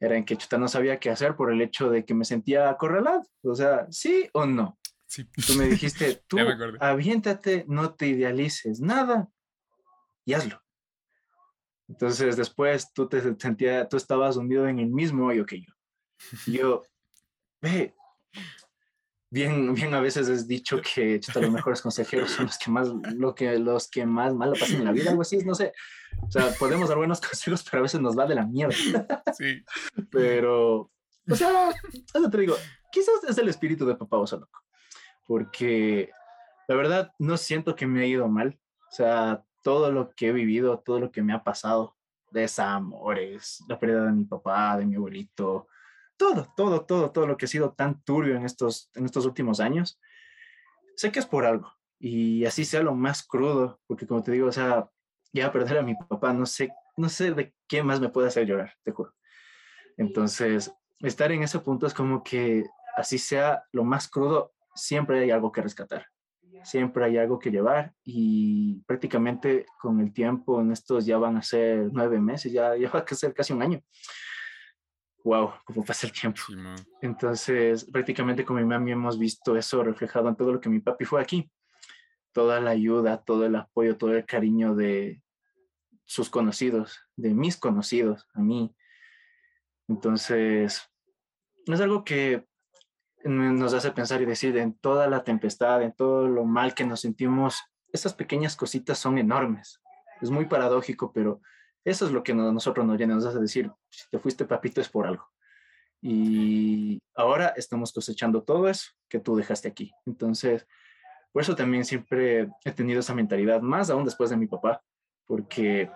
era en que chuta no sabía qué hacer por el hecho de que me sentía acorralado. O sea, sí o no. Sí. Tú me dijiste, tú aviéntate, no te idealices nada y hazlo. Entonces después tú te sentías, tú estabas hundido en el mismo hoyo que yo. Y yo, ve, bien, bien a veces es dicho que los mejores consejeros son los que más, lo que, los que más mal lo pasan en la vida, algo así, no sé. O sea, podemos dar buenos consejos, pero a veces nos va de la mierda. Sí. Pero, o sea, eso te digo, quizás es el espíritu de papá Oso Loco, porque la verdad no siento que me ha ido mal. O sea, todo lo que he vivido, todo lo que me ha pasado, desamores, la pérdida de mi papá, de mi abuelito, todo, todo, todo, todo lo que ha sido tan turbio en estos, en estos últimos años, sé que es por algo. Y así sea lo más crudo, porque como te digo, o sea, ya perder a mi papá, no sé, no sé de qué más me puede hacer llorar, te juro. Entonces, estar en ese punto es como que así sea lo más crudo, siempre hay algo que rescatar, siempre hay algo que llevar y prácticamente con el tiempo, en estos ya van a ser nueve meses, ya, ya va a ser casi un año wow, cómo pasa el tiempo. Entonces, prácticamente con mi mami hemos visto eso reflejado en todo lo que mi papi fue aquí. Toda la ayuda, todo el apoyo, todo el cariño de sus conocidos, de mis conocidos, a mí. Entonces, es algo que nos hace pensar y decir, en toda la tempestad, en todo lo mal que nos sentimos, esas pequeñas cositas son enormes. Es muy paradójico, pero eso es lo que nosotros nos llena, nos hace decir, si te fuiste papito es por algo. Y ahora estamos cosechando todo eso que tú dejaste aquí. Entonces, por eso también siempre he tenido esa mentalidad, más aún después de mi papá, porque,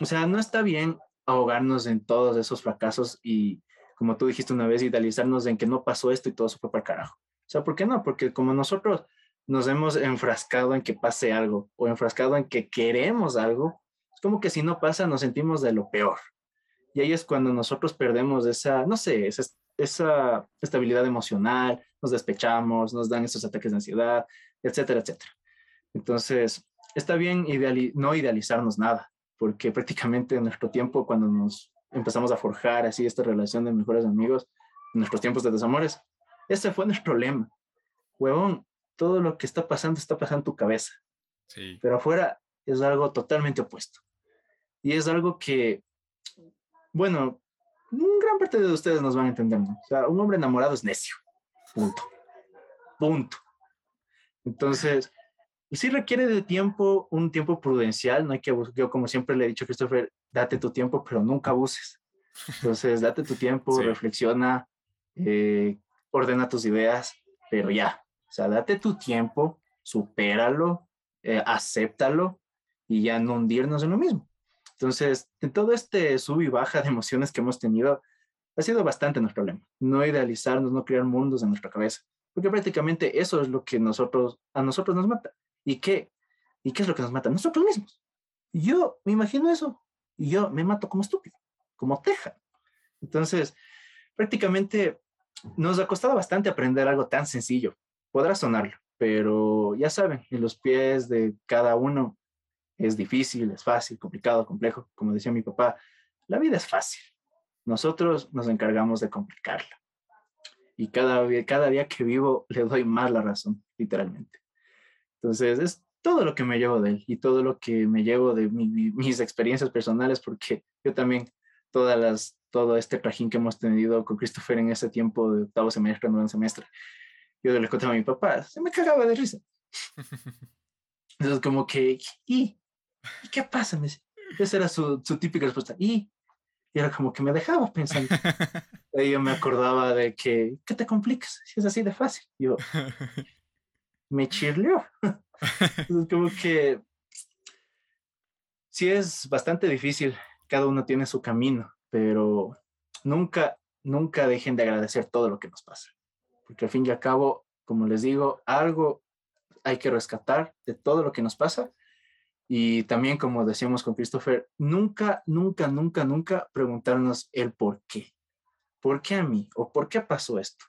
o sea, no está bien ahogarnos en todos esos fracasos y, como tú dijiste una vez, idealizarnos en que no pasó esto y todo se fue para carajo. O sea, ¿por qué no? Porque como nosotros nos hemos enfrascado en que pase algo o enfrascado en que queremos algo, es como que si no pasa nos sentimos de lo peor. Y ahí es cuando nosotros perdemos esa, no sé, esa, esa estabilidad emocional, nos despechamos, nos dan esos ataques de ansiedad, etcétera, etcétera. Entonces, está bien no idealizarnos nada, porque prácticamente en nuestro tiempo, cuando nos empezamos a forjar así esta relación de mejores amigos, en nuestros tiempos de desamores, ese fue nuestro lema. Huevón, todo lo que está pasando está pasando en tu cabeza. Sí. Pero afuera es algo totalmente opuesto. Y es algo que, bueno, gran parte de ustedes nos van a entender, ¿no? O sea, un hombre enamorado es necio. Punto. Punto. Entonces, sí requiere de tiempo, un tiempo prudencial, no hay que, yo como siempre le he dicho a Christopher, date tu tiempo, pero nunca abuses. Entonces, date tu tiempo, reflexiona, eh, ordena tus ideas, pero ya, o sea, date tu tiempo, supéralo, eh, acéptalo y ya no hundirnos en lo mismo. Entonces, en todo este sub y baja de emociones que hemos tenido, ha sido bastante nuestro problema. No idealizarnos, no crear mundos en nuestra cabeza, porque prácticamente eso es lo que nosotros, a nosotros nos mata. ¿Y qué? ¿Y qué es lo que nos mata? Nosotros mismos. Yo me imagino eso y yo me mato como estúpido, como teja. Entonces, prácticamente nos ha costado bastante aprender algo tan sencillo. Podrá sonarlo, pero ya saben, en los pies de cada uno es difícil, es fácil, complicado, complejo. Como decía mi papá, la vida es fácil. Nosotros nos encargamos de complicarla. Y cada, cada día que vivo le doy más la razón, literalmente. Entonces, es todo lo que me llevo de él y todo lo que me llevo de mis experiencias personales, porque yo también, todas las, todo este trajín que hemos tenido con Christopher en ese tiempo de octavo semestre, noveno semestre, yo le contaba a mi papá, se me cagaba de risa. Entonces, como que, ¿y? ¿Y qué pasa? Esa era su, su típica respuesta. ¿Y? Y era como que me dejaba pensando. yo me acordaba de que, ¿qué te complicas? Si es así de fácil. Yo, me chirleó. Entonces, como que sí es bastante difícil, cada uno tiene su camino, pero nunca, nunca dejen de agradecer todo lo que nos pasa, porque al fin y al cabo, como les digo, algo hay que rescatar de todo lo que nos pasa. Y también, como decíamos con Christopher, nunca, nunca, nunca, nunca preguntarnos el por qué. ¿Por qué a mí? ¿O por qué pasó esto?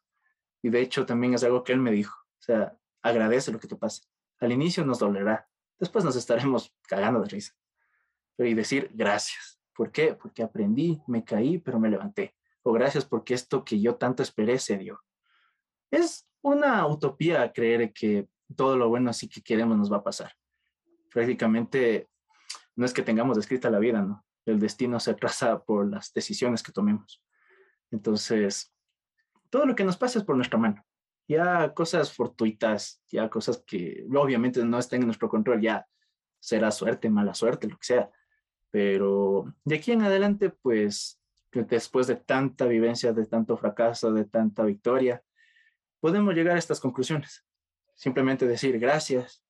Y de hecho, también es algo que él me dijo. O sea, agradece lo que te pasa. Al inicio nos dolerá, después nos estaremos cagando de risa. Pero y decir gracias. ¿Por qué? Porque aprendí, me caí, pero me levanté. O gracias porque esto que yo tanto esperé se dio. Es una utopía creer que todo lo bueno así que queremos nos va a pasar. Prácticamente no es que tengamos escrita la vida, ¿no? El destino se traza por las decisiones que tomemos. Entonces, todo lo que nos pasa es por nuestra mano ya cosas fortuitas, ya cosas que obviamente no estén en nuestro control, ya será suerte, mala suerte, lo que sea. Pero de aquí en adelante, pues después de tanta vivencia, de tanto fracaso, de tanta victoria, podemos llegar a estas conclusiones. Simplemente decir gracias.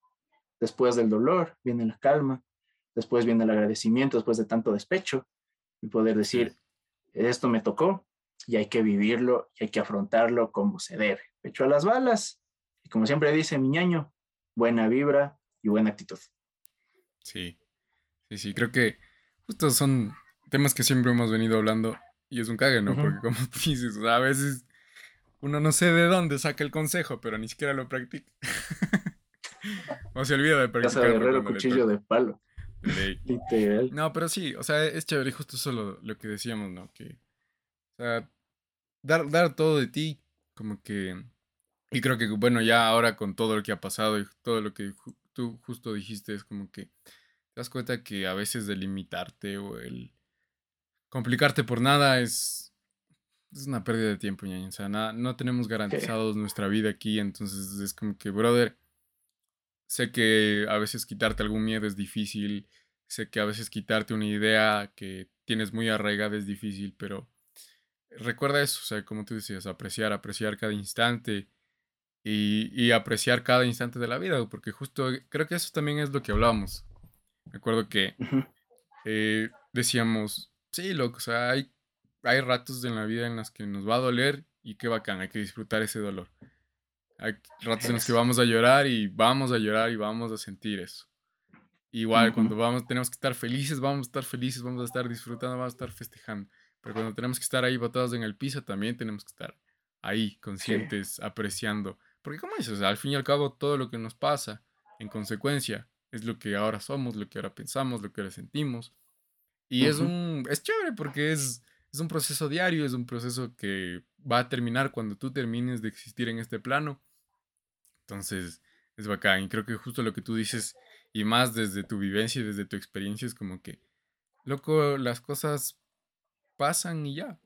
Después del dolor viene la calma, después viene el agradecimiento, después de tanto despecho, y poder decir, esto me tocó y hay que vivirlo y hay que afrontarlo como se debe pecho a las balas. Y como siempre dice mi ñaño, buena vibra y buena actitud. Sí, sí, sí, creo que justo son temas que siempre hemos venido hablando y es un cague, ¿no? Porque como dices, a veces uno no sé de dónde saca el consejo, pero ni siquiera lo practica. o se olvida de practicar. Casa cuchillo de palo. Literal. No, pero sí, o sea, es chévere, justo eso lo, lo que decíamos, ¿no? Que, o sea, dar, dar todo de ti, como que... Y creo que, bueno, ya ahora con todo lo que ha pasado y todo lo que tú justo dijiste, es como que te das cuenta que a veces delimitarte o el complicarte por nada es, es una pérdida de tiempo, ñaña. O sea, nada, no tenemos garantizados nuestra vida aquí, entonces es como que, brother, sé que a veces quitarte algún miedo es difícil, sé que a veces quitarte una idea que tienes muy arraigada es difícil, pero recuerda eso, o sea, como tú decías, apreciar, apreciar cada instante y, apreciar cada instante de la vida, porque justo creo que eso también es lo que hablábamos. Me acuerdo que eh, decíamos, sí, loco, o sea, hay, hay ratos en la vida en los que nos va a doler y qué bacán, hay que disfrutar ese dolor. Hay ratos en los que vamos a llorar y vamos a llorar y vamos a sentir eso. Igual, cuando vamos, tenemos que estar felices, vamos a estar felices, vamos a estar disfrutando, vamos a estar festejando. Pero cuando tenemos que estar ahí botados en el piso, también tenemos que estar ahí, conscientes, apreciando. Porque como dices, al fin y al cabo, todo lo que nos pasa, en consecuencia, es lo que ahora somos, lo que ahora pensamos, lo que ahora sentimos. Y es un. es chévere porque es, es un proceso diario, es un proceso que va a terminar cuando tú termines de existir en este plano. Entonces, es bacán. Y creo que justo lo que tú dices, y más desde tu vivencia y desde tu experiencia, es como que, loco, las cosas pasan y ya.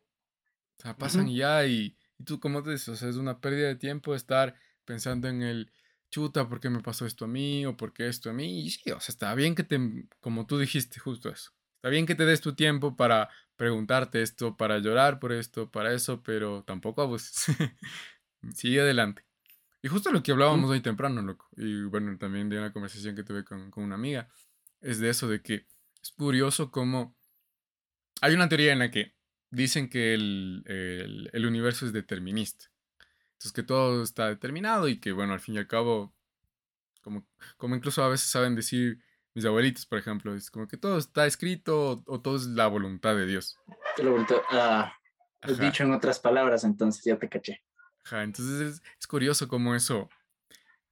O sea, pasan y ya. Y, tú, como te dices, o sea, es una pérdida de tiempo estar pensando en el chuta, ¿por qué me pasó esto a mí? O ¿por qué esto a mí? Y sí, o sea, está bien que te, como tú dijiste, justo eso. Está bien que te des tu tiempo para preguntarte esto, para llorar por esto, para eso, pero tampoco abuses. Sigue adelante. Y justo lo que hablábamos hoy temprano, loco, y bueno, también de una conversación que tuve con, con una amiga, es de eso, de que es curioso cómo hay una teoría en la que dicen que el, el, el, universo es determinista. Entonces que todo está determinado y que, bueno, al fin y al cabo, como, como incluso a veces saben decir mis abuelitos, por ejemplo, es como que todo está escrito o, todo es la voluntad de Dios. La voluntad, ah, dicho en otras palabras, entonces ya te caché. Ajá, entonces es, curioso cómo eso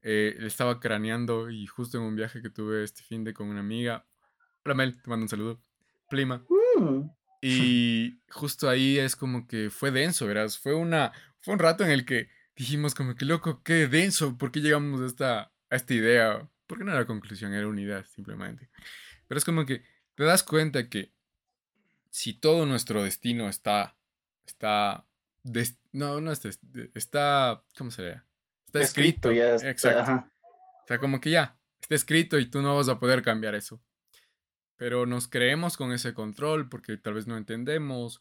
eh, estaba craneando y justo en un viaje que tuve este fin de con una amiga. Hola Mel, te mando un saludo. Plima. Mm. Y justo ahí es como que fue denso, verás. Fue, una, fue un rato en el que dijimos como que loco, qué denso, ¿por qué llegamos a esta, a esta idea? Porque no era conclusión, era unidad simplemente. Pero es como que te das cuenta que si todo nuestro destino está, está no, no está, está, ¿cómo se llama? Está escrito. ya Exacto. O sea, como que ya, está escrito y tú no vas a poder cambiar eso. Pero nos creemos con ese control porque tal vez no entendemos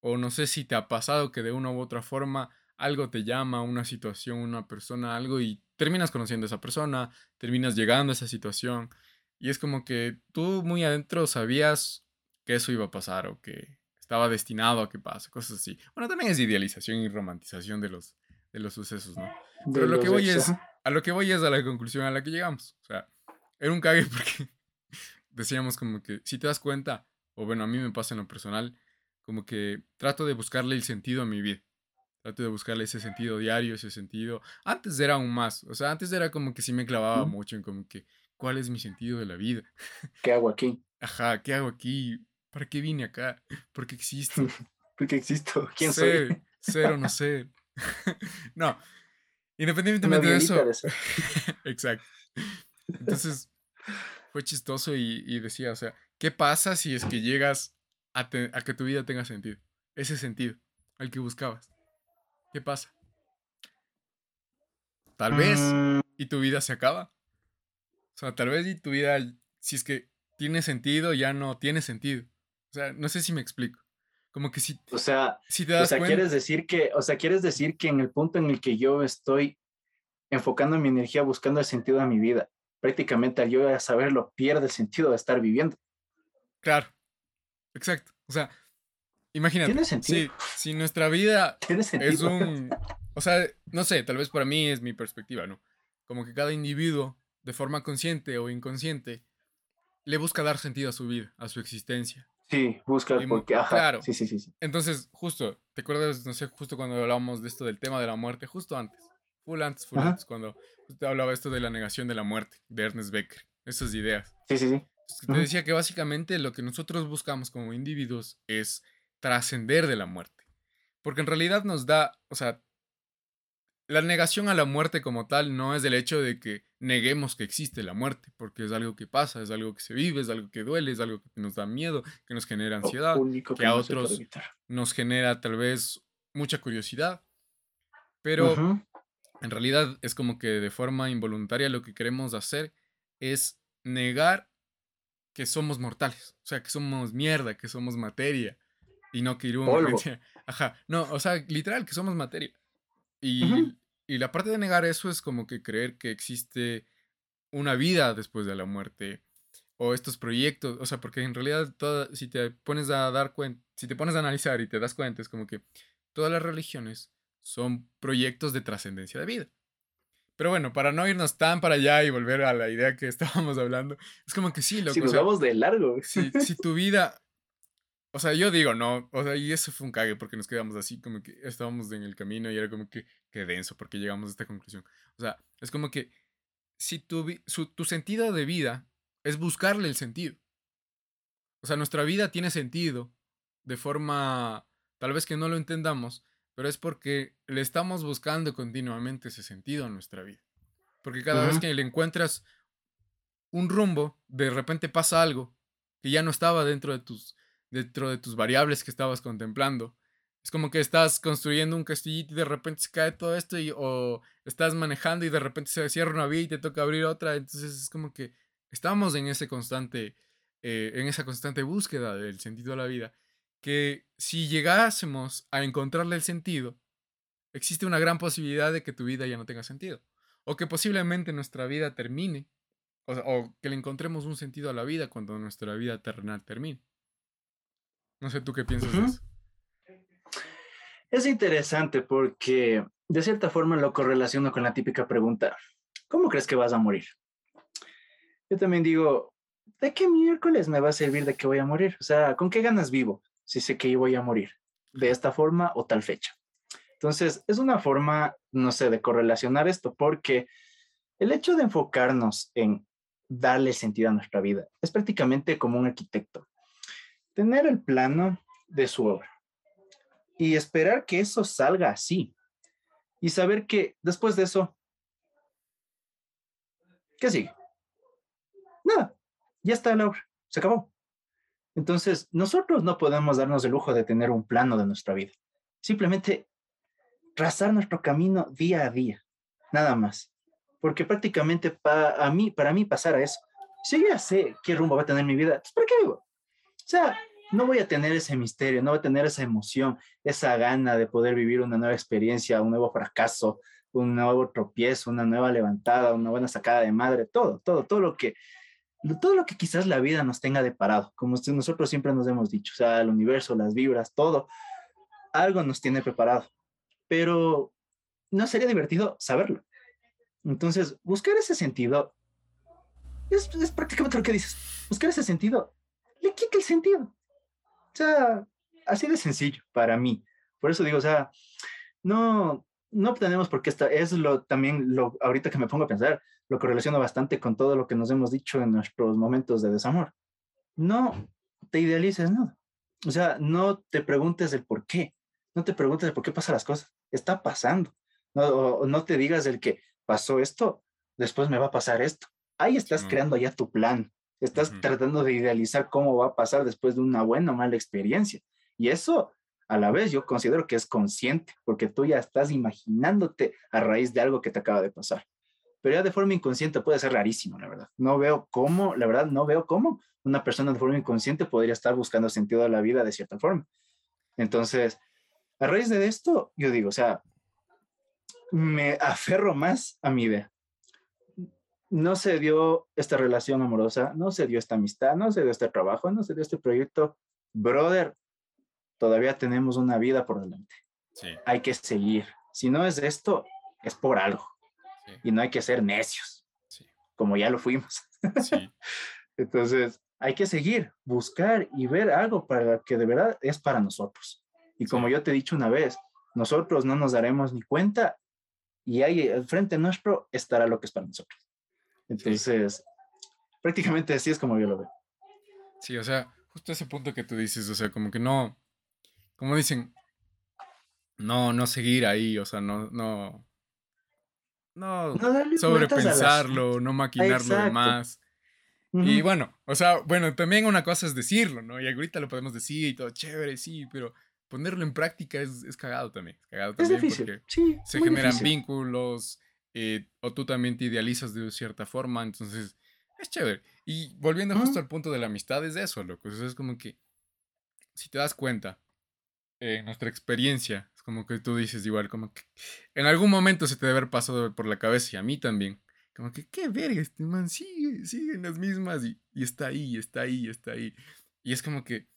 o no sé si te ha pasado que de una u otra forma algo te llama, una situación, una persona, algo y terminas conociendo a esa persona, terminas llegando a esa situación y es como que tú muy adentro sabías que eso iba a pasar o que estaba destinado a que pase, cosas así. Bueno, también es idealización y romantización de los, de los sucesos, ¿no? Pero lo que voy es, a lo que voy es a la conclusión a la que llegamos. O sea, era un cague porque decíamos como que, si te das cuenta, o bueno, a mí me pasa en lo personal, como que trato de buscarle el sentido a mi vida. Trato de buscarle ese sentido diario, ese sentido. Antes era aún más. O sea, antes era como que sí me clavaba mucho en como que, ¿cuál es mi sentido de la vida? ¿Qué hago aquí? Ajá, ¿qué hago aquí? ¿Para qué vine acá? ¿Por qué existo? ¿Por qué existo? ¿Quién soy? Ser o no ser. no. Independientemente de eso. Exacto. Entonces, fue chistoso y, decía, o sea, ¿qué pasa si es que llegas a, que tu vida tenga sentido? Ese sentido al que buscabas. ¿Qué pasa? Tal vez mm. y tu vida se acaba. O sea, tal vez y tu vida, si es que tiene sentido, ya no tiene sentido. O sea, no sé si me explico. Como que si, o sea, si te das o sea, quieres decir que, o sea, quieres decir que en el punto en el que yo estoy enfocando mi energía buscando el sentido de mi vida, prácticamente al yo saberlo pierde el sentido de estar viviendo. Claro, exacto. O sea, imagínate. ¿Tiene sentido? Si, nuestra vida es un, o sea, no sé, tal vez para mí es mi perspectiva, ¿no? Como que cada individuo, de forma consciente o inconsciente, le busca dar sentido a su vida, a su existencia. Sí, busca porque, ajá, claro. Sí, sí, sí, Entonces, justo, ¿te acuerdas, no sé, justo cuando hablábamos de esto del tema de la muerte, justo antes, full antes, full antes, cuando te hablaba esto de la negación de la muerte, de Ernest Becker, esas ideas. Sí, sí, sí. Te decía que básicamente lo que nosotros buscamos como individuos es trascender de la muerte. Porque en realidad nos da, o sea, la negación a la muerte como tal no es del hecho de que neguemos que existe la muerte, porque es algo que pasa, es algo que se vive, es algo que duele, es algo que nos da miedo, que nos genera ansiedad, que, a otros nos genera tal vez mucha curiosidad. Pero en realidad es como que de forma involuntaria lo que queremos hacer es negar que somos mortales, o sea, que somos mierda, que somos materia y no que Ajá, no, o sea, literal que somos materia. Y, la parte de negar eso es como que creer que existe una vida después de la muerte o estos proyectos, o sea, porque en realidad si te pones a dar cuenta, si te pones a analizar y te das cuenta, es como que todas las religiones son proyectos de trascendencia de vida. Pero bueno, para no irnos tan para allá y volver a la idea que estábamos hablando, es como que sí, lo Si nos vamos de largo. Si, si tu vida o sea, yo digo, no, o sea, y eso fue un cague porque nos quedamos así, como que estábamos en el camino y era como que, qué denso porque llegamos a esta conclusión. O sea, es como que si tu, tu sentido de vida es buscarle el sentido. O sea, nuestra vida tiene sentido de forma, tal vez que no lo entendamos, pero es porque le estamos buscando continuamente ese sentido a nuestra vida. Porque cada vez que le encuentras un rumbo, de repente pasa algo que ya no estaba dentro de tus dentro de tus variables que estabas contemplando. Es como que estás construyendo un castillito y de repente se cae todo esto y, o estás manejando y de repente se cierra una vía y te toca abrir otra. Entonces es como que estamos en ese constante, eh, en esa constante búsqueda del sentido de la vida. Que si llegásemos a encontrarle el sentido, existe una gran posibilidad de que tu vida ya no tenga sentido. O que posiblemente nuestra vida termine. O, que le encontremos un sentido a la vida cuando nuestra vida terrenal termine. No sé tú qué piensas. Es interesante porque de cierta forma lo correlaciono con la típica pregunta, ¿cómo crees que vas a morir? Yo también digo, ¿de qué miércoles me va a servir de que voy a morir? O sea, ¿con qué ganas vivo si sé que yo voy a morir? ¿De esta forma o tal fecha? Entonces, es una forma, no sé, de correlacionar esto porque el hecho de enfocarnos en darle sentido a nuestra vida es prácticamente como un arquitecto. Tener el plano de su obra y esperar que eso salga así y saber que después de eso, ¿qué sigue? Nada, ya está la obra, se acabó. Entonces, nosotros no podemos darnos el lujo de tener un plano de nuestra vida. Simplemente trazar nuestro camino día a día, nada más. Porque prácticamente para a mí, para mí pasara eso. Si yo ya sé qué rumbo va a tener mi vida, pues ¿para qué vivo? O sea, no voy a tener ese misterio, no voy a tener esa emoción, esa gana de poder vivir una nueva experiencia, un nuevo fracaso, un nuevo tropiezo, una nueva levantada, una buena sacada de madre, todo, todo, todo lo que todo lo que quizás la vida nos tenga deparado, como nosotros siempre nos hemos dicho, o sea, el universo, las vibras, todo, algo nos tiene preparado, pero no sería divertido saberlo. Entonces, buscar ese sentido es, es prácticamente lo que dices, buscar ese sentido le quita el sentido. O sea, así de sencillo para mí. Por eso digo, o sea, no, no tenemos por qué estar, es lo también, lo, ahorita que me pongo a pensar, lo correlaciono bastante con todo lo que nos hemos dicho en nuestros momentos de desamor. No te idealices nada. O sea, no te preguntes el por qué. No te preguntes el por qué pasan las cosas. Está pasando. No, o, no te digas el que pasó esto, después me va a pasar esto. Ahí estás creando ya tu plan. Estás tratando de idealizar cómo va a pasar después de una buena o mala experiencia. Y eso, a la vez, yo considero que es consciente, porque tú ya estás imaginándote a raíz de algo que te acaba de pasar pero ya de forma inconsciente puede ser rarísimo, la verdad. No veo cómo, la verdad, no veo cómo una persona de forma inconsciente podría estar buscando sentido a la vida de cierta forma. Entonces, a raíz de esto, yo digo, o sea, me aferro más a mi idea. No se dio esta relación amorosa, no se dio esta amistad, no se dio este trabajo, no se dio este proyecto. Brother, todavía tenemos una vida por delante. Sí. Hay que seguir. Si no es esto, es por algo y no hay que ser necios, como ya lo fuimos. Entonces, hay que seguir, buscar y ver algo para que de verdad es para nosotros. Y como yo te he dicho una vez, nosotros no nos daremos ni cuenta y ahí al frente nuestro estará lo que es para nosotros. Entonces, prácticamente así es como yo lo veo. Sí, o sea, justo ese punto que tú dices, o sea, como que no, como dicen, no, no seguir ahí, o sea, no, no, no, sobrepensarlo, no maquinarlo de más. Y bueno, o sea, bueno, también una cosa es decirlo, ¿no? Y ahorita lo podemos decir y todo chévere, sí, pero ponerlo en práctica es, es cagado también. Es cagado también porque sí, se generan vínculos, eh, o tú también te idealizas de cierta forma, entonces es chévere. Y volviendo justo al punto de la amistad, es eso, loco. es como que, si te das cuenta, en nuestra experiencia, como que tú dices igual, como que en algún momento se te debe haber pasado por la cabeza y a mí también. Como que, qué verga, este man sigue, sigue en las mismas y, y está ahí, está ahí, está ahí. Y es como que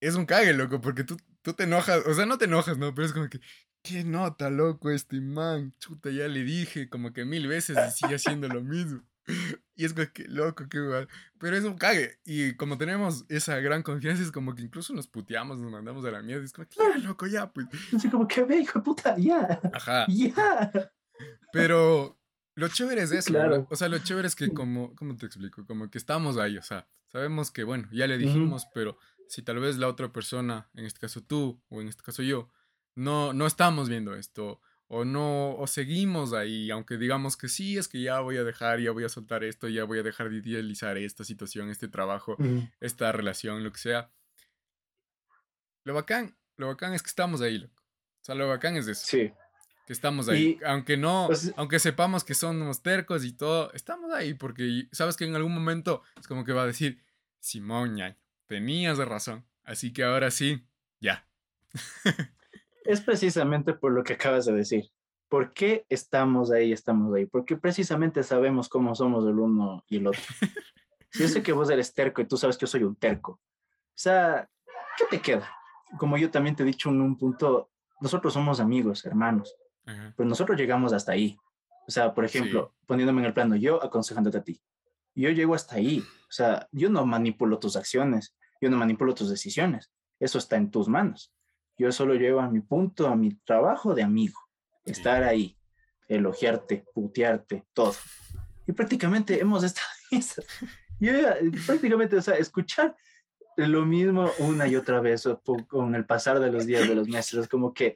es un cague, loco, porque tú, tú te enojas, o sea, no te enojas, ¿no? Pero es como que, qué nota, loco, este man, chuta, ya le dije como que mil veces y sigue haciendo lo mismo. Y es como que loco, qué igual. Pero es un cague. Y como tenemos esa gran confianza, es como que incluso nos puteamos, nos mandamos a la mierda. Es como que ya, loco, ya, pues. Así como que ve, hijo de puta, ya. Ajá. Ya. Pero lo chévere es eso. Claro. O sea, lo chévere es que, como, ¿cómo te explico? Como que estamos ahí, o sea, sabemos que, bueno, ya le dijimos, pero si tal vez la otra persona, en este caso tú, o en este caso yo, no, no estamos viendo esto o no, o seguimos ahí, aunque digamos que sí, es que ya voy a dejar, ya voy a soltar esto, ya voy a dejar de idealizar esta situación, este trabajo, esta relación, lo que sea. Lo bacán, lo bacán es que estamos ahí, loco. O sea, lo bacán es eso. Sí. Que estamos ahí. aunque no, pues aunque sepamos que somos tercos y todo, estamos ahí porque sabes que en algún momento es como que va a decir, Simón, tenías razón. Así que ahora sí, ya. es precisamente por lo que acabas de decir. ¿Por qué estamos ahí, estamos ahí? Porque precisamente sabemos cómo somos el uno y el otro. Si yo sé que vos eres terco y tú sabes que yo soy un terco, o sea, ¿qué te queda? Como yo también te he dicho en un punto, nosotros somos amigos, hermanos, pero nosotros llegamos hasta ahí. O sea, por ejemplo, poniéndome en el plano, yo aconsejándote a ti, yo llego hasta ahí. O sea, yo no manipulo tus acciones, yo no manipulo tus decisiones. Eso está en tus manos. Yo solo llevo a mi punto, a mi trabajo de amigo, estar ahí, elogiarte, putearte, todo. Y prácticamente hemos estado en eso. Yo prácticamente, o sea, escuchar lo mismo una y otra vez con el pasar de los días, de los meses, es como que,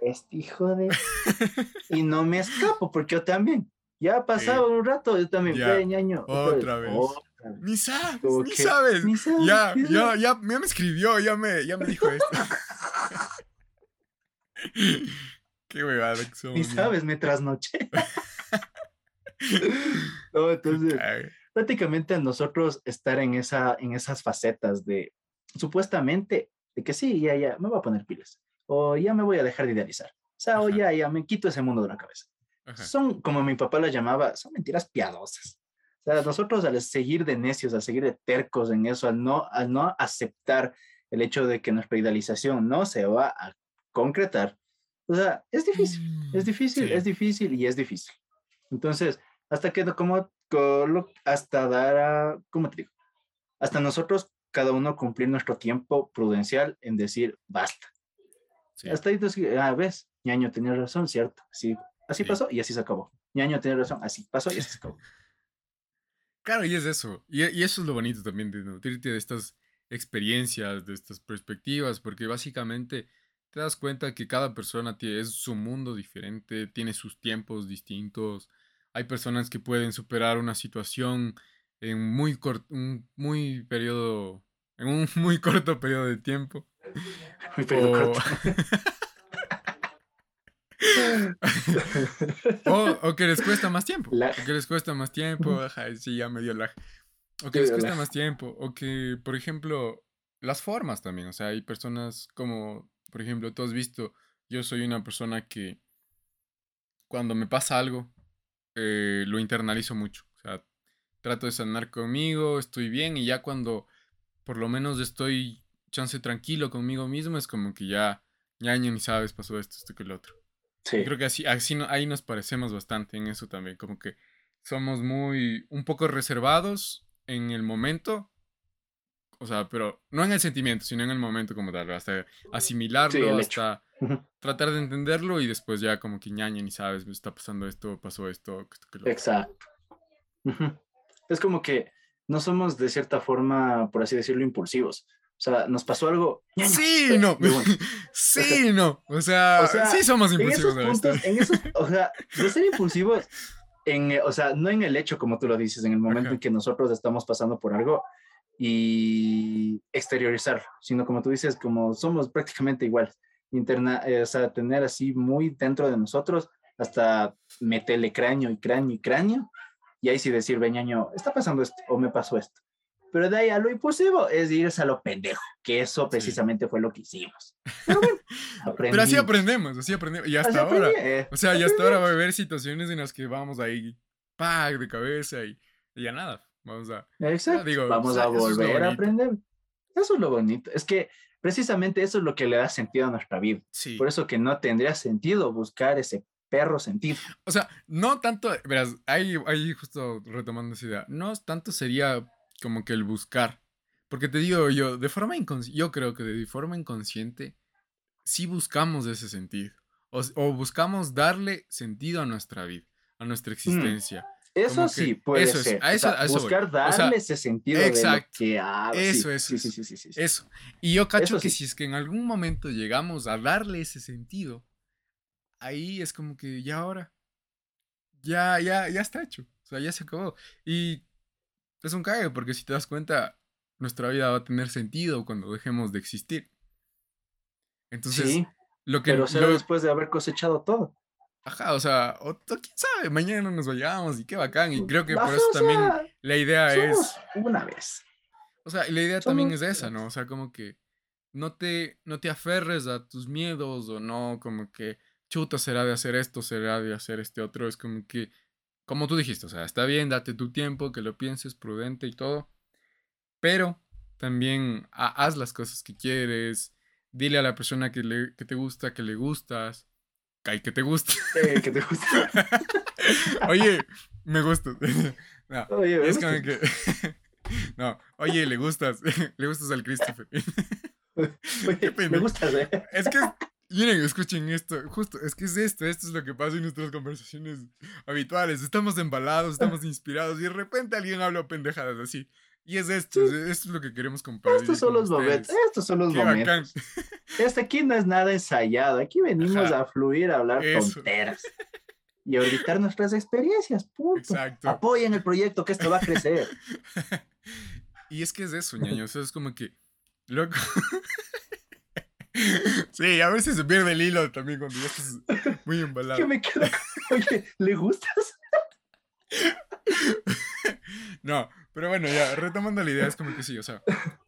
este hijo de... Y no me escapo, porque yo también, ya ha pasado un rato, yo también, ya, ñaño, otra, vez. Ni sabes, ni sabes. Ni sabes. Ya, ya, ya, me escribió, ya me, ya me dijo esto. Qué huevada que somos. Ni sabes, me trasnoché. no, entonces, prácticamente a nosotros estar en, esa, en esas facetas de, supuestamente, de que sí, ya, ya, me voy a poner pilas. O ya me voy a dejar de idealizar. O sea, o ya, ya, me quito ese mundo de la cabeza. Son, como mi papá las llamaba, son mentiras piadosas. O sea, nosotros al seguir de necios, al seguir de tercos en eso, al no, al no aceptar el hecho de que nuestra idealización no se va a concretar, o sea, es difícil, es mm, difícil, es difícil y es difícil. Entonces, hasta que como, hasta dar a, ¿cómo te digo? Hasta nosotros, cada uno cumplir nuestro tiempo prudencial en decir, basta. Hasta ahí, ah, ves, ñaño tenía razón, cierto, sí, así pasó y así se acabó. ñaño tenía razón, así pasó y así se acabó. Claro, y es eso. Y, eso es lo bonito también de nutrirte de estas experiencias, de estas perspectivas, porque básicamente te das cuenta que cada persona tiene, es su mundo diferente, tiene sus tiempos distintos. Hay personas que pueden superar una situación en muy corto, un muy periodo, en un muy corto periodo de tiempo. Muy periodo corto. o, que les cuesta más tiempo. O que les cuesta más tiempo. Ajá, sí, ya me dio lag. O que les cuesta más tiempo. O que, por ejemplo, las formas también. O sea, hay personas como, por ejemplo, tú has visto, yo soy una persona que cuando me pasa algo, eh, lo internalizo mucho. O sea, trato de sanar conmigo, estoy bien y ya cuando por lo menos estoy chance tranquilo conmigo mismo, es como que ya, ya ni sabes, pasó esto, esto que el otro. Sí. creo que así, así ahí nos parecemos bastante en eso también, como que somos muy, un poco reservados en el momento, o sea, pero no en el sentimiento, sino en el momento como tal, hasta asimilarlo, hasta tratar de entenderlo y después ya como que ñaña ni sabes, está pasando esto, pasó esto. Exacto. Es como que no somos de cierta forma, por así decirlo, impulsivos. O sea, nos pasó algo. Sí, no. sí, no. O sea, sí somos impulsivos. En esos puntos, en esos, o sea, de ser impulsivos, en, o sea, no en el hecho, como tú lo dices, en el momento en que nosotros estamos pasando por algo y exteriorizarlo, sino como tú dices, como somos prácticamente iguales. Interna, eh, o sea, tener así muy dentro de nosotros, hasta meterle cráneo y cráneo y cráneo, y ahí sí decir, veñaño, está pasando esto o me pasó esto. Pero de ahí a lo imposible es irse a lo pendejo, que eso precisamente fue lo que hicimos. Pero, Pero así aprendemos, así aprendemos. Y hasta ahora. o sea, ya hasta ahora va a haber situaciones en las que vamos ahí, ¡pac! de cabeza y, ya nada. Vamos a. Exacto. vamos a volver a aprender. Eso es lo bonito. Es que precisamente eso es lo que le da sentido a nuestra vida. Sí. Por eso que no tendría sentido buscar ese perro sentido. O sea, no tanto, verás, ahí, ahí justo retomando esa idea, no tanto sería como que el buscar. Porque te digo yo, de forma inconsciente, yo creo que de forma inconsciente, sí buscamos ese sentido. O, buscamos darle sentido a nuestra vida, a nuestra mm, existencia. Eso sí, puede ser. buscar darle ese sentido exacto, de que Eso, es. Sí, sí, sí, sí, Eso. Y yo cacho que si es que en algún momento llegamos a darle ese sentido, ahí es como que ya ahora, ya, ya, ya está hecho. O sea, ya se acabó. Y es un cague, porque si te das cuenta, nuestra vida va a tener sentido cuando dejemos de existir. Entonces, lo que. Pero será después de haber cosechado todo. Ajá, o sea, o, quién sabe, mañana nos vayamos y qué bacán. Y creo que por eso también la idea es. Una vez. O sea, la idea también es esa, ¿no? O sea, como que no te, no te aferres a tus miedos o no, como que chuta será de hacer esto, será de hacer este otro. Es como que, como tú dijiste, o sea, está bien, date tu tiempo, que lo pienses prudente y todo, pero también haz las cosas que quieres, dile a la persona que, le, que te gusta, que le gustas, que te gusta. que te gusta. Oye, me gusta. No, oye, es como que... No, oye, le gustas, le gustas al Christopher. Oye, me gustas, ¿eh? Es que, miren, escuchen esto, justo, es que es esto, esto es lo que pasa en nuestras conversaciones habituales. Estamos embalados, estamos inspirados y de repente alguien habla pendejadas así. Y es esto, esto es lo que queremos compartir. Estos son los momentos, estos son los momentos. Este aquí no es nada ensayado, aquí venimos a fluir, a hablar tonteras y a nuestras experiencias, punto. Exacto. Apoyen el proyecto, que esto va a crecer. y es que es eso, ñaño, o es como que, loco. sí, a veces se pierde el hilo también cuando ya estás muy embalado. Yo me quedo, oye, ¿le gustas? no, pero bueno, ya, retomando la idea, es como que sí, o sea,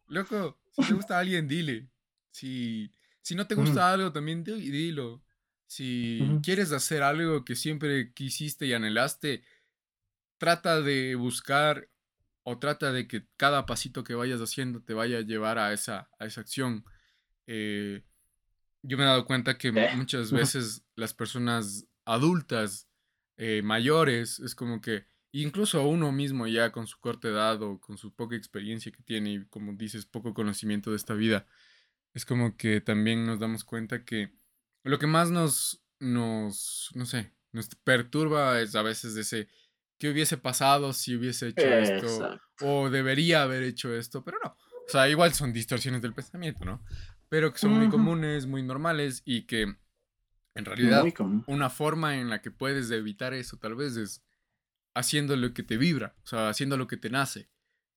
loco, si te gusta alguien, dile. Si, si no te gusta algo, también dilo. Si quieres hacer algo que siempre quisiste y anhelaste, trata de buscar o trata de que cada pasito que vayas haciendo te vaya a llevar a esa, a esa acción. Eh, yo me he dado cuenta que eh, muchas veces las personas adultas, eh, mayores, es como que incluso a uno mismo ya con su corta edad o con su poca experiencia que tiene y como dices, poco conocimiento de esta vida, es como que también nos damos cuenta que lo que más nos, nos, no sé, nos perturba es a veces ese, ¿qué hubiese pasado si hubiese hecho esto? O debería haber hecho esto, pero no. O sea, igual son distorsiones del pensamiento, ¿no? Pero que son muy comunes, muy normales y que en realidad una forma en la que puedes evitar eso tal vez es haciendo lo que te vibra, o sea, haciendo lo que te nace.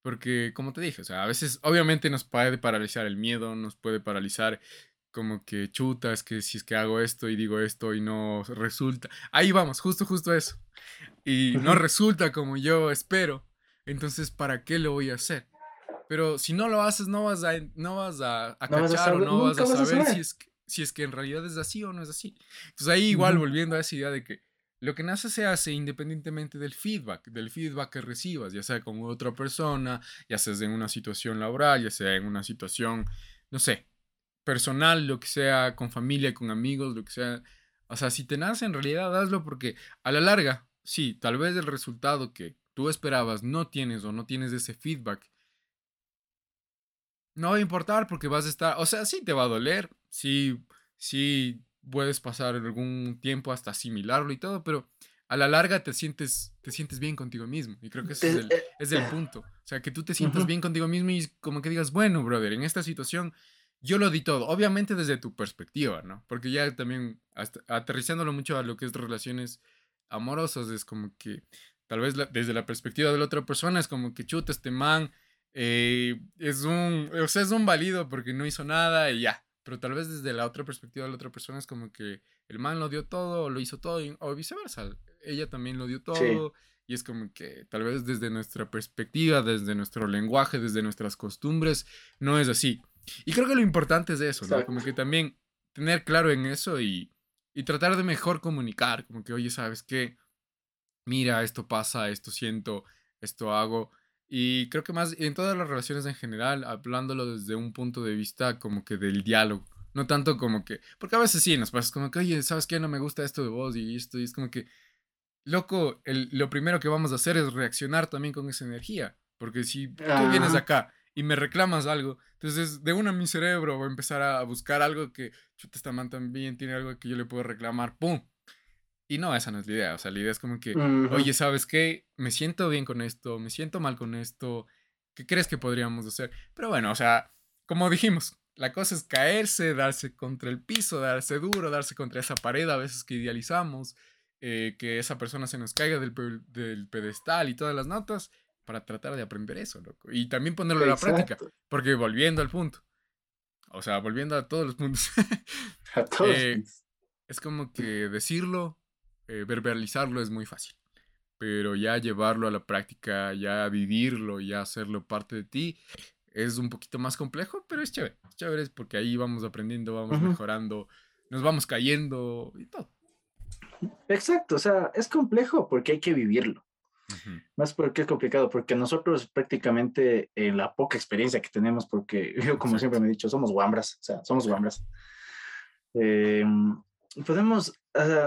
Porque, como te dije, o sea, a veces obviamente nos puede paralizar el miedo, nos puede paralizar como que chutas, que si es que hago esto y digo esto y no resulta. Ahí vamos, justo, justo eso. Y no resulta como yo espero. Entonces, ¿para qué lo voy a hacer? Pero si no lo haces, no vas a, no vas a, cachar o no vas a saber, si, es que, si es que en realidad es así o no es así. Entonces ahí igual volviendo a esa idea de que lo que nace se hace independientemente del feedback, del feedback que recibas, ya sea con otra persona, ya sea en una situación laboral, ya sea en una situación, no sé, personal, lo que sea, con familia, con amigos, lo que sea. O sea, si te nace en realidad, hazlo porque a la larga, sí, tal vez el resultado que tú esperabas no tienes o no tienes ese feedback, no va a importar porque vas a estar, o sea, sí te va a doler, sí, sí puedes pasar algún tiempo hasta asimilarlo y todo, pero a la larga te sientes, te sientes bien contigo mismo. Y creo que ese es el, eh, es el punto. O sea, que tú te sientas bien contigo mismo y como que digas, bueno, brother, en esta situación yo lo di todo. Obviamente desde tu perspectiva, ¿no? Porque ya también, aterrizándolo mucho a lo que es relaciones amorosas, es como que tal vez desde la perspectiva de la otra persona es como que chuta este man. Eh, es un, o sea, es un válido porque no hizo nada y ya. Pero tal vez desde la otra perspectiva de la otra persona es como que el man lo dio todo, lo hizo todo, o viceversa. Ella también lo dio todo. Y es como que tal vez desde nuestra perspectiva, desde nuestro lenguaje, desde nuestras costumbres, no es así. Y creo que lo importante es eso, ¿no? Como que también tener claro en eso y, y tratar de mejor comunicar. Como que, oye, ¿sabes qué? Mira, esto pasa, esto siento, esto hago. Y creo que más en todas las relaciones en general, hablándolo desde un punto de vista como que del diálogo. No tanto como que. Porque a veces sí nos pasa como que, oye, ¿sabes qué? No me gusta esto de vos y esto. Y es como que. Loco, el, lo primero que vamos a hacer es reaccionar también con esa energía. Porque si tú vienes acá y me reclamas algo, entonces de una mi cerebro va a empezar a buscar algo que. Chuta, esta man también tiene algo que yo le puedo reclamar. ¡Pum! Y no, esa no es la idea. O sea, la idea es como que, oye, ¿sabes qué? Me siento bien con esto, me siento mal con esto. ¿Qué crees que podríamos hacer? Pero bueno, o sea, como dijimos, la cosa es caerse, darse contra el piso, darse duro, darse contra esa pared a veces que idealizamos, eh, que esa persona se nos caiga del, del, pedestal y todas las notas para tratar de aprender eso, loco. Y también ponerlo en la práctica, porque volviendo al punto, o sea, volviendo a todos los puntos, a todos. Eh, es como que decirlo, eh, verbalizarlo es muy fácil, pero ya llevarlo a la práctica, ya vivirlo, ya hacerlo parte de ti, es un poquito más complejo, pero es chévere. Es chévere porque ahí vamos aprendiendo, vamos mejorando, nos vamos cayendo y todo. Exacto, o sea, es complejo porque hay que vivirlo. Más porque es complicado, porque nosotros prácticamente en la poca experiencia que tenemos, porque yo como siempre me he dicho, somos guambras, o sea, somos guambras. Eh, podemos,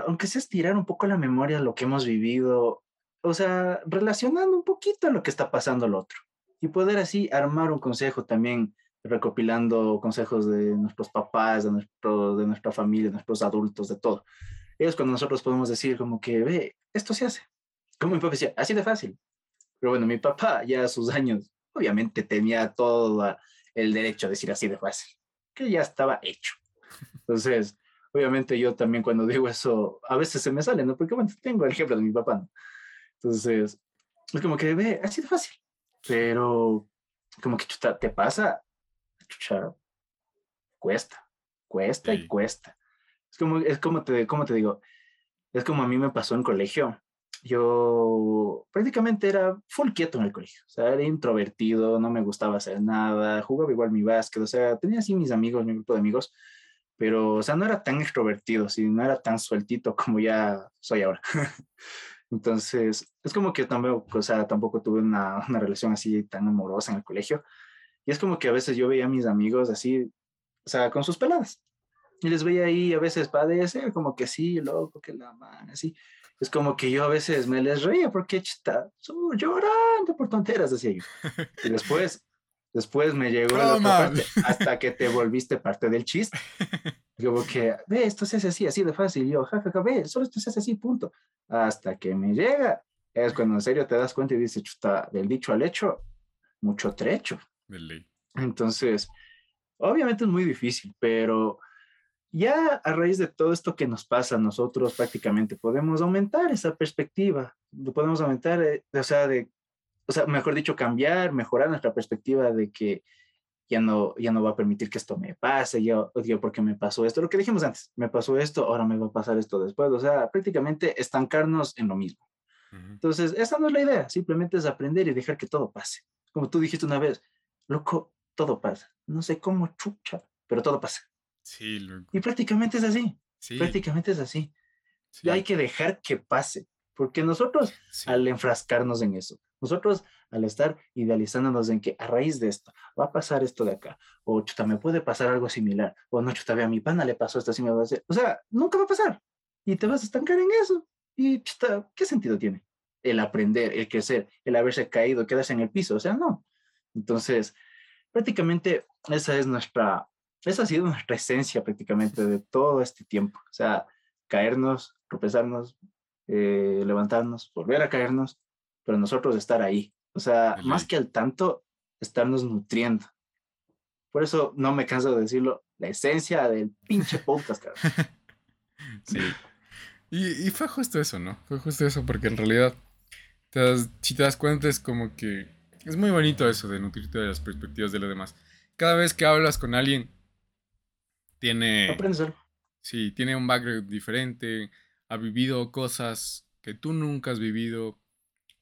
aunque sea estirar un poco la memoria, lo que hemos vivido, o sea, relacionando un poquito a lo que está pasando al otro y poder así armar un consejo también recopilando consejos de nuestros papás, de, nuestro, de nuestra familia, de nuestros adultos, de todo. Es cuando nosotros podemos decir como que, ve, esto se hace. Como mi papá decía, así de fácil. Pero bueno, mi papá ya a sus años, obviamente tenía todo el derecho a decir así de fácil, que ya estaba hecho. Entonces, obviamente yo también cuando digo eso, a veces se me sale, ¿no? Porque bueno, tengo el ejemplo de mi papá, ¿no? Entonces, es como que, ve, así de fácil. Pero, como que chuta, te pasa, chucha, cuesta, cuesta y cuesta. Es como, es como te, como te digo, es como a mí me pasó en colegio. Yo prácticamente era full quieto en el colegio, o sea, era introvertido, no me gustaba hacer nada, jugaba igual mi básquet, o sea, tenía así mis amigos, mi grupo de amigos, pero, o sea, no era tan extrovertido, sí, no era tan sueltito como ya soy ahora. Entonces, es como que tampoco, o sea, tampoco tuve una, una, relación así tan amorosa en el colegio. Y es como que a veces yo veía a mis amigos así, o sea, con sus peladas. Y les veía ahí a veces padecer, como que sí, loco, que la man, así. Es como que yo a veces me les reía porque está llorando por tonteras, decía yo. Y después, después me llegó la parte, hasta que te volviste parte del chiste. Como que, ve, esto se hace así, así de fácil. Y yo, jajaja, ja, ve, solo esto se hace así, punto. Hasta que me llega. Es cuando en serio te das cuenta y dices, chuta, del dicho al hecho, mucho trecho. Entonces, obviamente es muy difícil, pero ya a raíz de todo esto que nos pasa a nosotros prácticamente podemos aumentar esa perspectiva, podemos aumentar, eh, o sea, de, o sea, mejor dicho, cambiar, mejorar nuestra perspectiva de que ya no, ya no va a permitir que esto me pase, yo, digo, porque me pasó esto, lo que dijimos antes, me pasó esto, ahora me va a pasar esto después, o sea, prácticamente estancarnos en lo mismo. Entonces, esa no es la idea, simplemente es aprender y dejar que todo pase. Como tú dijiste una vez, loco, todo pasa. No sé cómo chucha, pero todo pasa. Sí, loco. Y prácticamente es así. Sí. Prácticamente es así. Y hay que dejar que pase, porque nosotros al enfrascarnos en eso, nosotros, al estar idealizándonos en que a raíz de esto va a pasar esto de acá, o chuta, me puede pasar algo similar, o no, chuta, a mi pana le pasó esto, así me va a hacer. O sea, nunca va a pasar. Y te vas a estancar en eso. Y chuta, ¿qué sentido tiene? El aprender, el crecer, el haberse caído, quedarse en el piso. O sea, no. Entonces, prácticamente esa es nuestra, esa ha sido nuestra esencia prácticamente de todo este tiempo. O sea, caernos, tropezarnos, eh, levantarnos, volver a caernos pero nosotros estar ahí. O sea, más que al tanto, estarnos nutriendo. Por eso no me canso de decirlo, la esencia del pinche podcast, cara. sí. Y, fue justo eso, ¿no? Fue justo eso, porque en realidad, te si te das cuenta, es como que es muy bonito eso de nutrirte de las perspectivas de los demás. Cada vez que hablas con alguien, tiene. Sí, tiene un background diferente, ha vivido cosas que tú nunca has vivido,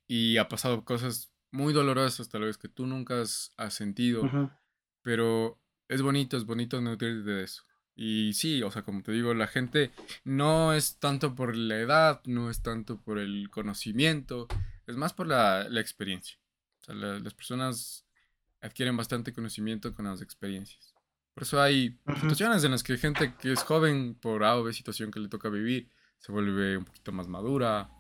y ha pasado cosas muy dolorosas tal vez que tú nunca has, sentido, pero es bonito, es bonito nutrirte de eso. Y sí, o sea, como te digo, la gente no es tanto por la edad, no es tanto por el conocimiento, es más por la, experiencia. O sea, las personas adquieren bastante conocimiento con las experiencias. Por eso hay situaciones en las que gente que es joven, por A o B situación que le toca vivir, se vuelve un poquito más madura,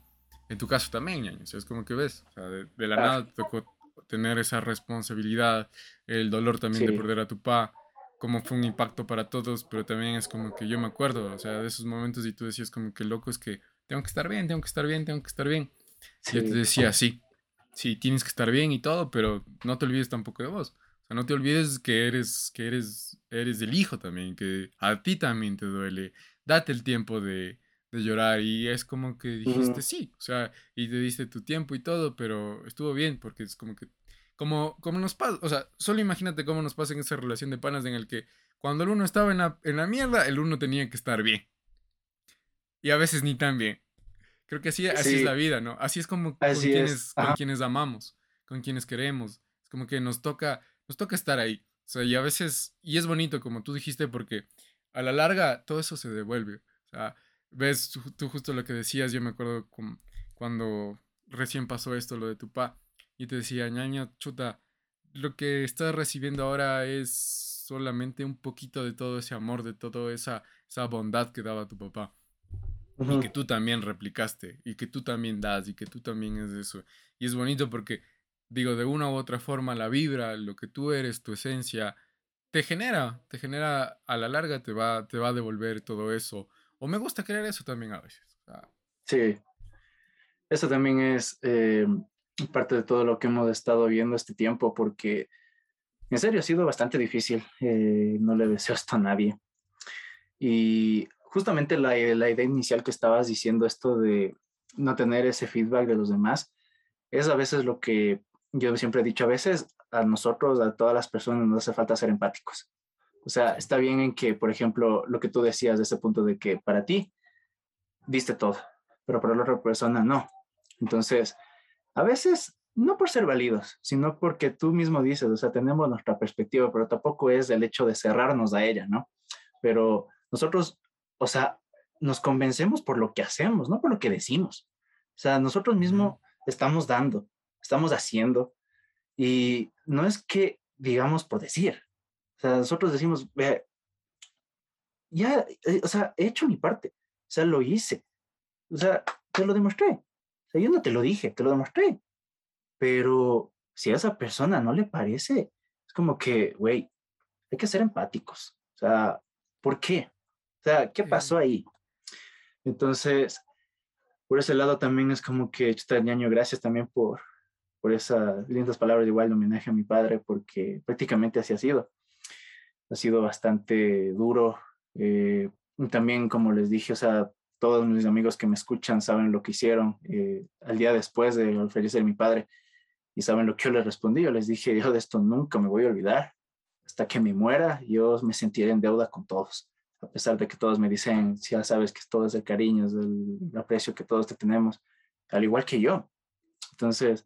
en tu caso también, es como que ves, o sea, de, la nada te tocó tener esa responsabilidad, el dolor también de perder a tu pa, como fue un impacto para todos, pero también es como que yo me acuerdo, o sea, de esos momentos y tú decías como que loco es que tengo que estar bien, tengo que estar bien, tengo que estar bien. Yo te decía, sí, sí, tienes que estar bien y todo, pero no te olvides tampoco de vos. O sea, no te olvides que eres, que eres, eres el hijo también, que a ti también te duele. Date el tiempo de, de llorar y es como que dijiste sí, o sea, y te diste tu tiempo y todo, pero estuvo bien porque es como que, como, como nos pasa, o sea, solo imagínate cómo nos pasa en esa relación de panas en el que cuando el uno estaba en la, en la mierda, el uno tenía que estar bien. Y a veces ni tan bien. Creo que así, así es la vida, ¿no? Así es como con, quienes, con quienes amamos, con quienes queremos. Es como que nos toca nos toca estar ahí. O sea, y a veces, y es bonito como tú dijiste, porque a la larga todo eso se devuelve. O sea, ves tú, justo lo que decías, yo me acuerdo cuando recién pasó esto, lo de tu pa, y te decía, ñaña, chuta, lo que estás recibiendo ahora es solamente un poquito de todo ese amor, de toda esa, esa bondad que daba tu papá. Y que tú también replicaste, y que tú también das, y que tú también es eso. Y es bonito porque, digo, de una u otra forma, la vibra, lo que tú eres, tu esencia, te genera, te genera, a la larga te va, te va a devolver todo eso. O me gusta creer eso también a veces. sí, eso también es eh, parte de todo lo que hemos estado viendo este tiempo, porque en serio ha sido bastante difícil. Eh, no le deseo esto a nadie. Y justamente la, la, idea inicial que estabas diciendo, esto de no tener ese feedback de los demás, es a veces lo que yo siempre he dicho, a veces a nosotros, a todas las personas, nos hace falta ser empáticos. O sea, está bien en que, por ejemplo, lo que tú decías de ese punto de que para ti diste todo, pero para la otra persona no. Entonces, a veces, no por ser válidos, sino porque tú mismo dices, o sea, tenemos nuestra perspectiva, pero tampoco es el hecho de cerrarnos a ella, ¿no? Pero nosotros o sea, nos convencemos por lo que hacemos, no por lo que decimos. O sea, nosotros mismos estamos dando, estamos haciendo, y no es que digamos por decir. O sea, nosotros decimos, ya, eh, o sea, he hecho mi parte, o sea, lo hice, o sea, te lo demostré. O sea, yo no te lo dije, te lo demostré. Pero si a esa persona no le parece, es como que, güey, hay que ser empáticos. O sea, ¿por qué? O sea, ¿qué pasó ahí? Entonces, por ese lado también es como que, chuta, ñaño, gracias también por, por esas lindas palabras igual de homenaje a mi padre, porque prácticamente así ha sido. Ha sido bastante duro. Eh, también, como les dije, o sea, todos mis amigos que me escuchan saben lo que hicieron eh, al día después de fallecer mi padre y saben lo que yo les respondí. Yo les dije, yo de esto nunca me voy a olvidar. Hasta que me muera, yo me sentiré en deuda con todos a pesar de que todos me dicen, ya sabes que todo es el cariño, es el aprecio que todos te tenemos, al igual que yo. Entonces,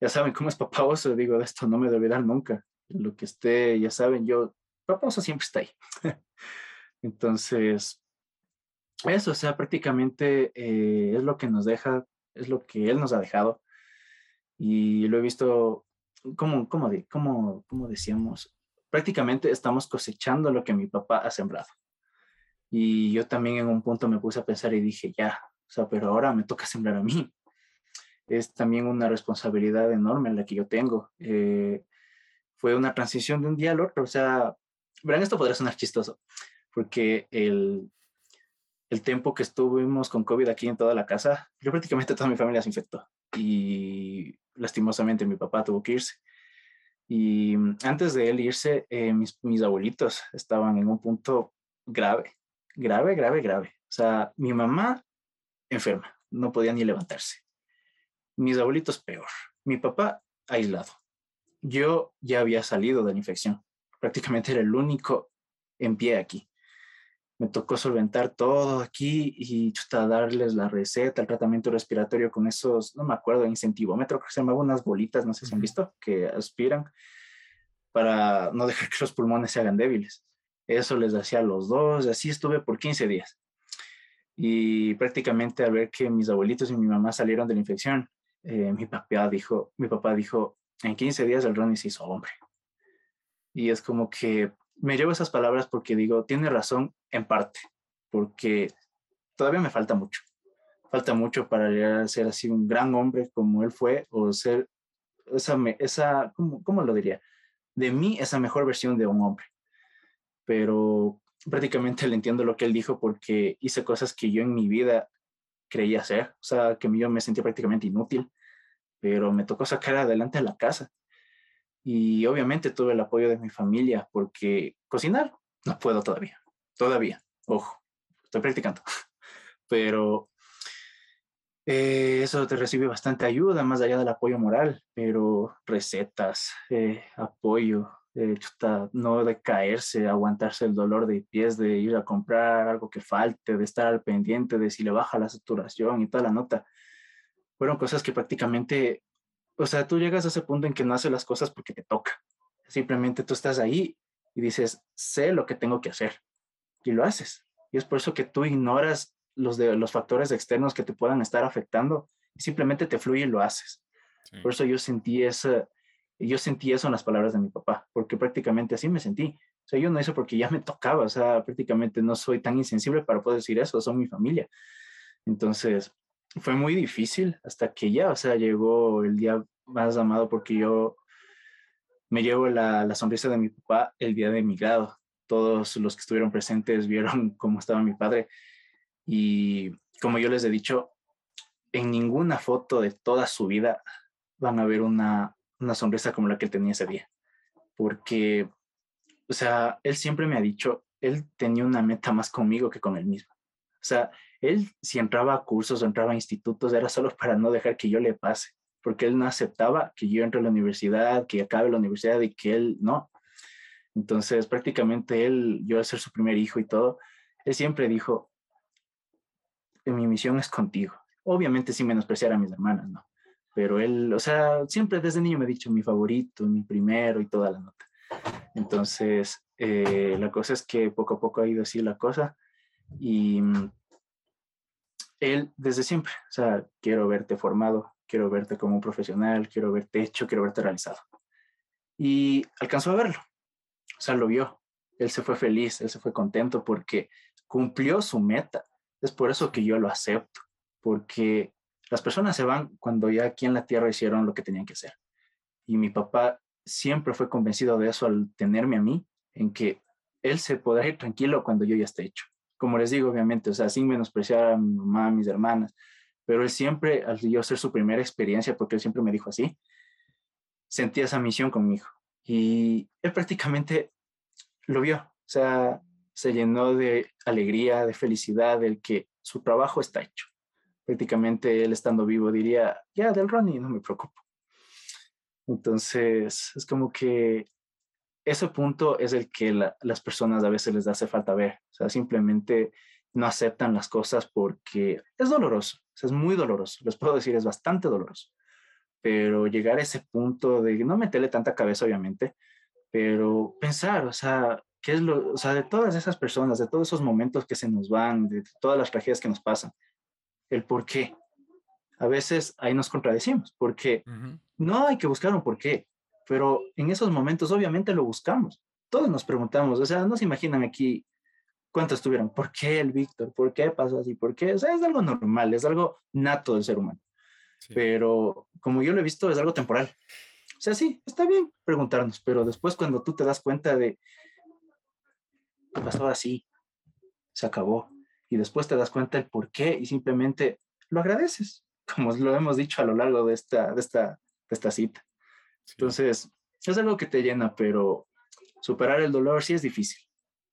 ya saben cómo es papá oso, digo, de esto no me debe olvidar nunca. Lo que esté, ya saben, yo, papá oso siempre está ahí. Entonces, eso, o sea, prácticamente eh, es lo que nos deja, es lo que él nos ha dejado. Y lo he visto, como, como, como, como decíamos, prácticamente estamos cosechando lo que mi papá ha sembrado. Y yo también en un punto me puse a pensar y dije, ya, o sea, pero ahora me toca sembrar a mí. Es también una responsabilidad enorme la que yo tengo. Eh, fue una transición de un día al otro. O sea, verán, esto podría sonar chistoso, porque el, el tiempo que estuvimos con COVID aquí en toda la casa, yo prácticamente toda mi familia se infectó. Y lastimosamente mi papá tuvo que irse. Y antes de él irse, eh, mis, mis abuelitos estaban en un punto grave grave, grave, grave. O sea, mi mamá enferma, no podía ni levantarse. Mis abuelitos peor. Mi papá aislado. Yo ya había salido de la infección. Prácticamente era el único en pie aquí. Me tocó solventar todo aquí y chuta, darles la receta, el tratamiento respiratorio con esos, no me acuerdo, incentivómetro, que se llamaban unas bolitas, no sé si han visto, que aspiran para no dejar que los pulmones se hagan débiles. Eso les hacía a los dos, así estuve por 15 días. Y prácticamente al ver que mis abuelitos y mi mamá salieron de la infección, eh, mi, papá dijo, mi papá dijo, en 15 días el Ronnie se hizo hombre. Y es como que me llevo esas palabras porque digo, tiene razón en parte, porque todavía me falta mucho. Falta mucho para llegar a ser así un gran hombre como él fue, o ser esa, esa ¿cómo, cómo lo diría? De mí, esa mejor versión de un hombre pero prácticamente le entiendo lo que él dijo porque hice cosas que yo en mi vida creía hacer, o sea, que yo me sentía prácticamente inútil, pero me tocó sacar adelante la casa. Y obviamente tuve el apoyo de mi familia porque cocinar no puedo todavía, todavía, ojo, estoy practicando, pero eh, eso te recibe bastante ayuda, más allá del apoyo moral, pero recetas, eh, apoyo, eh, no de caerse, aguantarse el dolor de pies, de ir a comprar algo que falte, de estar al pendiente de si le baja la saturación y toda la nota. Fueron cosas que prácticamente, o sea, tú llegas a ese punto en que no haces las cosas porque te toca. Simplemente tú estás ahí y dices, sé lo que tengo que hacer y lo haces. Y es por eso que tú ignoras los, de, los factores externos que te puedan estar afectando y simplemente te fluye y lo haces. Por eso yo sentí, esa, yo sentí eso en las palabras de mi papá, porque prácticamente así me sentí. O sea, yo no hice porque ya me tocaba, o sea, prácticamente no soy tan insensible para poder decir eso, son mi familia. Entonces, fue muy difícil hasta que ya, o sea, llegó el día más amado porque yo me llevo la, la sonrisa de mi papá el día de mi grado. Todos los que estuvieron presentes vieron cómo estaba mi padre y como yo les he dicho, en ninguna foto de toda su vida van a ver una, una sonrisa como la que él tenía ese día. Porque, o sea, él siempre me ha dicho, él tenía una meta más conmigo que con él mismo. O sea, él si entraba a cursos o entraba a institutos era solo para no dejar que yo le pase, porque él no aceptaba que yo entre a la universidad, que acabe la universidad y que él no. Entonces, prácticamente él, yo al ser su primer hijo y todo, él siempre dijo, mi misión es contigo. Obviamente sin menospreciar a mis hermanas, ¿no? Pero él, o sea, siempre desde niño me ha dicho mi favorito, mi primero y toda la nota. Entonces, eh, la cosa es que poco a poco ha ido así la cosa y mm, él desde siempre, o sea, quiero verte formado, quiero verte como un profesional, quiero verte hecho, quiero verte realizado. Y alcanzó a verlo, o sea, lo vio, él se fue feliz, él se fue contento porque cumplió su meta. Es por eso que yo lo acepto, porque las personas se van cuando ya aquí en la tierra hicieron lo que tenían que hacer. Y mi papá siempre fue convencido de eso al tenerme a mí, en que él se podrá ir tranquilo cuando yo ya esté hecho. Como les digo, obviamente, o sea, sin menospreciar a mi mamá, a mis hermanas, pero él siempre, al yo ser su primera experiencia, porque él siempre me dijo así, sentía esa misión conmigo. Y él prácticamente lo vio, o sea, se llenó de alegría, de felicidad, del que su trabajo está hecho prácticamente él estando vivo diría, ya, del Ronnie, no me preocupo. Entonces, es como que ese punto es el que las personas a veces les hace falta ver. O sea, simplemente no aceptan las cosas porque es doloroso, es muy doloroso. Les puedo decir, es bastante doloroso. Pero llegar a ese punto de no meterle tanta cabeza, obviamente, pero pensar, o sea, qué es lo, o sea, de todas esas personas, de todos esos momentos que se nos van, de todas las tragedias que nos pasan, el por qué. A veces ahí nos contradecimos, porque no hay que buscar un por qué, pero en esos momentos obviamente lo buscamos. Todos nos preguntamos, o sea, no se imaginan aquí cuántos tuvieron, ¿por qué el Víctor? ¿Por qué pasa así? ¿Por qué? O sea, es algo normal, es algo nato del ser humano. Pero como yo lo he visto, es algo temporal. O sea, sí, está bien preguntarnos, pero después cuando tú te das cuenta de, pasó así, se acabó y después te das cuenta el por qué y simplemente lo agradeces, como lo hemos dicho a lo largo de esta, de esta, de esta cita. Entonces, es algo que te llena, pero superar el dolor sí es difícil,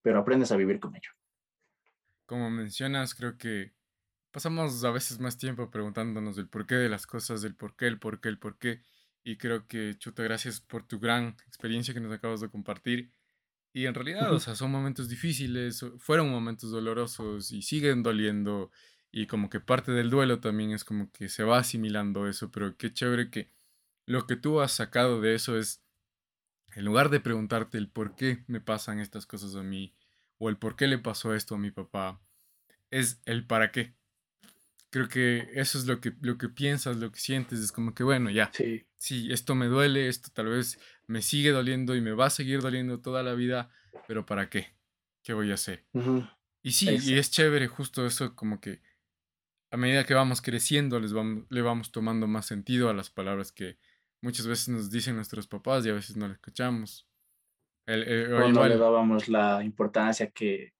pero aprendes a vivir con ello. Como mencionas, creo que pasamos a veces más tiempo preguntándonos el porqué de las cosas, el por qué, el por qué, el por qué. Y creo que, Chuta, gracias por tu gran experiencia que nos acabas de compartir. Y en realidad, o sea, son momentos difíciles, fueron momentos dolorosos y siguen doliendo. Y como que parte del duelo también es como que se va asimilando eso, pero qué chévere que lo que tú has sacado de eso es, en lugar de preguntarte el por qué me pasan estas cosas a mí, o el por qué le pasó esto a mi papá, es el para qué creo que eso es lo que, lo que piensas, lo que sientes, es como que bueno, ya, sí. esto me duele, esto tal vez me sigue doliendo y me va a seguir doliendo toda la vida, pero ¿para qué? ¿Qué voy a hacer? Y sí, y es chévere justo eso, como que a medida que vamos creciendo les vamos, le vamos tomando más sentido a las palabras que muchas veces nos dicen nuestros papás y a veces no las escuchamos. El, no le dábamos la importancia que,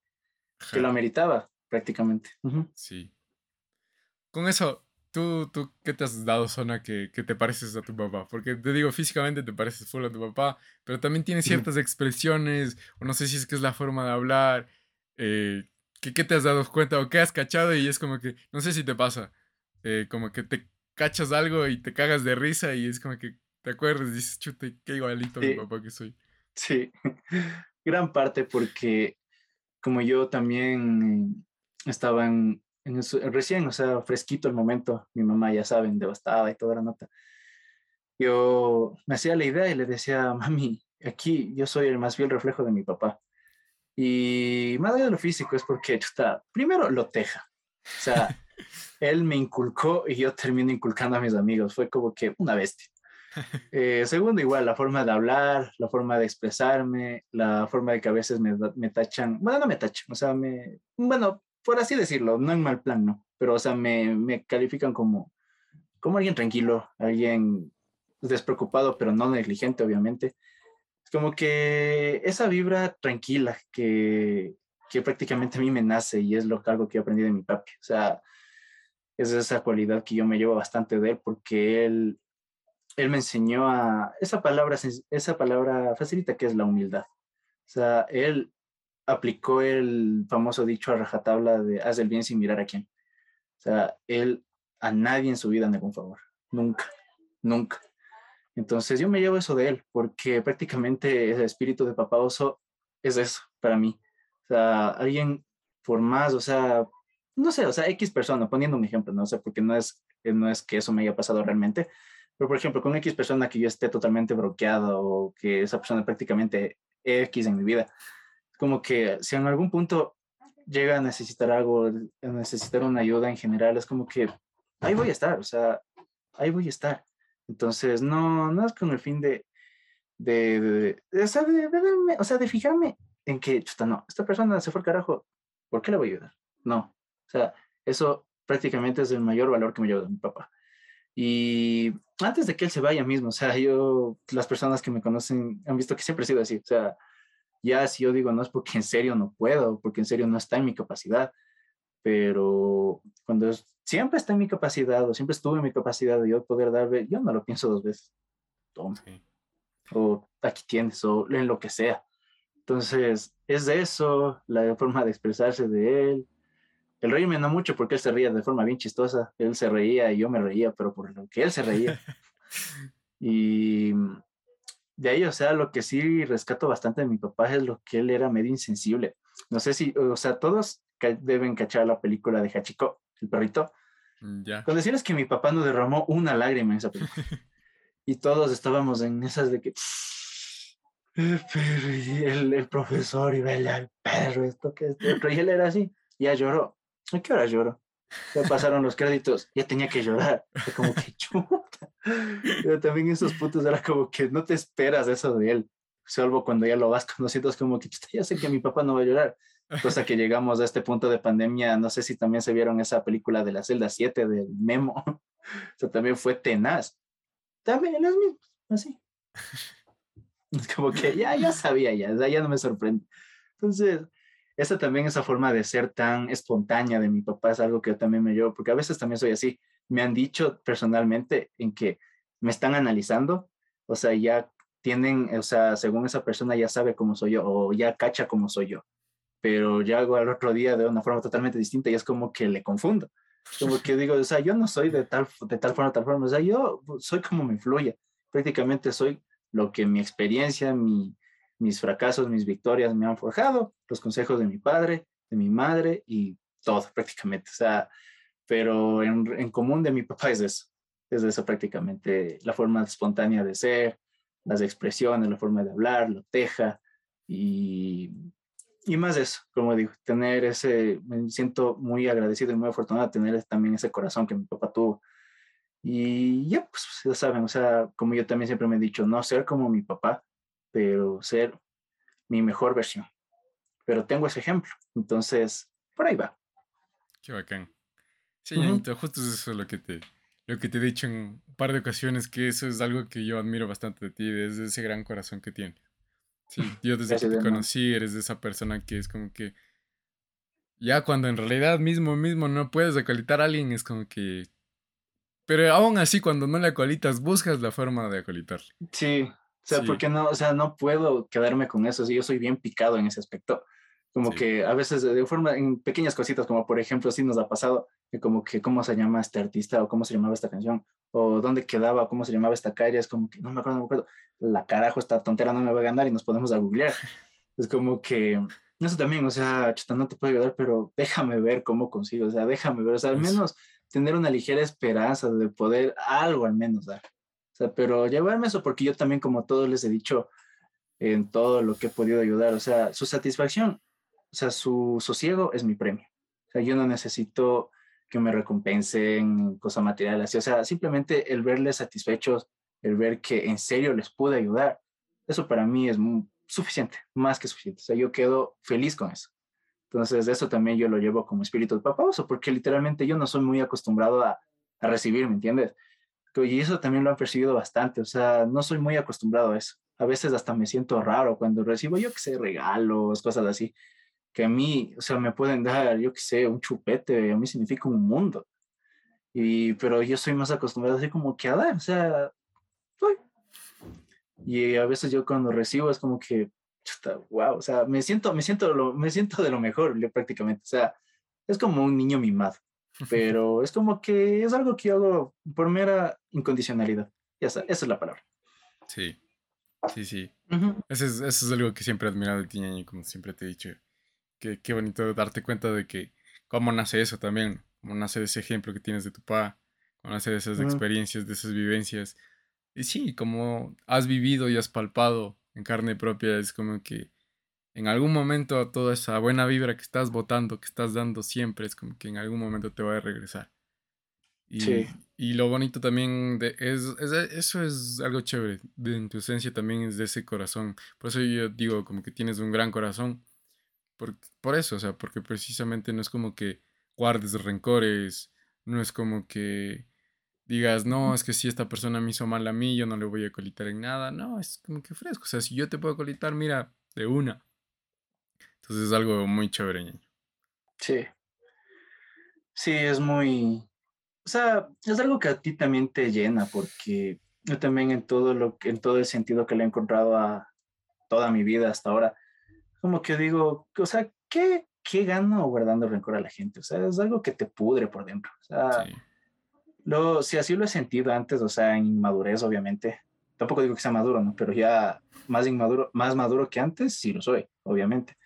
que lo ameritaba prácticamente. Sí con eso, ¿tú, tú qué te has dado, Zona, que, que, te pareces a tu papá? Porque te digo, físicamente te pareces full a tu papá, pero también tienes ciertas expresiones, o no sé si es que es la forma de hablar, eh, que, ¿qué te has dado cuenta o qué has cachado y es como que, no sé si te pasa, eh, como que te cachas algo y te cagas de risa y es como que te acuerdas y dices, chute, qué igualito a mi papá que soy. Sí, gran parte porque como yo también estaba en, recién, o sea, fresquito el momento, mi mamá ya saben, devastada y toda la nota. Yo me hacía la idea y le decía, mami, aquí yo soy el más fiel reflejo de mi papá. Y más allá de lo físico es porque está, primero lo teja. O sea, él me inculcó y yo termino inculcando a mis amigos. Fue como que una bestia. Eh, segundo, igual, la forma de hablar, la forma de expresarme, la forma de que a veces me, me tachan, bueno, no me tachan, o sea, me, bueno, por así decirlo, no en mal plan, no, pero, o sea, me, me califican como, como alguien tranquilo, alguien despreocupado, pero no negligente, obviamente. Es como que esa vibra tranquila que, que prácticamente a mí me nace y es lo que algo que he aprendido de mi papi. O sea, es esa cualidad que yo me llevo bastante de él porque él, él me enseñó a esa palabra, esa palabra facilita que es la humildad. O sea, él aplicó el famoso dicho a rajatabla de haz el bien sin mirar a quién. O sea, él a nadie en su vida negó un favor. Nunca, nunca. Entonces yo me llevo eso de él porque prácticamente el espíritu de papá oso es eso para mí. O sea, alguien por más, o sea, no sé, o sea, X persona, poniendo un ejemplo, no sé, porque no es, no es que eso me haya pasado realmente, pero por ejemplo, con X persona que yo esté totalmente bloqueado o que esa persona prácticamente X en mi vida, como que si en algún punto llega a necesitar algo, a necesitar una ayuda en general, es como que ahí voy a estar, o sea, ahí voy a estar. Entonces, no, no es con el fin de, de, de, de, o, sea, de, o sea, de fijarme en que, chuta, no, esta persona se fue al carajo, ¿por qué le voy a ayudar? No, o sea, eso prácticamente es el mayor valor que me llevo de mi papá. Y antes de que él se vaya mismo, o sea, yo, las personas que me conocen han visto que siempre he sido así, o sea, ya si yo digo no es porque en serio no puedo, porque en serio no está en mi capacidad, pero cuando siempre está en mi capacidad o siempre estuve en mi capacidad de yo poder darle, yo no lo pienso dos veces. Toma. O aquí tienes, o en lo que sea. Entonces, es eso, la forma de expresarse de él, el rey me no mucho porque él se reía de forma bien chistosa. Él se reía y yo me reía, pero por lo que él se reía. y de ahí, o sea, lo que sí rescato bastante de mi papá es lo que él era medio insensible. No sé si, o sea, todos deben cachar la película de Hachiko, el perrito. Mm, ya. Con decirles que mi papá no derramó una lágrima en esa película. y todos estábamos en esas de que el, el, profesor y vele al perro, esto que es otro. Y él era así, ya lloró. ¿A qué hora lloro? Ya pasaron los créditos, ya tenía que llorar. Fue como que chuta. Pero también esos puntos era como que no te esperas eso de él. Salvo cuando ya lo vas conociendo, es como que ya sé que mi papá no va a llorar. Cosa que llegamos a este punto de pandemia, no sé si también se vieron esa película de la celda 7 del Memo. O sea, también fue tenaz. También las mismas, así. Es como que ya, ya sabía, ya, ya no me sorprende. Entonces, esa también, esa forma de ser tan espontánea de mi papá es algo que también me llevo, porque a veces también soy así. Me han dicho personalmente en que me están analizando, o sea, ya tienen, o sea, según esa persona ya sabe cómo soy yo o ya cacha cómo soy yo, pero ya hago al otro día de una forma totalmente distinta y es como que le confundo. Como que digo, o sea, yo no soy de tal, de tal forma, tal forma, o sea, yo soy como me fluye. Prácticamente soy lo que mi experiencia, mi, mis fracasos, mis victorias me han forjado, los consejos de mi padre, de mi madre y todo prácticamente. O sea, pero en, común de mi papá es eso, es eso prácticamente, la forma espontánea de ser, las expresiones, la forma de hablar, lo teja y, y más eso, como digo, tener ese, me siento muy agradecido y muy afortunado de tener también ese corazón que mi papá tuvo. Y ya, pues ya saben, o sea, como yo también siempre me he dicho, no ser como mi papá, pero ser mi mejor versión. Pero tengo ese ejemplo, entonces por ahí va. Qué bacán. Sí, justo eso es lo que te lo que te he dicho en un par de ocasiones, que eso es algo que yo admiro bastante de ti, desde ese gran corazón que tienes. Sí, yo desde que te conocí eres de esa persona que es como que ya cuando en realidad mismo mismo no puedes acolitar a alguien es como que pero aún así cuando no le acolitas buscas la forma de acolitarle. Sí, o sea, porque no, o sea, no puedo quedarme con eso. yo soy bien picado en ese aspecto. Como que a veces de forma, en pequeñas cositas, como por ejemplo, sí nos ha pasado, que como que cómo se llama este artista o cómo se llamaba esta canción o dónde quedaba o cómo se llamaba esta calle, es como que no me acuerdo, no me acuerdo. La carajo, esta tontera no me va a ganar y nos podemos a googlear. es como que eso también, o sea, chuta, no te puedo ayudar, pero déjame ver cómo consigo, o sea, déjame ver, o sea, al menos tener una ligera esperanza de poder algo al menos dar sea, pero llevarme eso porque yo también, como todos les he dicho, en todo lo que he podido ayudar. O sea, su satisfacción, o sea, su sosiego es mi premio. O sea, yo no necesito que me recompensen cosas materiales. O sea, simplemente el verles satisfechos, el ver que en serio les pude ayudar, eso para mí es suficiente, más que suficiente. O sea, yo quedo feliz con eso. Entonces, eso también yo lo llevo como espíritu de papaoso, porque literalmente yo no soy muy acostumbrado a, a recibir, ¿me entiendes? Y eso también lo han percibido bastante, o sea, no soy muy acostumbrado a eso. A veces hasta me siento raro cuando recibo, yo qué sé, regalos, cosas así, que a mí, o sea, me pueden dar, yo qué sé, un chupete, a mí significa un mundo. Y, pero yo soy más acostumbrado así como que a dar, o sea, y a veces yo cuando recibo es como que, wow, o sea, me siento, me siento, lo, me siento de lo mejor prácticamente, o sea, es como un niño mimado, pero es como que es algo que yo hago por mera incondicionalidad, ya está, esa es la palabra. Sí, sí, sí. eso, es, eso, es, algo que siempre he admirado de ti, y como siempre te he dicho, que qué bonito darte cuenta de que cómo nace eso también, cómo nace ese ejemplo que tienes de tu papá, cómo nace de esas experiencias, de esas vivencias, y sí, como has vivido y has palpado en carne propia, es como que en algún momento toda esa buena vibra que estás botando, que estás dando siempre, es como que en algún momento te va a regresar. Y, sí. y lo bonito también de, es, eso es algo chévere, de, en tu esencia también es de ese corazón. Por eso yo digo como que tienes un gran corazón. Por, por eso, o sea, porque precisamente no es como que guardes rencores, no es como que digas, no, es que si esta persona me hizo mal a mí, yo no le voy a colitar en nada. No, es como que fresco. O sea, si yo te puedo colitar, mira, de una. Entonces es algo muy chévere. Sí. Sí, es muy... O sea, es algo que a ti también te llena, porque yo también en todo, lo que, en todo el sentido que le he encontrado a toda mi vida hasta ahora, como que digo, o sea, ¿qué, qué gano guardando rencor a la gente? O sea, es algo que te pudre por dentro. O sea, sí lo, si así lo he sentido antes, o sea, en inmadurez, obviamente. Tampoco digo que sea maduro, ¿no? Pero ya más inmaduro, más maduro que antes, sí lo soy, obviamente.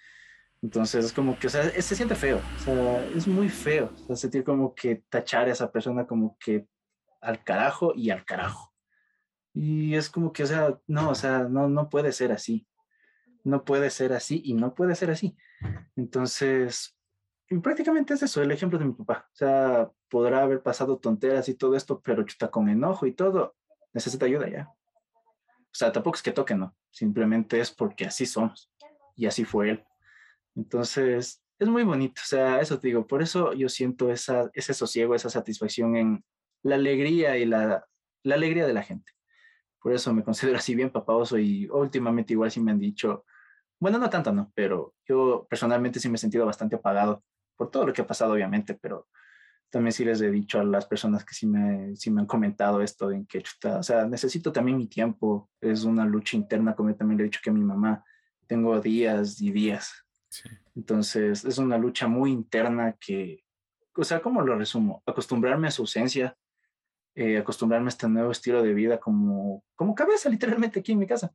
Entonces es como que, o sea, se siente feo, o sea, es muy feo, o sea, sentir como que tachar a esa persona como que al carajo y al carajo. Y es como que, o sea, no, o sea, no, no puede ser así. No puede ser así y no puede ser así. Entonces, y prácticamente es eso, el ejemplo de mi papá. O sea, podrá haber pasado tonteras y todo esto, pero está con enojo y todo, necesita ayuda ya. O sea, tampoco es que toque, no. Simplemente es porque así somos. Y así fue él. Entonces, es muy bonito. O sea, eso te digo. Por eso yo siento esa, ese sosiego, esa satisfacción en la alegría y la, la alegría de la gente. Por eso me considero así bien papaoso y últimamente igual sí me han dicho, bueno, no tanto, no, pero yo personalmente sí me he sentido bastante apagado por todo lo que ha pasado, obviamente, pero también sí les he dicho a las personas que sí me, sí me han comentado esto, en que, chuta, o sea, necesito también mi tiempo, es una lucha interna, como yo también le he dicho que a mi mamá, tengo días y días. Entonces, es una lucha muy interna que, o sea, ¿cómo lo resumo? Acostumbrarme a su ausencia, eh, acostumbrarme a este nuevo estilo de vida como, como cabeza, literalmente aquí en mi casa.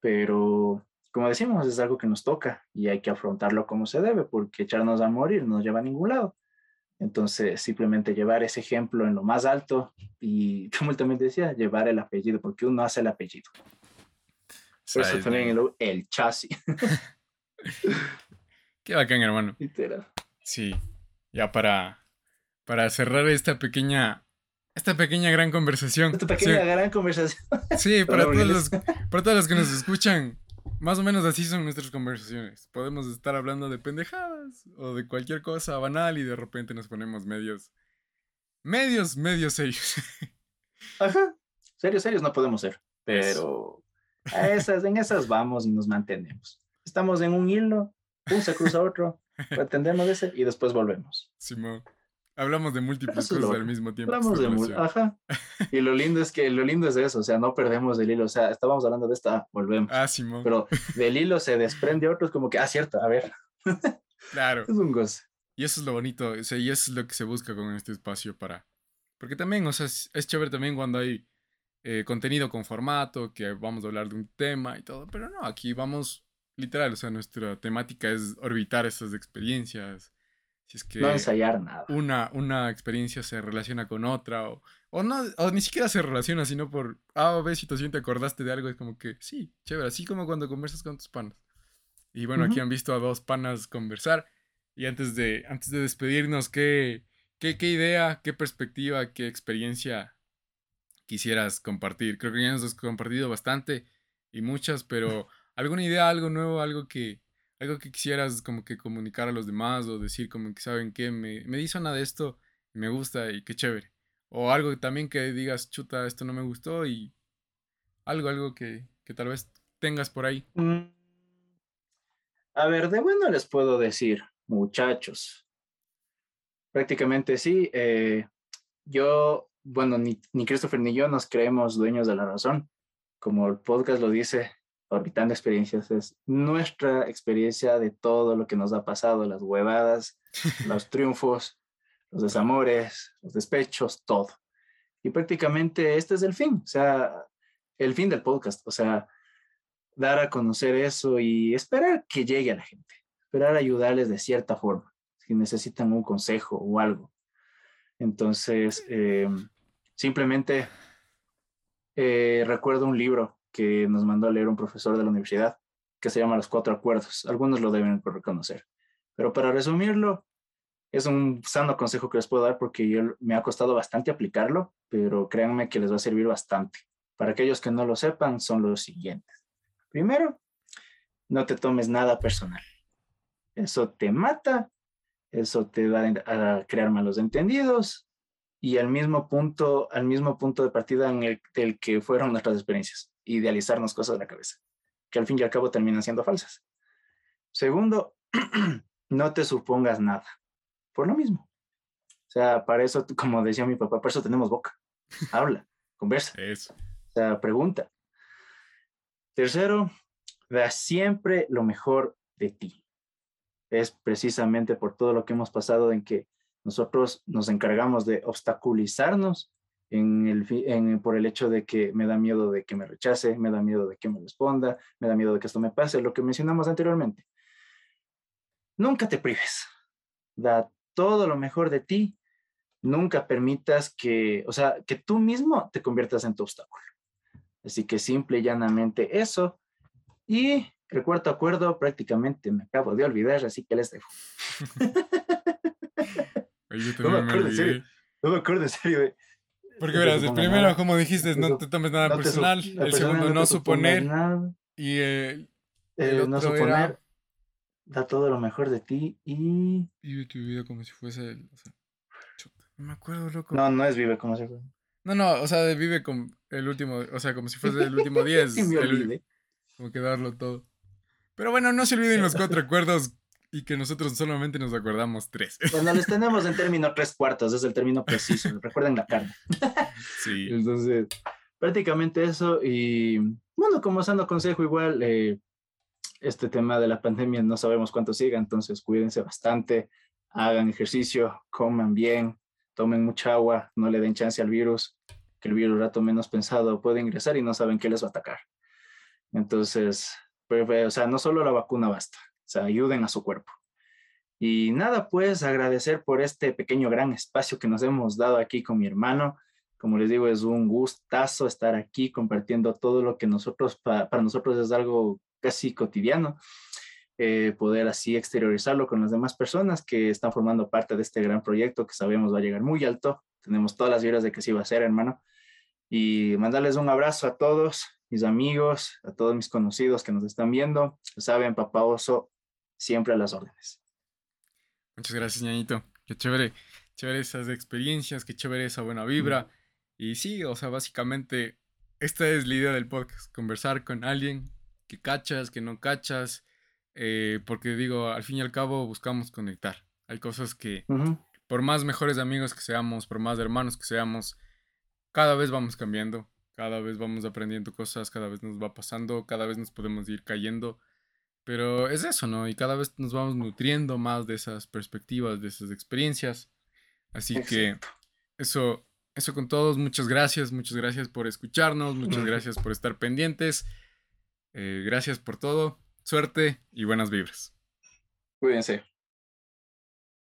Pero como decimos, es algo que nos toca y hay que afrontarlo como se debe, porque echarnos a morir no nos lleva a ningún lado. Entonces, simplemente llevar ese ejemplo en lo más alto y, como él también decía, llevar el apellido, porque uno hace el apellido. Por eso también el, el chasis. Qué bacán, hermano. Literal. Sí, ya para, para cerrar esta pequeña, esta pequeña gran conversación. Esta pequeña gran conversación. Sí, para todos, los, para todos los que nos escuchan, más o menos así son nuestras conversaciones. Podemos estar hablando de pendejadas o de cualquier cosa banal y de repente nos ponemos medios. Medios, medios serios. Ajá. Serios, serios no podemos ser. Pero a esas, en esas vamos y nos mantenemos. Estamos en un hilo, un se cruza otro, atendemos ese y después volvemos. Simón. Hablamos de múltiples cosas al mismo tiempo. Hablamos de ajá. Y lo lindo es que lo lindo es eso, o sea, no perdemos el hilo, o sea, estábamos hablando de esta, volvemos. Ah, Simón. Pero del hilo se desprende otro, es como que, ah, cierto, a ver. Claro. es un goce. Y eso es lo bonito, o sea, y eso es lo que se busca con este espacio para... Porque también, o sea, es, chévere también cuando hay eh, contenido con formato, que vamos a hablar de un tema y todo, pero no, aquí vamos literal, o sea, nuestra temática es orbitar esas experiencias, Si es que no ensayar nada. Una, una experiencia se relaciona con otra o, o no, o ni siquiera se relaciona, sino por A o B situación te acordaste de algo, es como que sí, chévere, así como cuando conversas con tus panas. Y bueno, aquí han visto a dos panas conversar. Y antes de, antes de despedirnos, ¿qué, qué, qué idea, qué perspectiva, qué experiencia quisieras compartir? Creo que ya nos has compartido bastante y muchas, pero alguna idea, algo nuevo, algo que, algo que quisieras como que comunicar a los demás o decir como que saben que me, me hizo nada de esto me gusta y qué chévere. O algo también que digas, chuta, esto no me gustó y algo, algo que, que tal vez tengas por ahí. Mm. A ver, de bueno les puedo decir, muchachos. Prácticamente sí. Eh, yo, bueno, ni, ni Christopher ni yo nos creemos dueños de la razón. Como el podcast lo dice, Orbitando Experiencias es nuestra experiencia de todo lo que nos ha pasado, las huevadas, los triunfos, los desamores, los despechos, todo. Y prácticamente este es el fin, o sea, el fin del podcast, o sea, dar a conocer eso y esperar que llegue a la gente, esperar ayudarles de cierta forma, si necesitan un consejo o algo. Entonces, eh, simplemente eh, recuerdo un libro que nos mandó a leer un profesor de la universidad que se llama Los Cuatro Acuerdos. Algunos lo deben reconocer. Pero para resumirlo, es un sano consejo que les puedo dar porque yo, me ha costado bastante aplicarlo, pero créanme que les va a servir bastante. Para aquellos que no lo sepan, son los siguientes. Primero, no te tomes nada personal. Eso te mata, eso te va a crear malos entendidos y al mismo punto, al mismo punto de partida en el del que fueron nuestras experiencias, idealizarnos cosas de la cabeza, que al fin y al cabo terminan siendo falsas. Segundo, no te supongas nada, por lo mismo. O sea, para eso, como decía mi papá, para eso tenemos boca. Habla, conversa. Eso. O sea, pregunta. Tercero, da siempre lo mejor de ti. Es precisamente por todo lo que hemos pasado en que nosotros nos encargamos de obstaculizarnos en el, en, por el hecho de que me da miedo de que me rechace, me da miedo de que me responda, me da miedo de que esto me pase, lo que mencionamos anteriormente. Nunca te prives. Da todo lo mejor de ti. Nunca permitas que, o sea, que tú mismo te conviertas en tu obstáculo. Así que simple y llanamente eso. Y el cuarto acuerdo prácticamente me acabo de olvidar, así que les dejo. no, me acuerdo, en serio. No me acuerdo, en serio. Porque verás, el primero, como dijiste, no te tomes nada personal. el segundo, no, suponer. Y el, el no suponer. Da todo lo mejor de ti y. Vive tu vida como si fuese. O sea, no me acuerdo, loco. No, no es vive como si fuese. No, no, o sea, vive con el último, o sea, como si fuese el último 10. como que darlo todo. Pero bueno, no se olviden los cuatro acuerdos y que nosotros solamente nos acordamos tres. Bueno, les tenemos en término tres cuartos, es el término preciso. Recuerden la carne. Sí. Entonces, prácticamente eso. Y bueno, como sano consejo, igual, eh, este tema de la pandemia no sabemos cuánto siga, entonces cuídense bastante, hagan ejercicio, coman bien, tomen mucha agua, no le den chance al virus, que el virus rato menos pensado puede ingresar y no saben qué les va a atacar. Entonces, pues, o sea, no solo la vacuna basta, sea, ayuden a su cuerpo. Y nada, pues agradecer por este pequeño gran espacio que nos hemos dado aquí con mi hermano. Como les digo, es un gustazo estar aquí compartiendo todo lo que nosotros, para nosotros es algo casi cotidiano. Eh, poder así exteriorizarlo con las demás personas que están formando parte de este gran proyecto que sabemos va a llegar muy alto. Tenemos todas las vibras de que sí va a ser, hermano. Y mandarles un abrazo a todos mis amigos, a todos mis conocidos que nos están viendo. Saben, papá oso, siempre a las órdenes. Muchas gracias, ñañito. Qué chévere, chévere esas experiencias, qué chévere esa buena vibra. Y sí, o sea, básicamente, esta es la idea del podcast, conversar con alguien que cachas, que no cachas, eh, porque digo, al fin y al cabo buscamos conectar. Hay cosas que, por más mejores amigos que seamos, por más hermanos que seamos, cada vez vamos cambiando, cada vez vamos aprendiendo cosas, cada vez nos va pasando, cada vez nos podemos ir cayendo. Pero es eso, ¿no? Y cada vez nos vamos nutriendo más de esas perspectivas, de esas experiencias. Así que eso, eso con todos. Muchas gracias, muchas gracias por escucharnos, muchas gracias por estar pendientes. Eh, gracias por todo. Suerte y buenas vibras. Cuídense.